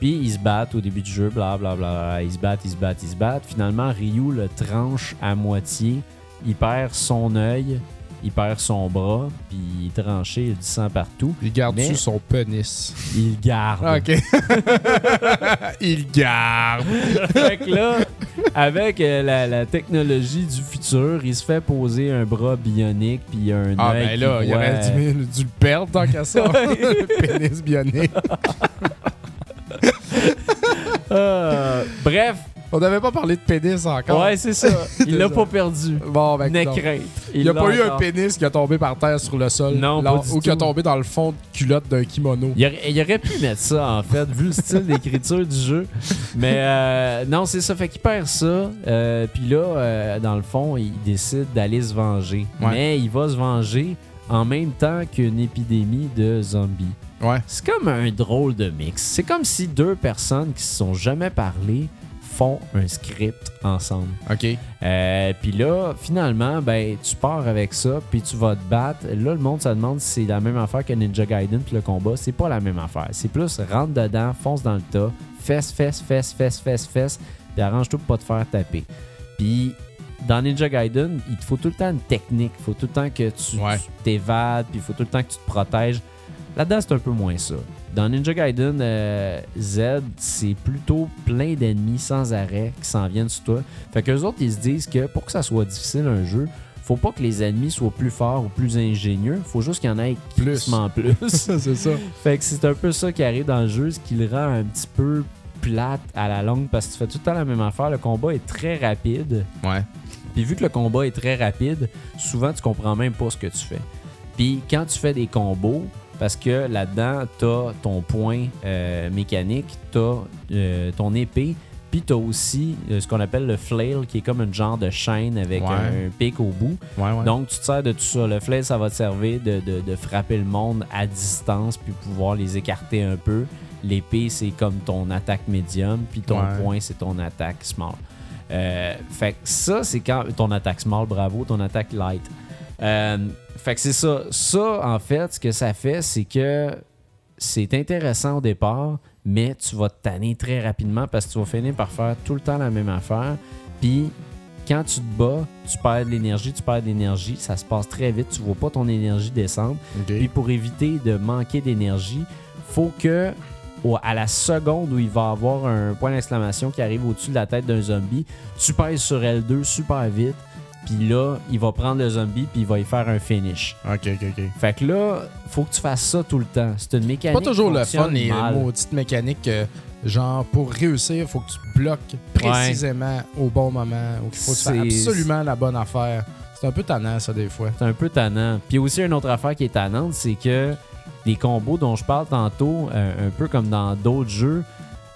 Puis ils se battent au début du jeu, blablabla. Bla, bla, ils se battent, ils se battent, ils se battent. Finalement, Ryu le tranche à moitié. Il perd son œil, il perd son bras, puis il est tranché, il a du sang partout. Il garde-tu Mais- son pénis? Il garde. Ok. <laughs> Il garde. fait que là, avec euh, la, la technologie du futur, il se fait poser un bras bionique, puis un Ah, ben qui là, il voit- aurait dû, dû le perdre tant qu'à ça. le <laughs> <laughs> pénis bionique. Ah, bref, On n'avait pas parlé de pénis encore. ouais, c'est ça. <laughs> Il l'a pas perdu. Bon, ben. Il n'y a pas eu un pénis qui a tombé par terre sur le sol. Non, lors- pas du Ou qui a tombé dans le fond de culotte d'un kimono. Il aurait, il aurait pu mettre ça, en fait, vu le style d'écriture du jeu. Mais euh, non, c'est ça. Fait qu'il perd ça. euh, Puis là, euh, dans le fond, il décide d'aller se venger. Ouais. Mais il va se venger en même temps qu'une épidémie de zombies. Ouais. C'est comme un drôle de mix. C'est comme si deux personnes qui se sont jamais parlé font un script ensemble. OK. Euh, puis là, finalement, ben, tu pars avec ça, puis tu vas te battre. Là, le monde se demande si c'est la même affaire que Ninja Gaiden, puis le combat. C'est pas la même affaire. C'est plus rentre dedans, fonce dans le tas, fesse, fesse, fesse, fesse, fesse, fesse, puis arrange-toi pour pas te faire taper. Puis dans Ninja Gaiden, il te faut tout le temps une technique. Il faut tout le temps que tu Ouais. t'évades, puis il faut tout le temps que tu te protèges. Là-dedans, c'est un peu moins ça. Dans Ninja Gaiden euh, Z, c'est plutôt plein d'ennemis sans arrêt qui s'en viennent sur toi. Fait qu'eux autres, ils se disent que pour que ça soit difficile un jeu, faut pas que les ennemis soient plus forts ou plus ingénieux. Faut juste qu'il y en ait Plus. crissement plus. <laughs> c'est ça. fait que c'est un peu ça qui arrive dans le jeu, ce qui le rend un petit peu plate à la longue parce que tu fais tout le temps la même affaire. Le combat est très rapide. Ouais. Puis vu que le combat est très rapide, souvent tu comprends même pas ce que tu fais. Puis quand tu fais des combos, parce que là-dedans, t'as ton point euh, mécanique, t'as euh, ton épée, puis t'as aussi euh, ce qu'on appelle le flail, qui est comme un genre de chaîne avec Ouais. un, pic au bout. Ouais, ouais. Donc tu te sers de tout ça. Le flail, ça va te servir de, de- de frapper le monde à distance, puis pouvoir les écarter un peu. L'épée, c'est comme ton attaque médium, puis ton point, c'est ton attaque small. Fait que ça, c'est quand ton attaque small, bravo, ton attaque light. Fait que c'est ça. Ça, en fait, ce que ça fait, c'est que c'est intéressant au départ, mais tu vas te tanner très rapidement parce que tu vas finir par faire tout le temps la même affaire. Puis quand tu te bats, tu perds de l'énergie, tu perds de l'énergie, ça se passe très vite, tu vois pas ton énergie descendre. Puis pour éviter de manquer d'énergie, faut que à la seconde où il va avoir un point d'exclamation qui arrive au-dessus de la tête d'un zombie, tu pèses sur L2 super vite. Puis là, il va prendre le zombie puis il va y faire un finish. OK, OK, OK. Fait que là, faut que tu fasses ça tout le temps. C'est une mécanique. Pas toujours qui le fun, les mal. maudites mécaniques. euh, genre, pour réussir, faut que tu bloques précisément au bon moment. Ou qu'il faut que tu fasses C'est- absolument la bonne affaire. C'est un peu tannant, ça, des fois. C'est un peu tannant. Puis aussi, une autre affaire qui est tannante, c'est que les combos dont je parle tantôt, euh, un peu comme dans d'autres jeux,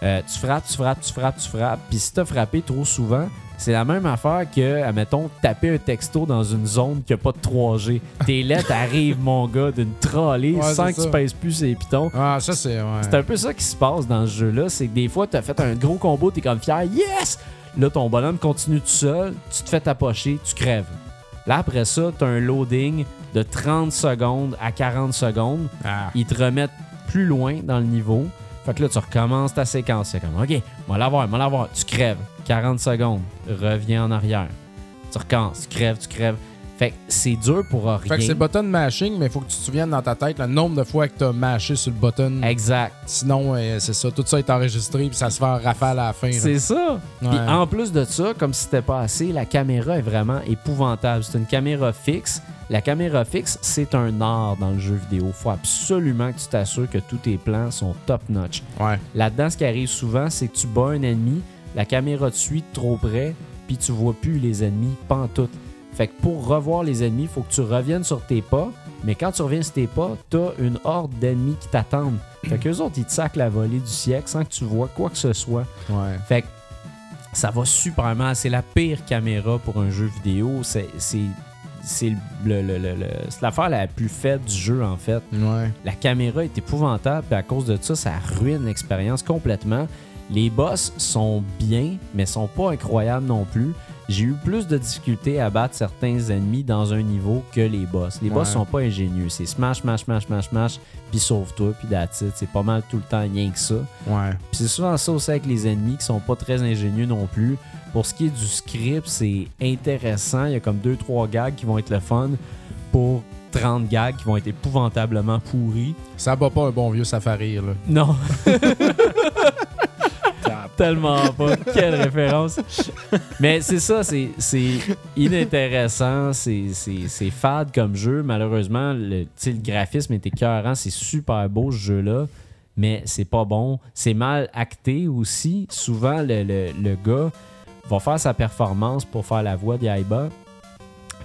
euh, tu frappes, tu frappes, tu frappes, tu frappes. Puis si t'as frappé trop souvent, c'est la même affaire que, admettons, taper un texto dans une zone qui a pas de 3G. Tes <laughs> lettres arrivent, mon gars, d'une trolley Ouais, sans que tu pèses plus ces pitons. Ah, ça, c'est. Ouais. C'est un peu ça qui se passe dans ce jeu-là. C'est que des fois, tu as fait un gros combo, tu es comme fier, yes! Là, ton bonhomme continue tout seul, tu te fais tapocher, tu crèves. Là, après ça, tu as un loading de 30 secondes à 40 secondes. Ah. Ils te remettent plus loin dans le niveau. Fait que là, tu recommences ta séquence. C'est comme, OK, moi l'avoir, moi l'avoir. Tu crèves. 40 secondes. Reviens en arrière. Tu recommences. Tu crèves, tu crèves. Fait que c'est dur pour rien. Fait que c'est le button mashing, mais il faut que tu te souviennes dans ta tête le nombre de fois que tu as mashé sur le button. Exact. Sinon, euh, c'est ça. Tout ça est enregistré, puis ça se fait en rafale à la fin. C'est ça. Puis en plus de ça, comme si c'était pas assez, la caméra est vraiment épouvantable. C'est une caméra fixe. La caméra fixe, c'est un art dans le jeu vidéo. Faut absolument que tu t'assures que tous tes plans sont top notch. Ouais. Là-dedans, ce qui arrive souvent, c'est que tu bats un ennemi, la caméra te suit de trop près, puis tu vois plus les ennemis pantoute. Fait que pour revoir les ennemis, faut que tu reviennes sur tes pas. Mais quand tu reviens sur tes pas, t'as une horde d'ennemis qui t'attendent. <clears throat> Fait qu'eux autres, ils te sacent la volée du siècle sans que tu vois quoi que ce soit. Ouais. Fait que ça va super mal. C'est la pire caméra pour un jeu vidéo. C'est c'est le- le- le- l'affaire la plus faible du jeu en fait. Ouais. La caméra est épouvantable, puis à cause de ça, ça ruine l'expérience complètement. Les boss sont bien, mais sont pas incroyables non plus. J'ai eu plus de difficultés à battre certains ennemis dans un niveau que les boss. Les boss Ouais. sont pas ingénieux. C'est smash, smash, smash, smash, smash, puis sauve-toi, puis that's. C'est pas mal tout le temps rien que ça. Ouais. Puis c'est souvent ça aussi avec les ennemis qui sont pas très ingénieux non plus. Pour ce qui est du script, c'est intéressant. Il y a comme 2-3 gags qui vont être le fun pour 30 gags qui vont être épouvantablement pourris. Ça bat pas un bon vieux safari, là. Non. <laughs> Tellement pas. Quelle référence. Mais c'est ça, c'est inintéressant, c'est fade comme jeu. Malheureusement, le graphisme est écœurant, c'est super beau ce jeu-là, mais c'est pas bon. C'est mal acté aussi. Souvent, le, le- le gars va faire sa performance pour faire la voix d'Yaiba,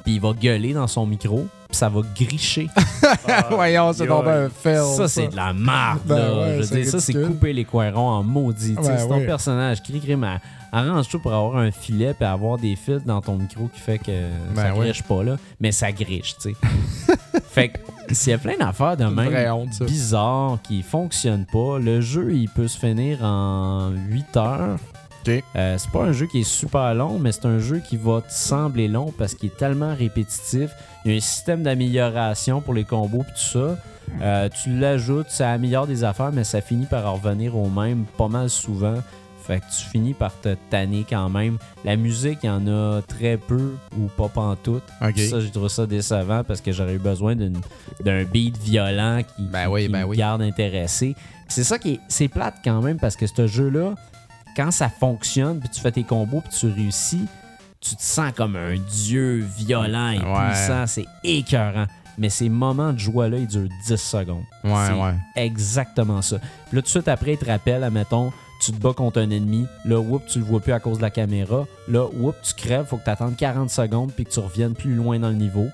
puis il va gueuler dans son micro, puis ça va gricher. <laughs> Voyons, c'est donc un fail. Ça, c'est de la marde, Ben là. ouais, Je veux c'est dire, ça, c'est couper les coirons en maudit. Ben c'est ton personnage. Crie, crie, mais arrange-toi pour avoir un filet et avoir des fils dans ton micro qui fait que ça Ben oui. griche pas, là. Mais ça griche, tu sais. <laughs> fait que s'il y a plein d'affaires de même honte, ça. bizarres qui fonctionnent pas, le jeu, il peut se finir en 8 heures. Euh, c'est pas un jeu qui est super long, mais c'est un jeu qui va te sembler long parce qu'il est tellement répétitif. Il y a un système d'amélioration pour les combos et tout ça. Euh, tu l'ajoutes, ça améliore des affaires, mais ça finit par en revenir au même pas mal souvent. Fait que tu finis par te tanner quand même. La musique, il y en a très peu ou pas pantoute. Ok. Ça, je trouve ça décevant parce que j'aurais eu besoin d'un beat violent qui, Ben oui, qui ben me oui. garde intéressé. C'est ça qui est, c'est plate quand même parce que ce jeu-là, quand ça fonctionne, puis tu fais tes combos, puis tu réussis, tu te sens comme un dieu violent et Ouais. puissant. C'est écœurant. Mais ces moments de joie-là, ils durent 10 secondes. Ouais, C'est ouais. exactement ça. Puis là, tout de suite après, il te rappelle, admettons, tu te bats contre un ennemi. Là, whoop, tu le vois plus à cause de la caméra. Là, whoop, tu crèves. Faut que tu attendes 40 secondes puis que tu reviennes plus loin dans le niveau.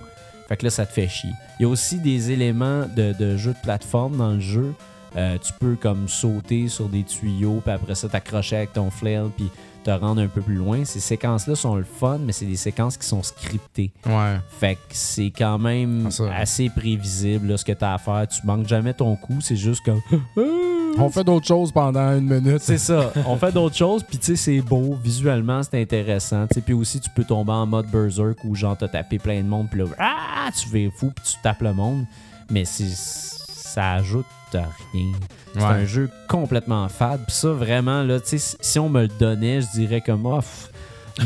Fait que là, ça te fait chier. Il y a aussi des éléments de, de jeu de plateforme dans le jeu. Euh, tu peux comme sauter sur des tuyaux, puis après ça, t'accrocher avec ton flail, puis te rendre un peu plus loin. Ces séquences-là sont le fun, mais c'est des séquences qui sont scriptées. Ouais. Fait que c'est quand même Ah, ça. assez prévisible là, ce que tu as à faire. Tu manques jamais ton coup, c'est juste comme. <laughs> On fait d'autres choses pendant une minute. C'est ça. On fait d'autres choses, puis tu sais, c'est beau. Visuellement, c'est intéressant. Puis aussi, tu peux tomber en mode berserk où genre t'as tapé plein de monde, puis là, ah, tu fais fou, puis tu tapes le monde. Mais c'est ça ajoute rien. C'est Ouais. un jeu complètement fade. Puis ça, vraiment, là, si on me le donnait, je dirais comme, oh, pff,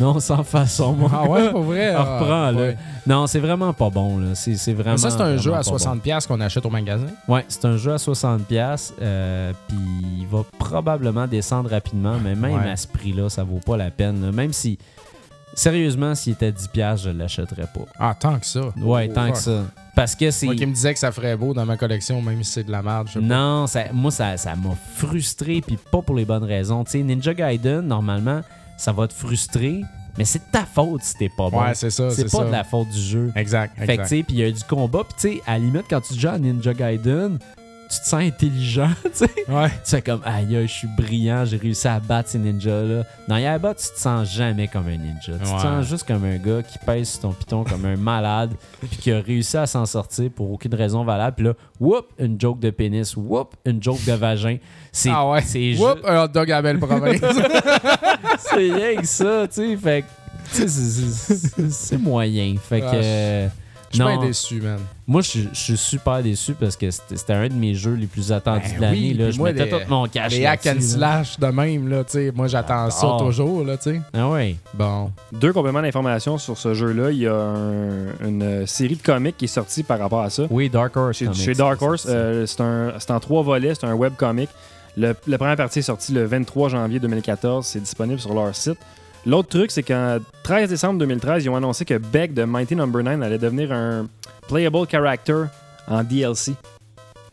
non, <laughs> sans façon, moi. Ah ouais, pour vrai? On <laughs> ah, reprend, là. Non, c'est vraiment pas bon, là. C'est c'est vraiment. Mais ça, c'est un jeu à pas bon. 60$ piastres qu'on achète au magasin? Ouais, c'est un jeu à 60$, pièces puis il va probablement descendre rapidement, mais même Ouais. à ce prix-là, ça vaut pas la peine. là. Même si, sérieusement, s'il était 10$, piastres, je l'achèterais pas. Ah, tant que ça. Ouais, Oh, tant fuck. que ça. Parce que c'est. Moi qui me disais que ça ferait beau dans ma collection, même si c'est de la merde. je sais pas. Non, ça, moi, ça ça m'a frustré, puis pas pour les bonnes raisons. Tu sais, Ninja Gaiden, normalement, ça va te frustrer, mais c'est de ta faute si t'es pas bon. Ouais, c'est ça. c'est pas ça. de la faute du jeu. Exact. Fait que, tu exact. sais, puis il y a du combat. Puis, tu sais, à la limite, quand tu joues à Ninja Gaiden, tu te sens intelligent, <laughs> tu sais. Ouais. Tu fais comme, aïe, je suis brillant, j'ai réussi à battre ces ninjas-là. Dans Yaba, tu te sens jamais comme un ninja. Tu te sens juste comme un gars qui pèse sur ton piton comme un <laughs> malade, puis qui a réussi à s'en sortir pour aucune raison valable. Puis là, whoop, une joke de pénis, whoop, une joke de vagin. C'est Ah ouais. c'est Whoop, un hot dog à belle province. <laughs> c'est rien que ça, tu sais. Fait que, tu sais, c'est- moyen. Fait que. Ah, euh, Je suis non. bien déçu, man. Moi, je suis- je suis super déçu parce que c'était un de mes jeux les plus attendus Ben de l'année. oui, je moi, mettais tout mon cash Les hack and slash de même, là, tu sais. Moi, j'attends ça J'adore. toujours, là, tu sais. Ah ouais. Bon. Deux compléments d'information sur ce jeu-là. Il y a un- une euh, série de comics qui est sortie par rapport à ça. Oui, Dark Horse. Chez, Comics, chez Dark Horse, euh, c'est un- c'est en trois volets, c'est un webcomic. Le, la première partie est sortie le 23 janvier 2014, c'est disponible sur leur site. L'autre truc, c'est qu'en 13 décembre 2013, ils ont annoncé que Beck de Mighty Number 9 allait devenir un playable character en DLC.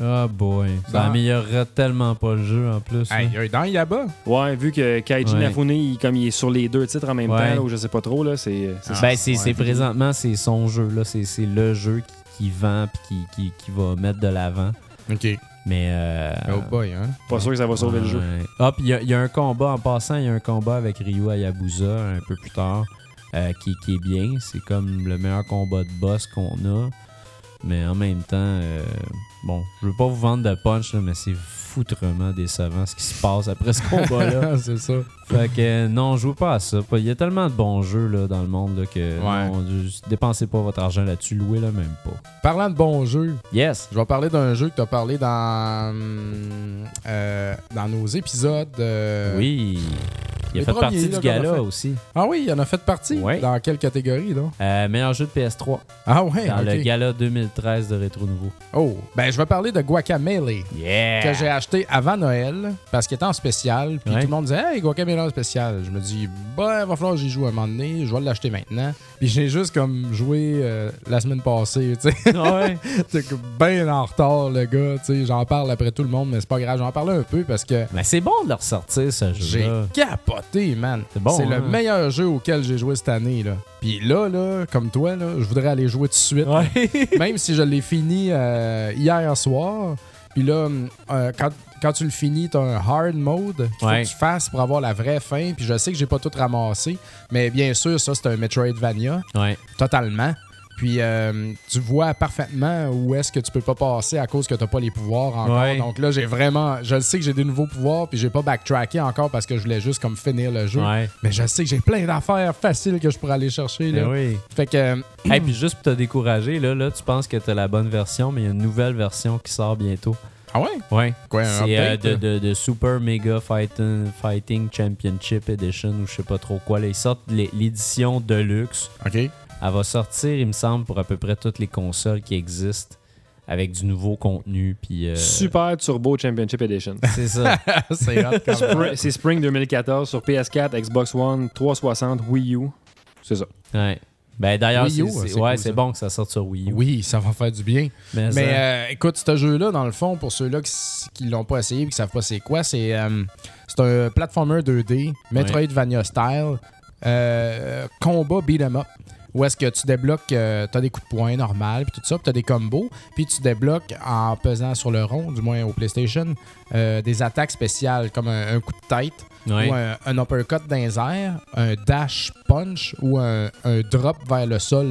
Ah boy. Ça Dans- améliorerait tellement pas le jeu en plus. Hey, il y a dans Yaba. Ouais, vu que Kaiji Ouais. Nafune, il, comme il est sur les deux titres en même Ouais. temps, là, ou je sais pas trop, là, c'est c'est Ah. ben, c'est ouais. c'est présentement, c'est son jeu. là. C'est c'est le jeu qui, qui vend puis qui, qui, qui va mettre de l'avant. OK. Mais. Euh, Oh boy, hein. Pas sûr que ça va sauver le jeu. Ouais. Ah, puis il y a- il y, a un combat, en passant, il y a un combat avec Ryu Hayabusa un peu plus tard euh, qui, qui est bien. C'est comme le meilleur combat de boss qu'on a. Mais en même temps, euh, bon, je veux pas vous vendre de punch, là, mais c'est foutrement décevant ce qui se passe après ce combat-là. <laughs> c'est ça. fait que euh, non, jouez pas à ça. Il y a tellement de bons jeux là, dans le monde là, que Ouais. non, juste dépensez pas votre argent là-dessus, louez-le même pas. Parlant de bons jeux, Yes! je vais parler d'un jeu que tu as parlé dans, euh, dans nos épisodes. euh, oui! Il a fait premiers, partie là, du gala aussi. Ah oui, il en a fait partie. Dans quelle catégorie? Euh, meilleur jeu de PS3. Ah ouais, Dans le gala 2013 de Rétro Nouveau. Oh, ben je vais parler de Guacamele. Yeah! que j'ai acheté avant Noël parce qu'il était en spécial. Puis Ouais. tout le monde disait Hey, Guacamele en spécial. Je me dis Ben, il va falloir que j'y joue un moment donné. Je vais l'acheter maintenant. Puis j'ai juste comme joué euh, la semaine passée. Tu sais, ouais? <laughs> T'es bien en retard, le gars. Tu sais, j'en parle après tout le monde, mais c'est pas grave. J'en parle un peu parce que Mais c'est bon de le ressortir, ce j'ai jeu-là. capoté, man. C'est bon, le hein? meilleur jeu auquel j'ai joué cette année. Là. Puis là, là, comme toi, là, je voudrais aller jouer tout de suite. Ouais. Même si je l'ai fini euh, hier soir. Puis là, euh, quand, quand tu le finis, t'as un hard mode qu'il Ouais. faut que tu fasses pour avoir la vraie fin. Puis je sais que j'ai pas tout ramassé. Mais bien sûr, ça, c'est un Metroidvania. ouais. Totalement. Puis euh, tu vois parfaitement où est-ce que tu peux pas passer à cause que t'as pas les pouvoirs encore. Ouais. Donc là, j'ai vraiment. Je le sais que j'ai des nouveaux pouvoirs, puis j'ai pas backtracké encore parce que je voulais juste comme finir le jeu. Ouais. Mais je sais que j'ai plein d'affaires faciles que je pourrais aller chercher. Là. Ben oui. Fait que. euh, Et puis juste pour te décourager, là, là, tu penses que t'as la bonne version, mais il y a une nouvelle version qui sort bientôt. Ah ouais? Ouais. Quoi, un C'est euh, update, de, là? de- de Super Mega Fighting, Fighting Championship Edition ou je sais pas trop quoi. Là, ils sortent l'é- l'édition Deluxe. OK. Elle va sortir, il me semble, pour à peu près toutes les consoles qui existent avec du nouveau contenu. Puis, euh, Super Turbo Championship Edition. <laughs> C'est <laughs> ça. c'est. Spring- C'est Spring 2014 sur PS4, Xbox One, 360, Wii U. C'est ça. Ouais. Ben d'ailleurs, Wii U, c'est- ouais, cool, bon que ça sorte sur Wii U. Oui, ça va faire du bien. Mais, Mais ça- euh, écoute, ce jeu-là, dans le fond, pour ceux-là qui, qui l'ont pas essayé et qui savent pas c'est quoi, c'est euh, c'est un platformer 2D, Metroidvania style, euh, combat beat 'em up. Où est-ce que tu débloques, euh, t'as des coups de poing normal, puis tout ça, puis t'as des combos, puis tu débloques en pesant sur le rond, du moins au PlayStation, euh, des attaques spéciales comme un, un coup de tête, Ouais. ou un, un uppercut dans les airs, un dash punch ou un, un drop vers le sol,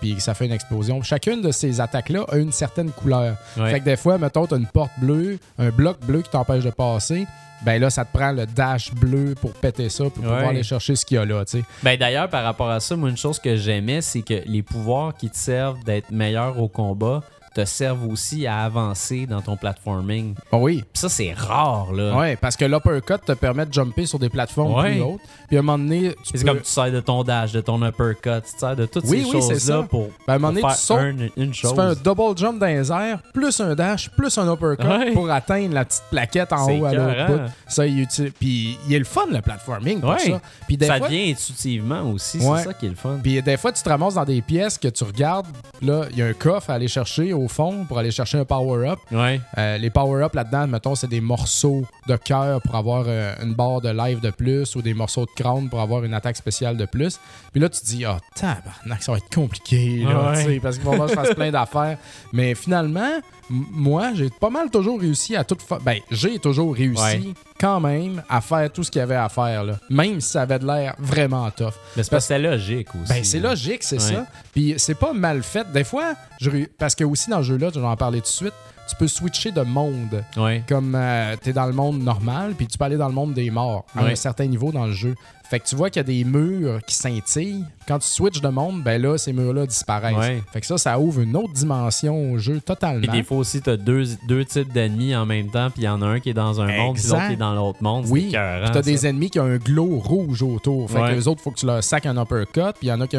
puis ça fait une explosion. Chacune de ces attaques-là a une certaine couleur. Ouais. Fait que des fois, mettons, t'as une porte bleue, un bloc bleu qui t'empêche de passer. Ben là, ça te prend le dash bleu pour péter ça, pour pouvoir Ouais. aller chercher ce qu'il y a là, tu sais. Ben d'ailleurs, par rapport à ça, moi, une chose que j'aimais, c'est que les pouvoirs qui te servent d'être meilleur au combat te servent aussi à avancer dans ton platforming. Oh oui. Ça, c'est rare, là. Ouais, parce que l'uppercut te permet de jumper sur des plateformes Ouais. plus hautes. Puis à un moment donné, tu C'est peux... comme tu sers de ton dash, de ton uppercut, tu sers de toutes Oui, ces oui, c'est choses-là pour, Ben, à un moment donné, faire tu sautes, un- une Tu chose. fais un double jump dans les airs, plus un dash, plus un uppercut Ouais. pour atteindre la petite plaquette en C'est haut à l'autre bout. Ça, il est utile. Puis il est le fun, le platforming, pour Ouais. ça. Puis des ça fois, devient intuitivement aussi, c'est ça qui est le fun. Puis des fois, tu te ramasses dans des pièces que tu regardes. Là, il y a un coffre à aller chercher au fond pour aller chercher un power-up. Ouais. Euh, les power-up là-dedans, mettons, c'est des morceaux de cœur pour avoir euh, une barre de live de plus ou des morceaux de crâne pour avoir une attaque spéciale de plus. Puis là, tu te dis, ah, tabarnak, ça va être compliqué, là, Ouais. parce qu'il va falloir que je fasse plein d'affaires. Mais finalement, moi, j'ai pas mal toujours réussi à tout faire. Ben, j'ai toujours réussi Ouais. Quand même à faire tout ce qu'il y avait à faire, là. Même si ça avait de l'air vraiment tough. Mais c'est parce que c'est logique aussi. Ben, c'est logique, c'est Ouais. ça. Puis c'est pas mal fait. Des fois, je parce que aussi dans ce jeu-là, je vais en parler tout de suite, tu peux switcher de monde. Ouais. Comme euh, t'es dans le monde normal, puis tu peux aller dans le monde des morts à Ouais. un certain niveau dans le jeu. Fait que tu vois qu'il y a des murs qui scintillent. Quand tu switches de monde, ben là, ces murs-là disparaissent. Ouais. Fait que ça, ça ouvre une autre dimension au jeu totalement. Et des fois aussi, t'as deux, deux types d'ennemis en même temps, puis il y en a un qui est dans un monde, puis l'autre qui est dans l'autre monde. Oui, puis t'as des ennemis qui ont un glow rouge autour. Fait Ouais. que les autres, faut que tu leur sacs un uppercut. Puis il y en a qui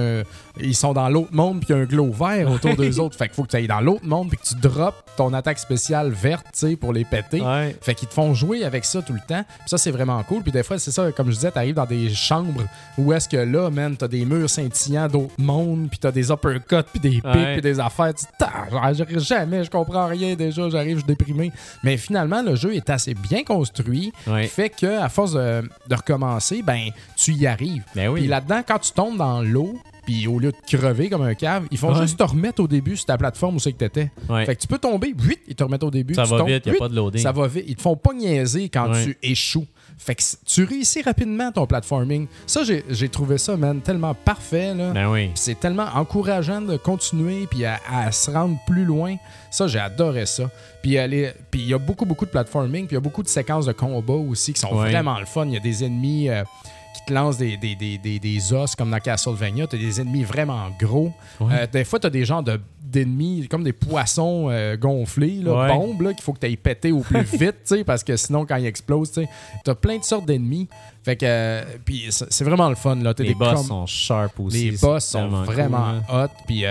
ils sont dans l'autre monde, puis il y a un glow vert autour d'eux autres. Fait qu'il faut que tu ailles dans l'autre monde, puis que tu droppes ton attaque spéciale verte, tu sais, pour les péter. Ouais. Fait qu'ils te font jouer avec ça tout le temps. Puis ça, c'est vraiment cool. Puis des fois, c'est ça, comme je disais, t'arrives dans des chambres où est-ce que là, man, t'as des murs scintillants d'autres mondes, puis t'as des uppercuts, puis des pics, Ouais. puis des affaires. Tu j'arrive jamais, je comprends rien déjà, j'arrive, je suis déprimé. Mais finalement, le jeu est assez bien construit, Ouais. fait que à force de, de recommencer, ben, tu y arrives. Ben oui. Puis là-dedans, quand tu tombes dans l'eau, puis au lieu de crever comme un cave, ils font Ouais. juste te remettre au début sur ta plateforme où c'est que t'étais. Ouais. Fait que tu peux tomber, vite, ils te remettent au début. Ça tu va tombes, vite, y a pas de loading. Ça va vite. Ils te font pas niaiser quand Ouais. tu échoues. Fait que tu réussis rapidement ton platforming. Ça, j'ai trouvé ça, man, tellement parfait. Là. Ben oui. C'est tellement encourageant de continuer puis à, à se rendre plus loin. Ça, j'ai adoré ça. Puis il y a beaucoup, beaucoup de platforming. Puis il y a beaucoup de séquences de combat aussi qui sont vraiment le fun. Il y a des ennemis euh, qui te lancent des, des, des, des, des os comme dans Castlevania. Tu as des ennemis vraiment gros. Ouais. Euh, des fois, tu as des genres de- d'ennemis comme des poissons euh, gonflés, là, Ouais. bombes, là, qu'il faut que tu ailles péter au plus <laughs> vite, parce que sinon, quand ils explosent, tu as plein de sortes d'ennemis. Fait que, euh, puis c'est vraiment le fun. Là. T'as Les des boss com- sont sharp aussi. les boss sont vraiment cool, hein. hot. Puis,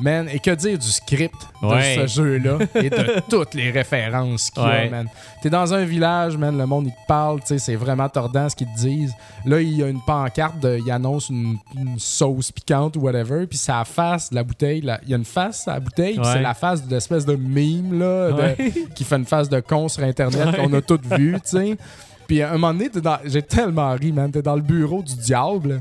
man, et que dire du script Ouais. de ce jeu-là et de <laughs> toutes les références qu'il y a, Ouais. man. T'es dans un village, man, le monde, il te parle, c'est vraiment tordant ce qu'ils te disent. Là, il y a une pancarte, de, il annonce une, une sauce piquante ou whatever, puis c'est la face de la bouteille. Il y a une face à la bouteille, puis c'est la face de l'espèce de mime, là, de- <laughs> qui fait une face de con sur Internet qu'on a toutes vu, tu sais. Puis à un moment donné, dans- j'ai tellement ri, man. T'es dans le bureau du diable.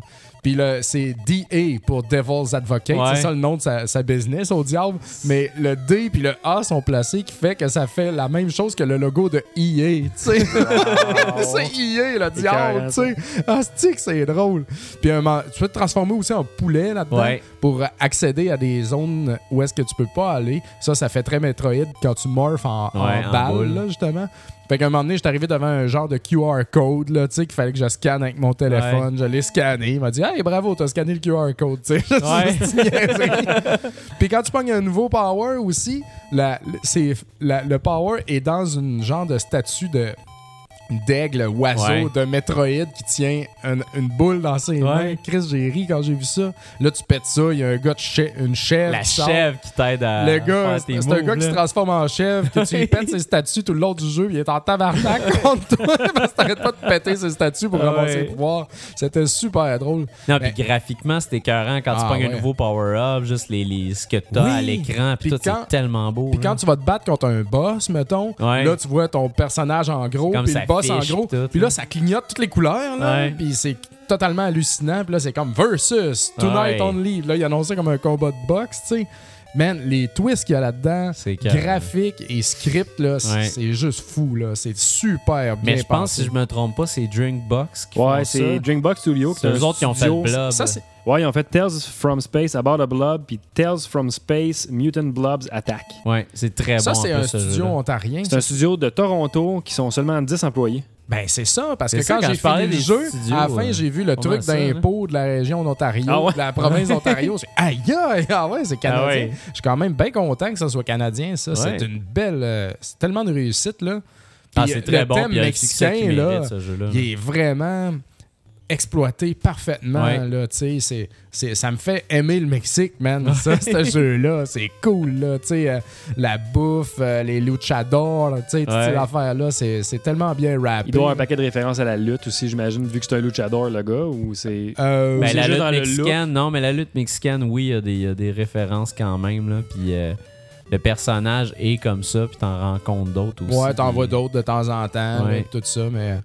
Puis le- c'est DA pour Devil's Advocate. Ouais. C'est ça le nom de sa, sa business au diable. Mais le D puis le A sont placés qui fait que ça fait la même chose que le logo de EA. tu sais. <laughs> <laughs> c'est EA, le diable. tu sais. Ah, c'est que c'est drôle? Puis un tu peux te transformer aussi en poulet là-dedans Ouais. pour accéder à des zones où est-ce que tu peux pas aller. Ça, ça fait très Metroid quand tu morphes en, Ouais, en balle, là, justement. Fait qu'à un moment donné, j'étais arrivé devant un genre de QR code, là, tu sais, qu'il fallait que je scanne avec mon téléphone. Je l'ai scanné. Il m'a dit, hey, bravo, t'as scanné le QR code, tu sais. <laughs> Ouais. Puis quand tu pognes un nouveau power aussi, la- le power est dans une genre de statue de d'aigle, oiseau Ouais. de Metroid qui tient une, une boule dans ses Ouais. mains. Chris, j'ai ri quand j'ai vu ça. Là, tu pètes ça, il y a un gars de chè- une chèvre. La qui sort. chèvre qui t'aide à. Le gars, c'est un gars qui se transforme en chèvre, que tu lui <laughs> pètes ses statues tout le long du jeu, puis il est en tabarnak contre toi <laughs> parce que t'arrêtes pas de péter ses statues pour Ouais. ramasser ses pouvoirs. C'était super drôle. Non, puis graphiquement, c'était écœurant quand tu Ah, pognes ouais. un nouveau power-up, juste les, les, ce que t'as Oui. à l'écran, puis tout, c'est tellement beau. Puis quand tu vas te battre contre un boss, mettons, Ouais. là, tu vois ton personnage en gros, puis le boss en gros. puis là, hein. ça clignote toutes les couleurs, là. Puis c'est totalement hallucinant. Puis là, c'est comme Versus, Tonight. Only. Là, il annonce ça comme un combat de boxe, tu sais. Man, les twists qu'il y a là-dedans, C'est graphiques et script, là, c'est Ouais. c'est juste fou, là. C'est super bien Mais je pense, si je me trompe pas, c'est Drinkbox qui Ouais, font c'est ça. Drinkbox Studio. C'est eux autres qui ont fait studio- Blob. Ça, c'est Ouais, ils ont fait Tales from Space About a Blob, puis Tales from Space Mutant Blobs Attack. Ouais, c'est très ça, bon. c'est en un studio ontarien. C'est un studio de Toronto qui sont seulement 10 employés. Ben, c'est ça, parce que ça, quand, quand j'ai fini le jeu, studios, à la fin, euh, j'ai vu le truc là. d'impôt de la région d'Ontario, Ah ouais? de la province d'Ontario. <laughs> Aïe, aïe, ah ouais, c'est canadien. Ah ouais. Je suis quand même bien content que ça soit canadien, ça. Ouais. C'est une belle. euh, c'est tellement de réussite, là. Ah, c'est très le bon. thème mexicain, là, ce jeu-là. il est vraiment exploité parfaitement. Ouais. Là, tu sais, c'est, c'est- ça me fait aimer le Mexique, man. Ça, ce jeu-là, c'est cool. Là, tu sais, euh, la bouffe, euh, les luchadors, là, tu sais, toutes Ouais. ces affaires-là, c'est, c'est tellement bien rappé. Il doit avoir un paquet de références à la lutte aussi, j'imagine, vu que c'est un luchador, le gars, ou c'est... Euh, Ben, c'est la lutte dans le mexicaine, non, mais la lutte mexicaine, oui, il y a des, il y a des références quand même. Là, puis euh, le personnage est comme ça, puis t'en rencontres d'autres aussi. Ouais, t'en puis- vois d'autres de temps en temps, Ouais. là, tout ça, mais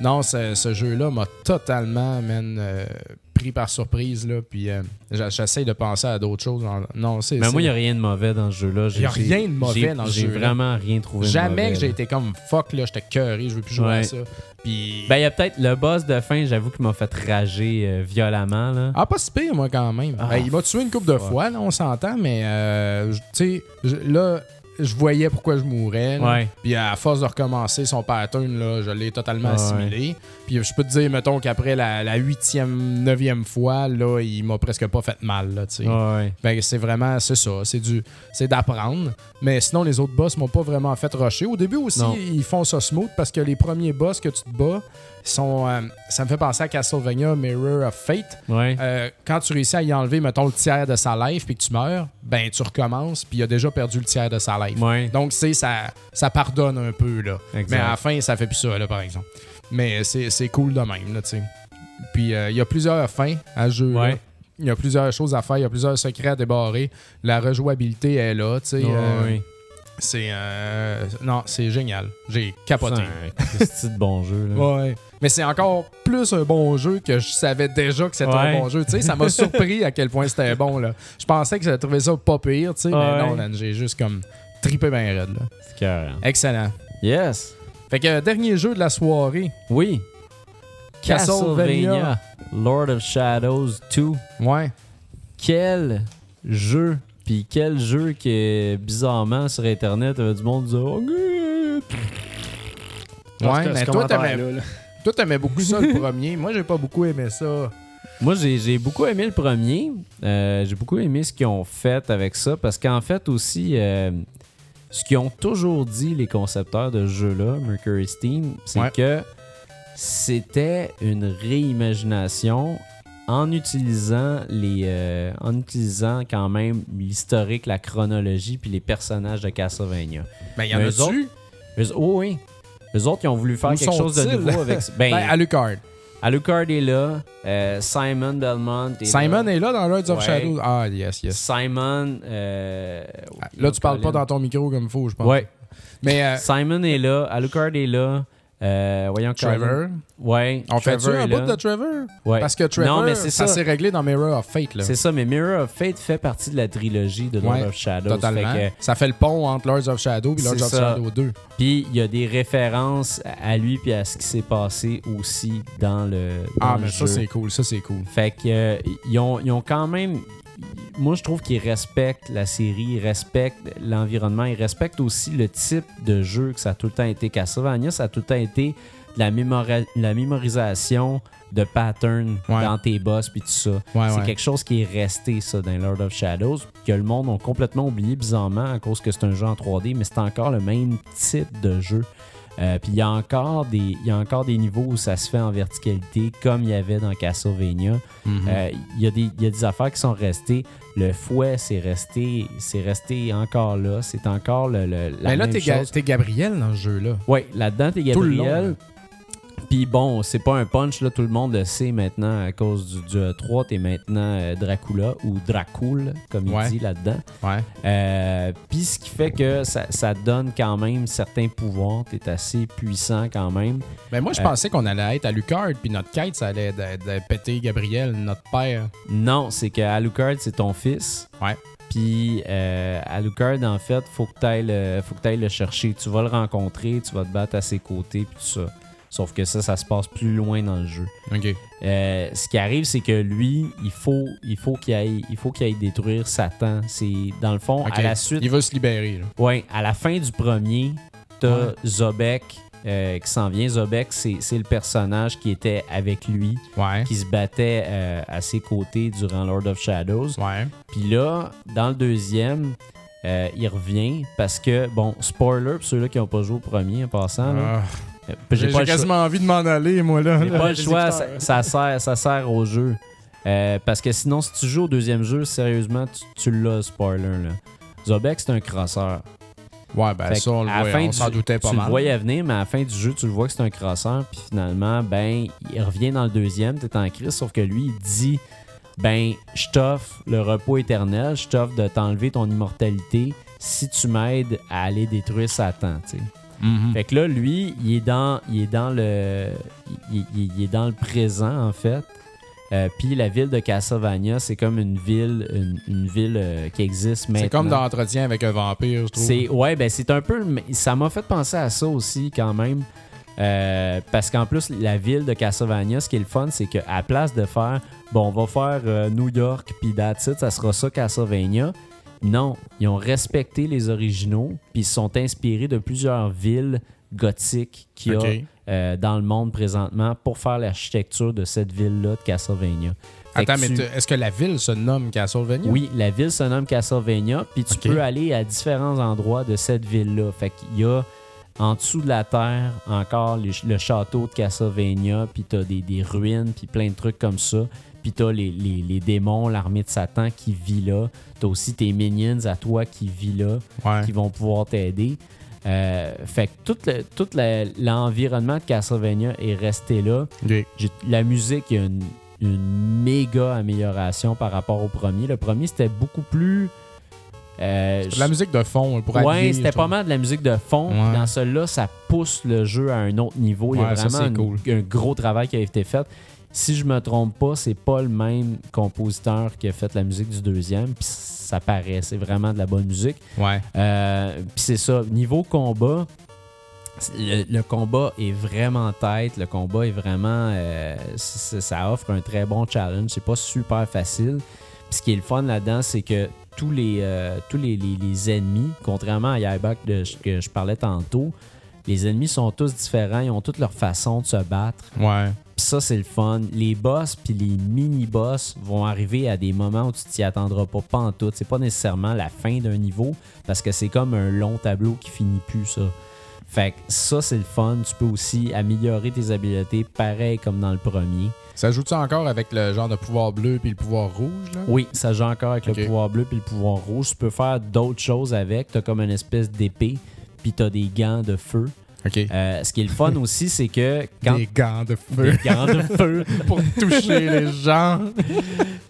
non, ce, ce jeu-là m'a totalement, man, euh, pris par surprise, là, puis euh, j'essaie de penser à d'autres choses. Non, c'est Mais moi, il n'y a rien de mauvais dans ce jeu-là. J'ai- Y a j'ai- rien de mauvais j'ai- dans ce J'ai jeu-là. vraiment rien trouvé Jamais que j'ai été comme fuck, là, j'étais cœuré, je veux plus jouer à ça. Puis. Ben, il y a peut-être le boss de fin, j'avoue, qui m'a fait rager euh, violemment. Là. Ah, pas si pire, moi, quand même. Ah, Ben, il m'a tué une couple de fois, là, on s'entend, mais, euh, tu sais, là, je voyais pourquoi je là. Ouais. Puis à force de recommencer son pattern, là, je l'ai totalement Ah, assimilé. Puis je peux te dire, mettons qu'après la, la huitième, neuvième fois, là, il m'a presque pas fait mal, là, tu sais. Ouais. Ben, c'est vraiment, c'est ça, c'est du, c'est d'apprendre. Mais sinon, les autres boss m'ont pas vraiment fait rusher. Au début aussi, Non. ils font ça smooth parce que les premiers boss que tu te bats, sont, euh, ça me fait penser à Castlevania Mirror of Fate. Ouais. Euh, quand tu réussis à y enlever, mettons, le tiers de sa life puis que tu meurs, ben, tu recommences puis il a déjà perdu le tiers de sa life. Ouais. Donc, c'est ça, ça pardonne un peu, là. Exact. Mais à la fin, ça fait plus ça, là, par exemple. Mais c'est cool de même, là, tu sais. Puis, euh, il y a plusieurs fins à ce jeu. Ouais. Il y a plusieurs choses à faire, il y a plusieurs secrets à débarrer. La rejouabilité est là, tu sais. C'est. euh, non, c'est génial. J'ai capoté. C'est un petit de bon jeu. Là. Ouais. Mais c'est encore plus un bon jeu que je savais déjà que c'était Ouais. un bon jeu. Tu sais, ça m'a <laughs> surpris à quel point c'était bon. Là. Je pensais que j'allais trouver ça pas pire, tu sais, mais non, j'ai juste comme tripé bien raide. Là. C'est carré. Excellent. Yes. Fait que dernier jeu de la soirée. Oui. Castlevania. Castlevania. Lord of Shadows 2. Ouais. Quel jeu. Puis quel jeu que bizarrement sur Internet, il y avait du monde qui disait Oh. Ouais, mais toi, t'aimais, là. toi, t'aimais beaucoup ça le <laughs> premier. Moi, j'ai pas beaucoup aimé ça. Moi, j'ai j'ai beaucoup aimé le premier. Euh, j'ai beaucoup aimé ce qu'ils ont fait avec ça parce qu'en fait aussi, euh, ce qu'ils ont toujours dit les concepteurs de ce jeu-là, Mercury Steam, c'est Ouais. que c'était une réimagination en utilisant les, euh, en utilisant quand même l'historique, la chronologie puis les personnages de Castlevania. Ben, il y en Mais a autres-. Eux- oh oui. Les autres, ils ont voulu faire Où quelque chose de nouveau avec. <laughs> Ben, Ben, Alucard. Alucard est là, euh, Simon Belmont est Simon là. est là dans Lords of Ouais. Shadows. Ah, yes, yes. Simon. euh, Là, tu parles pas dans ton micro comme il faut, je pense. Ouais. Mais Simon est là, Alucard est là, Euh, voyons Trevor? Ouais. On Trevor un bout de Trevor? Ouais. Parce que Trevor, Non, mais c'est ça ça. s'est réglé dans Mirror of Fate. Là. C'est ça, mais Mirror of Fate fait partie de la trilogie de Lord Ouais, of Shadows. Totalement. Fait que- Ça fait le pont entre Lords of Shadow et Lords of ça. Shadow 2. Puis il y a des références à lui puis à ce qui s'est passé aussi dans le, dans Ah, le mais ça, c'est cool. Ça, c'est cool. Fait que euh, ils, ont, ils ont quand même. Moi, je trouve qu'ils respectent la série, ils respectent l'environnement, ils respectent aussi le type de jeu que ça a tout le temps été. Castlevania, ça a tout le temps été de la, mémorisation de patterns Ouais. dans tes boss puis tout ça. Ouais, c'est ouais. quelque chose qui est resté, ça, dans Lord of Shadows, que le monde a complètement oublié bizarrement à cause que c'est un jeu en 3D, mais c'est encore le même type de jeu. Euh, Puis il y, a encore des- il y a encore des niveaux où ça se fait en verticalité, comme il y avait dans Castlevania. Mhm. Euh, Il y, a des- il y a des affaires qui sont restées. Le fouet, c'est resté, c'est resté encore là. C'est encore le, le- la Mais là, même t'es, Ga- Gabriel dans ce jeu-là. Oui, là-dedans, t'es Tout le long, Gabriel. Puis bon, c'est pas un punch, là, tout le monde le sait maintenant à cause du, du E3. T'es maintenant euh, Dracula ou Dracul, comme il Ouais. dit là-dedans. Ouais. Euh, Puis ce qui fait que ça, ça donne quand même certains pouvoirs. T'es assez puissant quand même. Mais moi, je Euh, pensais qu'on allait être à Lucard, puis notre quête, ça allait être de, de péter Gabriel, notre père. Non, c'est que Alucard, c'est ton fils. Ouais. Puis euh, Alucard, en fait, faut que tu ailles le, faut que t'ailles le chercher. Tu vas le rencontrer, tu vas te battre à ses côtés, puis tout ça. Sauf que ça, ça se passe plus loin dans le jeu. OK. Euh, ce qui arrive, c'est que lui, il faut, il faut qu'il aille, il faut qu'il aille détruire Satan. C'est dans le fond à la suite. Il veut se libérer. Ouais, à la fin du premier, t'as Ouais. Zobek euh, qui s'en vient. Zobek, c'est le personnage qui était avec lui, Ouais. qui se battait euh, à ses côtés durant Lord of Shadows. Ouais. Puis là, dans le deuxième, euh, il revient parce que, bon, spoiler pour ceux-là qui n'ont pas joué au premier en passant, là, Ah, j'ai j'ai quasiment envie de m'en aller, moi, là. j'ai pas le choix, ça, sert, ça sert au jeu. Euh, parce que sinon, si tu joues au deuxième jeu, sérieusement, tu, tu l'as, le spoiler. Là. Zobek, c'est un crosseur. Ouais, ben Fait ça, on on s'en doutait pas tu mal. le voyais venir, mais à la fin du jeu, tu le vois que c'est un crosseur. Puis finalement, ben, il revient dans le deuxième, t'es en crise, sauf que lui, il dit ben, je t'offre le repos éternel, je t'offre de t'enlever ton immortalité si tu m'aides à aller détruire Satan, tu sais. Mhm. Fait que là, lui, il est dans, il est dans le, il, il- il est dans le présent en fait. Euh, Puis la ville de Castlevania, c'est comme une ville, une, une ville euh, qui existe maintenant. C'est comme dans Entretien avec un vampire, je trouve. C'est ouais, ben c'est un peu. Ça m'a fait penser à ça aussi quand même. Euh, parce qu'en plus, la ville de Castlevania, ce qui est le fun, c'est qu'à la place de faire bon, on va faire euh, New York puis that's it, ça sera ça Castlevania. Non, ils ont respecté les originaux puis ils se sont inspirés de plusieurs villes gothiques qu'il y a euh, dans le monde présentement pour faire l'architecture de cette ville-là de Castlevania. Fait Attends, mais est-ce que la ville se nomme Castlevania? oui, la ville se nomme Castlevania, puis tu peux aller à différents endroits de cette ville-là. Fait qu'il y a en dessous de la terre encore les le château de Castlevania, puis t'as des, des ruines, puis plein de trucs comme ça. Puis t'as les, les, les démons, l'armée de Satan qui vit là. T'as aussi tes minions à toi qui vit là, Ouais. qui vont pouvoir t'aider. Euh, fait que tout, le- tout le- l'environnement de Castlevania est resté là. La musique, il y a une, une méga amélioration par rapport au premier. Le premier, c'était beaucoup plus. euh, De la musique de fond pour Ouais, c'était pas mal de la musique de fond. Ouais. Dans celui-là, ça pousse le jeu à un autre niveau. Il y a Ouais, ça, vraiment cool. un gros travail qui a été fait. Si je me trompe pas, c'est pas le même compositeur qui a fait la musique du deuxième. Puis ça paraît, c'est vraiment de la bonne musique. Ouais. Euh, Puis c'est ça. Niveau combat, le, le combat est vraiment tête. Le combat est vraiment. euh, ça offre un très bon challenge. C'est pas super facile. Puis ce qui est le fun là-dedans, c'est que tous les, euh, tous les, les- les ennemis, contrairement à Yaiback de, que je parlais tantôt, les ennemis sont tous différents. Ils ont toutes leur façon de se battre. Ouais. Puis ça, c'est le fun. Les boss puis les mini-boss vont arriver à des moments où tu t'y attendras pas, pas en tout. C'est pas nécessairement la fin d'un niveau parce que c'est comme un long tableau qui finit plus, ça. Fait que ça, c'est le fun. Tu peux aussi améliorer tes habiletés pareil comme dans le premier. Ça joue-tu encore avec le genre de pouvoir bleu puis le pouvoir rouge, là? Oui, ça joue encore avec le pouvoir bleu puis le pouvoir rouge. Tu peux faire d'autres choses avec. Tu as comme une espèce d'épée puis tu as des gants de feu. Euh, ce qui est le fun aussi, c'est que <laughs> quand Des gants de feu des gants de feu, <laughs> pour toucher les gens.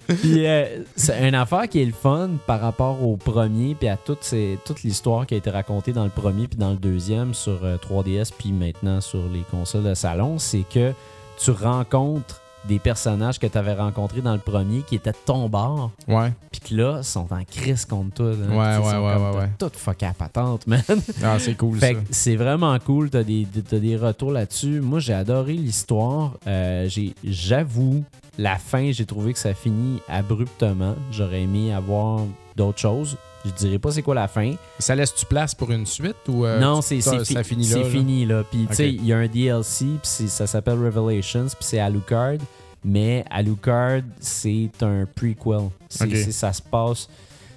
Puis euh, c'est une affaire qui est le fun par rapport au premier, puis à toute, ces- toute l'histoire qui a été racontée dans le premier, puis dans le deuxième sur euh, 3DS, puis maintenant sur les consoles de salon, c'est que tu rencontres des personnages que tu avais rencontrés dans le premier qui étaient de ton bord, Ouais. puis que là, sont en crise contre toi. Ouais, ils ouais, ouais, ouais, ouais. Tout fucké à patente, man. <laughs> Ah, c'est cool Fait ça. c'est vraiment cool. T'as des, des retours là-dessus. Moi, j'ai adoré l'histoire. Euh, J'avoue, la fin, j'ai trouvé que ça finit abruptement. J'aurais aimé avoir d'autres choses. Je dirais pas c'est quoi la fin. Ça laisse-tu place pour une suite ou euh, non, c'est ça, c'est fi- ça finit là? C'est fini là. Puis tu sais, il y a un DLC, puis ça s'appelle Revelations, puis c'est Alucard. Mais Alucard, c'est un prequel. Ça se passe.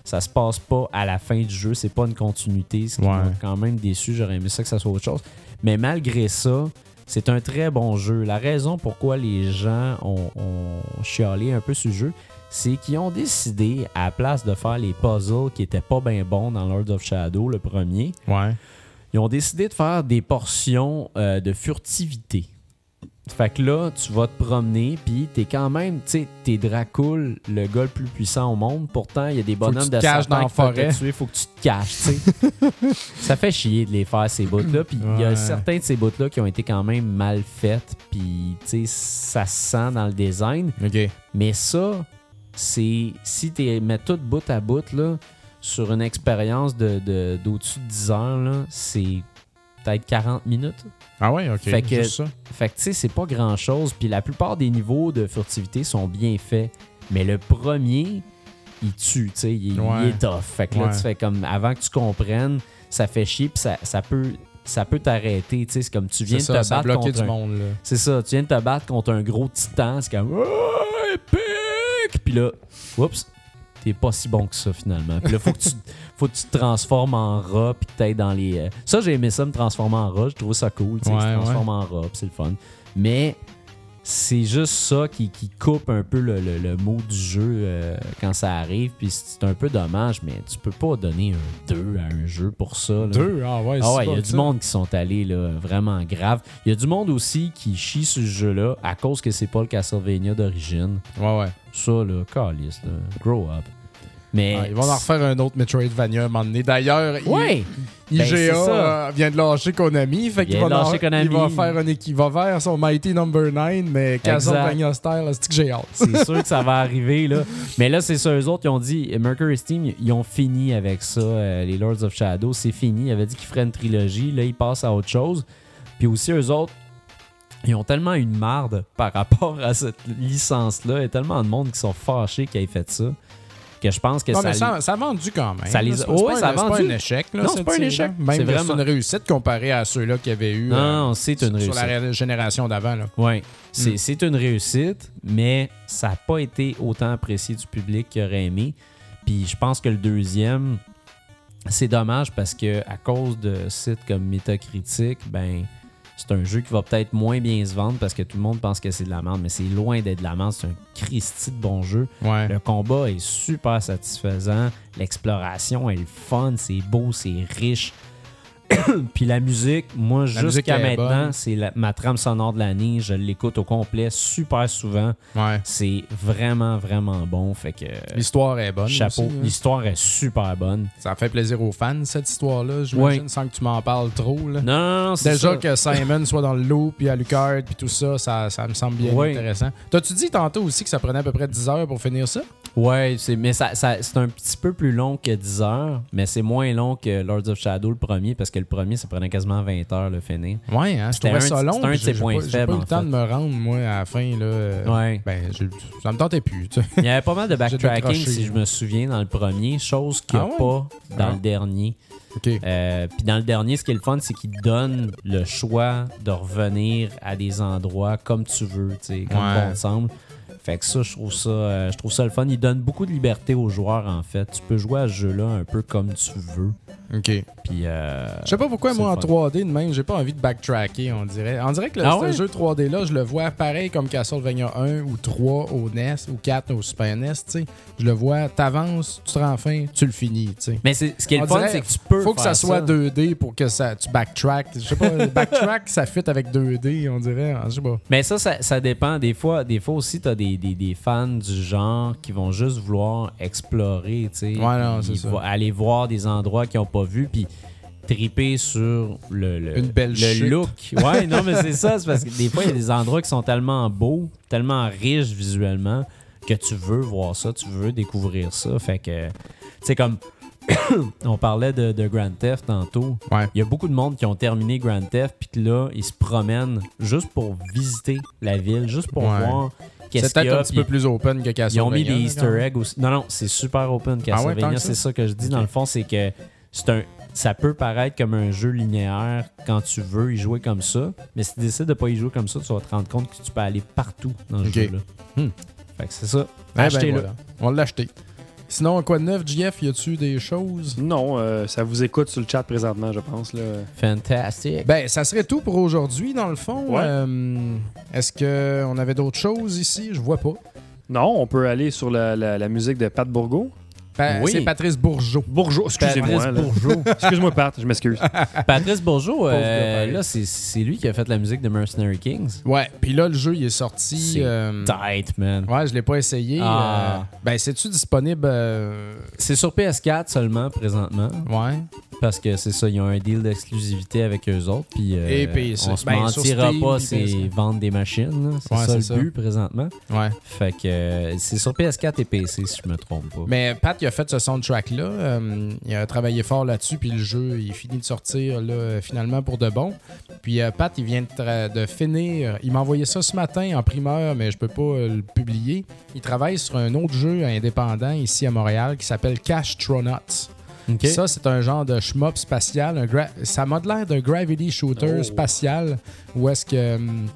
Ça se passe pas à la fin du jeu, c'est pas une continuité, ce qui Ouais. m'a quand même déçu. J'aurais aimé ça que ça soit autre chose. Mais malgré ça, c'est un très bon jeu. La raison pourquoi les gens ont, ont chialé un peu sur le jeu, c'est qu'ils ont décidé, à la place de faire les puzzles qui étaient pas bien bons dans Lord of Shadow, le premier, Ouais. ils ont décidé de faire des portions euh, de furtivité. Fait que là, tu vas te promener, puis t'es quand même, tu sais, t'es Dracul, le gars le plus puissant au monde. Pourtant, il y a des bonhommes de caches dans la peuvent te forêt. tuer, faut que tu te caches, tu sais. <laughs> Ça fait chier de les faire, ces bouts-là. Puis il y a certains de ces bouts-là qui ont été quand même mal faites, puis tu sais, ça se sent dans le design. Mais ça, c'est si tu mets tout bout à bout là, sur une expérience de, de- d'au-dessus de 10 heures, là, c'est peut-être 40 minutes. Ah ouais, OK. Fait que- Juste ça. Fait que tu sais, c'est pas grand-chose. Puis la plupart des niveaux de furtivité sont bien faits. Mais le premier, il tue, tu sais, il, est tough. Fait que là, tu fais comme, avant que tu comprennes, ça fait chier, puis ça, ça peut... Ça peut t'arrêter, tu sais, c'est comme tu viens de ça, te battre contre un- c'est ça, tu viens de te battre contre un gros titan, c'est comme oh, épique! Puis là, oups, t'es pas si bon que ça finalement. Puis là, faut que tu, <laughs> faut que tu te transformes en rat, puis t'ailles dans les. euh, Ça, j'ai aimé ça me transformer en rat, je trouve ça cool, tu sais, Ouais, se ouais. transformer en rat, c'est le fun. Mais c'est juste ça qui, qui coupe un peu le, le, le mot du jeu euh, quand ça arrive, puis c'est un peu dommage, mais tu peux pas donner un 2 à un jeu pour ça. là. Deux? Ah ouais, Ah ouais, il y a du monde qui sont allés là, vraiment grave. Il y a du monde aussi qui chie sur ce jeu-là à cause que c'est pas le Castlevania d'origine. Ouais, ouais. Ça, là, calice, là. Grow up. Mais. Ah, ils vont en refaire un autre Metroidvania à un moment donné. D'ailleurs, I- Ouais! Ben, IGA euh, vient de lâcher Konami. Fait qu'il va, lâcher Konami. il va faire un il va faire son Mighty Number 9, mais Castlevania style, c'est que j'ai hâte? C'est sûr que ça va arriver, là. Mais là, c'est ça, eux autres, ils ont dit, Mercury Steam, ils ont fini avec ça, euh, les Lords of Shadow, c'est fini. Ils avaient dit qu'ils feraient une trilogie, là, ils passent à autre chose. Puis aussi, eux autres, ils ont tellement une marde par rapport à cette licence-là. Il y a tellement de monde qui sont fâchés qu'ils aient fait ça, que je pense que Non, ça... mais ça, ça a vendu quand même. Ça les-. C'est Ouais, pas ça a un- pas échec. Là, Non, c'est pas un échec. Même C'est vraiment- une réussite comparée à ceux-là qu'il y avait eu Non, euh, c'est une sur réussite. la ré- génération d'avant. là. Oui, c'est Mm. c'est une réussite, mais ça n'a pas été autant apprécié du public qu'il aurait aimé. Puis je pense que le deuxième, c'est dommage parce que à cause de sites comme Metacritic, ben c'est un jeu qui va peut-être moins bien se vendre parce que tout le monde pense que c'est de la merde, mais c'est loin d'être de la merde. C'est un Christy de bon jeu. Ouais. Le combat est super satisfaisant. L'exploration est le fun, c'est beau, c'est riche. <coughs> Puis la musique, moi, jusqu'à maintenant, c'est ma trame sonore de l'année. Je l'écoute au complet super souvent. Ouais. C'est vraiment, vraiment bon. Fait que L'histoire est bonne. chapeau. hein. L'histoire est super bonne. Ça fait plaisir aux fans, cette histoire-là, j'imagine, Ouais. sans que tu m'en parles trop. Là. Non, non, Déjà ça. que Simon soit dans le loop, puis Alucard, puis tout ça, ça, ça me semble bien Ouais. intéressant. T'as-tu dit tantôt aussi que ça prenait à peu près 10 heures pour finir ça? Ouais, mais ça, ça- c'est un petit peu plus long que 10 heures, mais c'est moins long que Lords of Shadow, le premier, parce que le premier, ça prenait quasiment 20 heures le finir. Ouais, hein, je C'était trouvais un- ça long. c'était un de ses points pas- J'ai faibles, pas eu le temps fait. de me rendre, moi, à la fin. Là, Ouais. Ben, ça me tentait plus. tu sais. Il y avait pas mal de <laughs> backtracking, si je me souviens, dans le premier, chose qu'il n'y a Ah ouais? pas dans Ah. le dernier. Euh, Puis dans le dernier, ce qui est le fun, c'est qu'il donne le choix de revenir à des endroits comme tu veux, tu sais, comme bon semble. Fait que ça, je trouve ça, euh, je trouve ça le fun. Il donne beaucoup de liberté aux joueurs, en fait. Tu peux jouer à ce jeu-là un peu comme tu veux. OK. Puis, euh, Je sais pas pourquoi, moi, en le fun. 3D, de même, j'ai pas envie de backtracker, on dirait. On dirait que le, Ah ouais? jeu 3D-là, je le vois pareil comme Castlevania 1 ou 3 au NES ou 4 au Super NES, tu sais. Je le vois, t'avances, tu te rends fin, tu le finis, tu sais. Mais c'est- ce qui est On le fun, c'est que tu peux. Faut que ça soit 2D pour que ça, tu backtrack. Je sais pas, <laughs> backtrack, ça fit avec 2D, on dirait. Je sais pas. Mais ça, ça, ça dépend. Des fois, des fois aussi, tu as des, des, des- fans du genre qui vont juste vouloir explorer, tu sais. Ouais, non, c'est ça. Aller voir des endroits qu'ils pas vus, puis triper sur le, le, Une belle le look. Ouais, non, mais c'est ça. C'est parce que des fois, il y a des endroits qui sont tellement beaux, tellement riches visuellement, que tu veux voir ça, tu veux découvrir ça. Fait que, sais, comme <coughs> on parlait de, de Grand Theft tantôt. Ouais. Il y a beaucoup de monde qui ont terminé Grand Theft, puis que là, ils se promènent juste pour visiter la ville, juste pour Ouais. voir qu'est-ce C'est qu'il y peut-être un petit peu plus open que ils ont Castlevania. mis des Easter eggs aussi. Non, non, c'est super open Ah ouais, Castlevania. ça? c'est ça que je dis. Dans le fond, c'est que c'est un. Ça peut paraître comme un jeu linéaire quand tu veux y jouer comme ça, mais si tu décides de pas y jouer comme ça, tu vas te rendre compte que tu peux aller partout dans le Ok. jeu. Là. Hmm. Fait que c'est ça. Eh ben, voilà. On l'a acheté. Sinon, quoi de neuf, JF, y a-tu des choses? Non, euh, ça vous écoute sur le chat présentement, je pense. Là. Fantastique. Ben, ça serait tout pour aujourd'hui, dans le fond. Ouais. Euh, Est-ce qu'on avait d'autres choses ici? Je vois pas. Non, on peut aller sur la, la- la musique de Pat Bourgo. Pa- Oui. C'est Patrice Bourgeot. Bourgeot, excusez-moi. Patrice. Bourgeot. <laughs> Excuse-moi, Pat, je m'excuse. <laughs> Patrice Bourgeot, euh, là, c'est- c'est lui qui a fait la musique de Mercenary Kings. Ouais, puis là, le jeu, il est sorti. Euh, Tight, man. Ouais, je l'ai pas essayé. Ah. euh, ben, c'est-tu disponible? euh, C'est sur PS4 seulement présentement. Ouais. Parce que c'est ça, ils ont un deal d'exclusivité avec eux autres. Puis euh, Et PC. on se Ben, mentira Steam, pas, c'est vendre des machines. C'est Ouais, ça le ça. but présentement. Ouais. Fait que euh, c'est sur PS4 et PC si je me trompe pas. Mais Pat, il a fait ce soundtrack-là. euh, il a travaillé fort là-dessus, puis le jeu, il finit de sortir là, finalement pour de bon. Puis Pat, il vient de, finir. Il m'a envoyé ça ce matin en primeur, mais je peux pas le publier. Il travaille sur un autre jeu indépendant ici à Montréal qui s'appelle Castronauts. Ça, c'est un genre de shmup spatial. un gra- ça m'a l'air d'un gravity shooter Oh. spatial où est-ce que hum,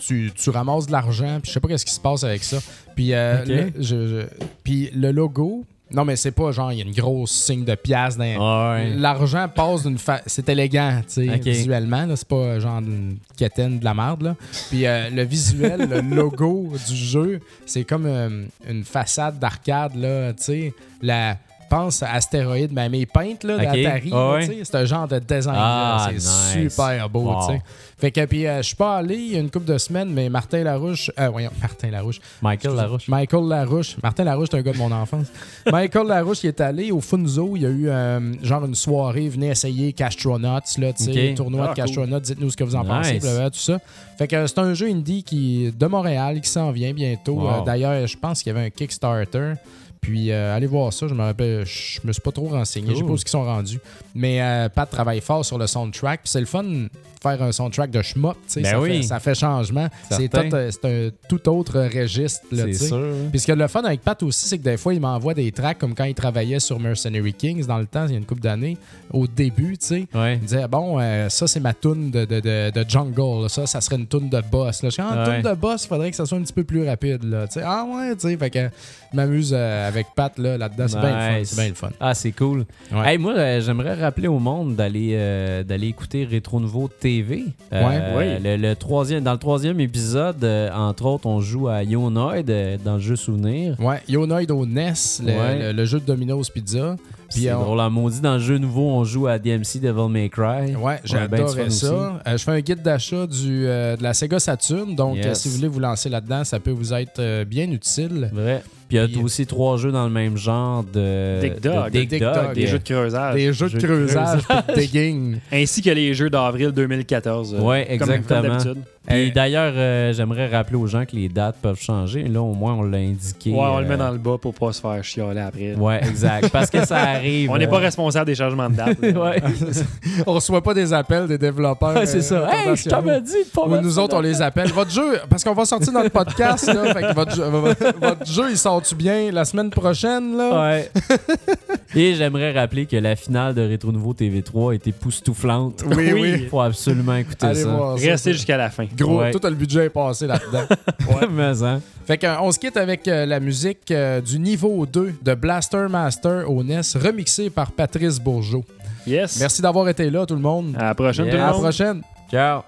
tu, tu ramasses de l'argent, puis je sais pas qu'est-ce qui se passe avec ça. Puis, euh, le, je- je- puis le logo, non, mais c'est pas genre, il y a une grosse signe de pièce dans. Ah ouais. L'argent passe d'une fa... C'est élégant, tu sais, visuellement. C'est pas genre une quétaine de la merde. Là. Puis euh, le visuel, le <laughs> logo du jeu, c'est comme euh, une façade d'arcade, là, tu sais. La... Pense à Astéroïde, mais mes peintes là, d'Atari, Ah c'est un genre de design. Ah, c'est nice. super beau. Wow. tu sais. Fait que puis euh, je suis pas allé il y a une couple de semaines, mais Martin Larouche, euh, voyons, Martin Larouche, Michael Larouche. Michael Larouche. Martin Larouche, c'est un gars de mon enfance. <laughs> Michael Larouche, il est allé au Funzo. Il y a eu euh, genre une soirée. Venez essayer Castronauts, là, tu sais, tournoi Ah, de cool. Castronauts. Dites-nous ce que vous en Nice. pensez, tout ça. Fait que c'est un jeu indie qui de Montréal qui s'en vient bientôt. Wow. Euh, D'ailleurs, je pense qu'il y avait un Kickstarter. Puis euh, allez voir ça, je me rappelle, je me suis pas trop renseigné, je sais pas où ils sont rendus. Mais euh, Pat travaille fort sur le soundtrack, puis c'est le fun de faire un soundtrack de shmup, tu sais, Ben ça, oui. fait, ça fait changement. C'est euh, un tout autre registre, là, C'est tu sais. sûr. Puis ce que le fun avec Pat aussi, c'est que des fois, il m'envoie des tracks comme quand il travaillait sur Mercenary Kings dans le temps, il y a une couple d'années, au début, tu sais. Ouais. Il me disait, bon, euh, ça, c'est ma toune de, de, de, de jungle. là. Ça, ça serait une toune de boss. Là. Je dis, ah, une Ouais. toune de boss, il faudrait que ça soit un petit peu plus rapide. Là. Tu sais, ah ouais, tu sais. Fait que je m'amuse euh, avec Pat là, là-dedans. C'est bien le fun. C'est bien le fun. Ah, c'est cool. Ouais. Hey, moi, euh, j'aimerais rappeler au monde d'aller euh, d'aller écouter Rétro Nouveau TV. Euh, Ouais. le, le troisième, dans le troisième épisode, euh, entre autres, on joue à Yonoid euh, dans le jeu Souvenir. Ouais, Yonoid au NES, le, Ouais. le- le jeu de Domino's Pizza. Puis C'est on- drôle, maudit, dans le jeu nouveau, on joue à DMC Devil May Cry. Ouais, fun ça. Euh, je fais un guide d'achat du, euh, de la Sega Saturn. Donc, Yes. euh, si vous voulez vous lancer là-dedans, ça peut vous être euh, bien utile. Vrai. Puis il y a Puis- aussi trois jeux dans le même genre de. Dug. Des jeux de creusage. Des jeux de creusage de digging. <laughs> Ainsi que les jeux d'avril 2014. euh, Ouais, comme- exactement. Comme Eh. d'ailleurs, euh, j'aimerais rappeler aux gens que les dates peuvent changer. Là, au moins, on l'a indiqué. Ouais, on le euh, met dans le bas pour pas se faire chialer après. Ouais, exact. Parce que ça arrive. On n'est euh, pas responsable des changements de date. <laughs> ouais. on reçoit pas des appels des développeurs. Ouais, c'est ça. euh, Hey, je t'avais dit pas Ou nous autres, on les appelle. Votre jeu, parce qu'on va sortir notre <laughs> podcast, là, fait que votre, jeu, votre- votre jeu, il sort-tu bien la semaine prochaine, là? Ouais. <laughs> Et j'aimerais rappeler que la finale de Rétro Nouveau TV3 a été poustouflante. Oui, oui. Faut absolument écouter Allez ça. voir ça. Restez jusqu'à la fin. Gros, Ouais. tout le budget est passé là-dedans. <laughs> Mais, hein. fait qu'on se quitte avec euh, la musique euh, du niveau 2 de Blaster Master au NES, remixée par Patrice Bourgeot. Yes. Merci d'avoir été là, tout le monde. À la prochaine, tout le À la monde. prochaine. Ciao.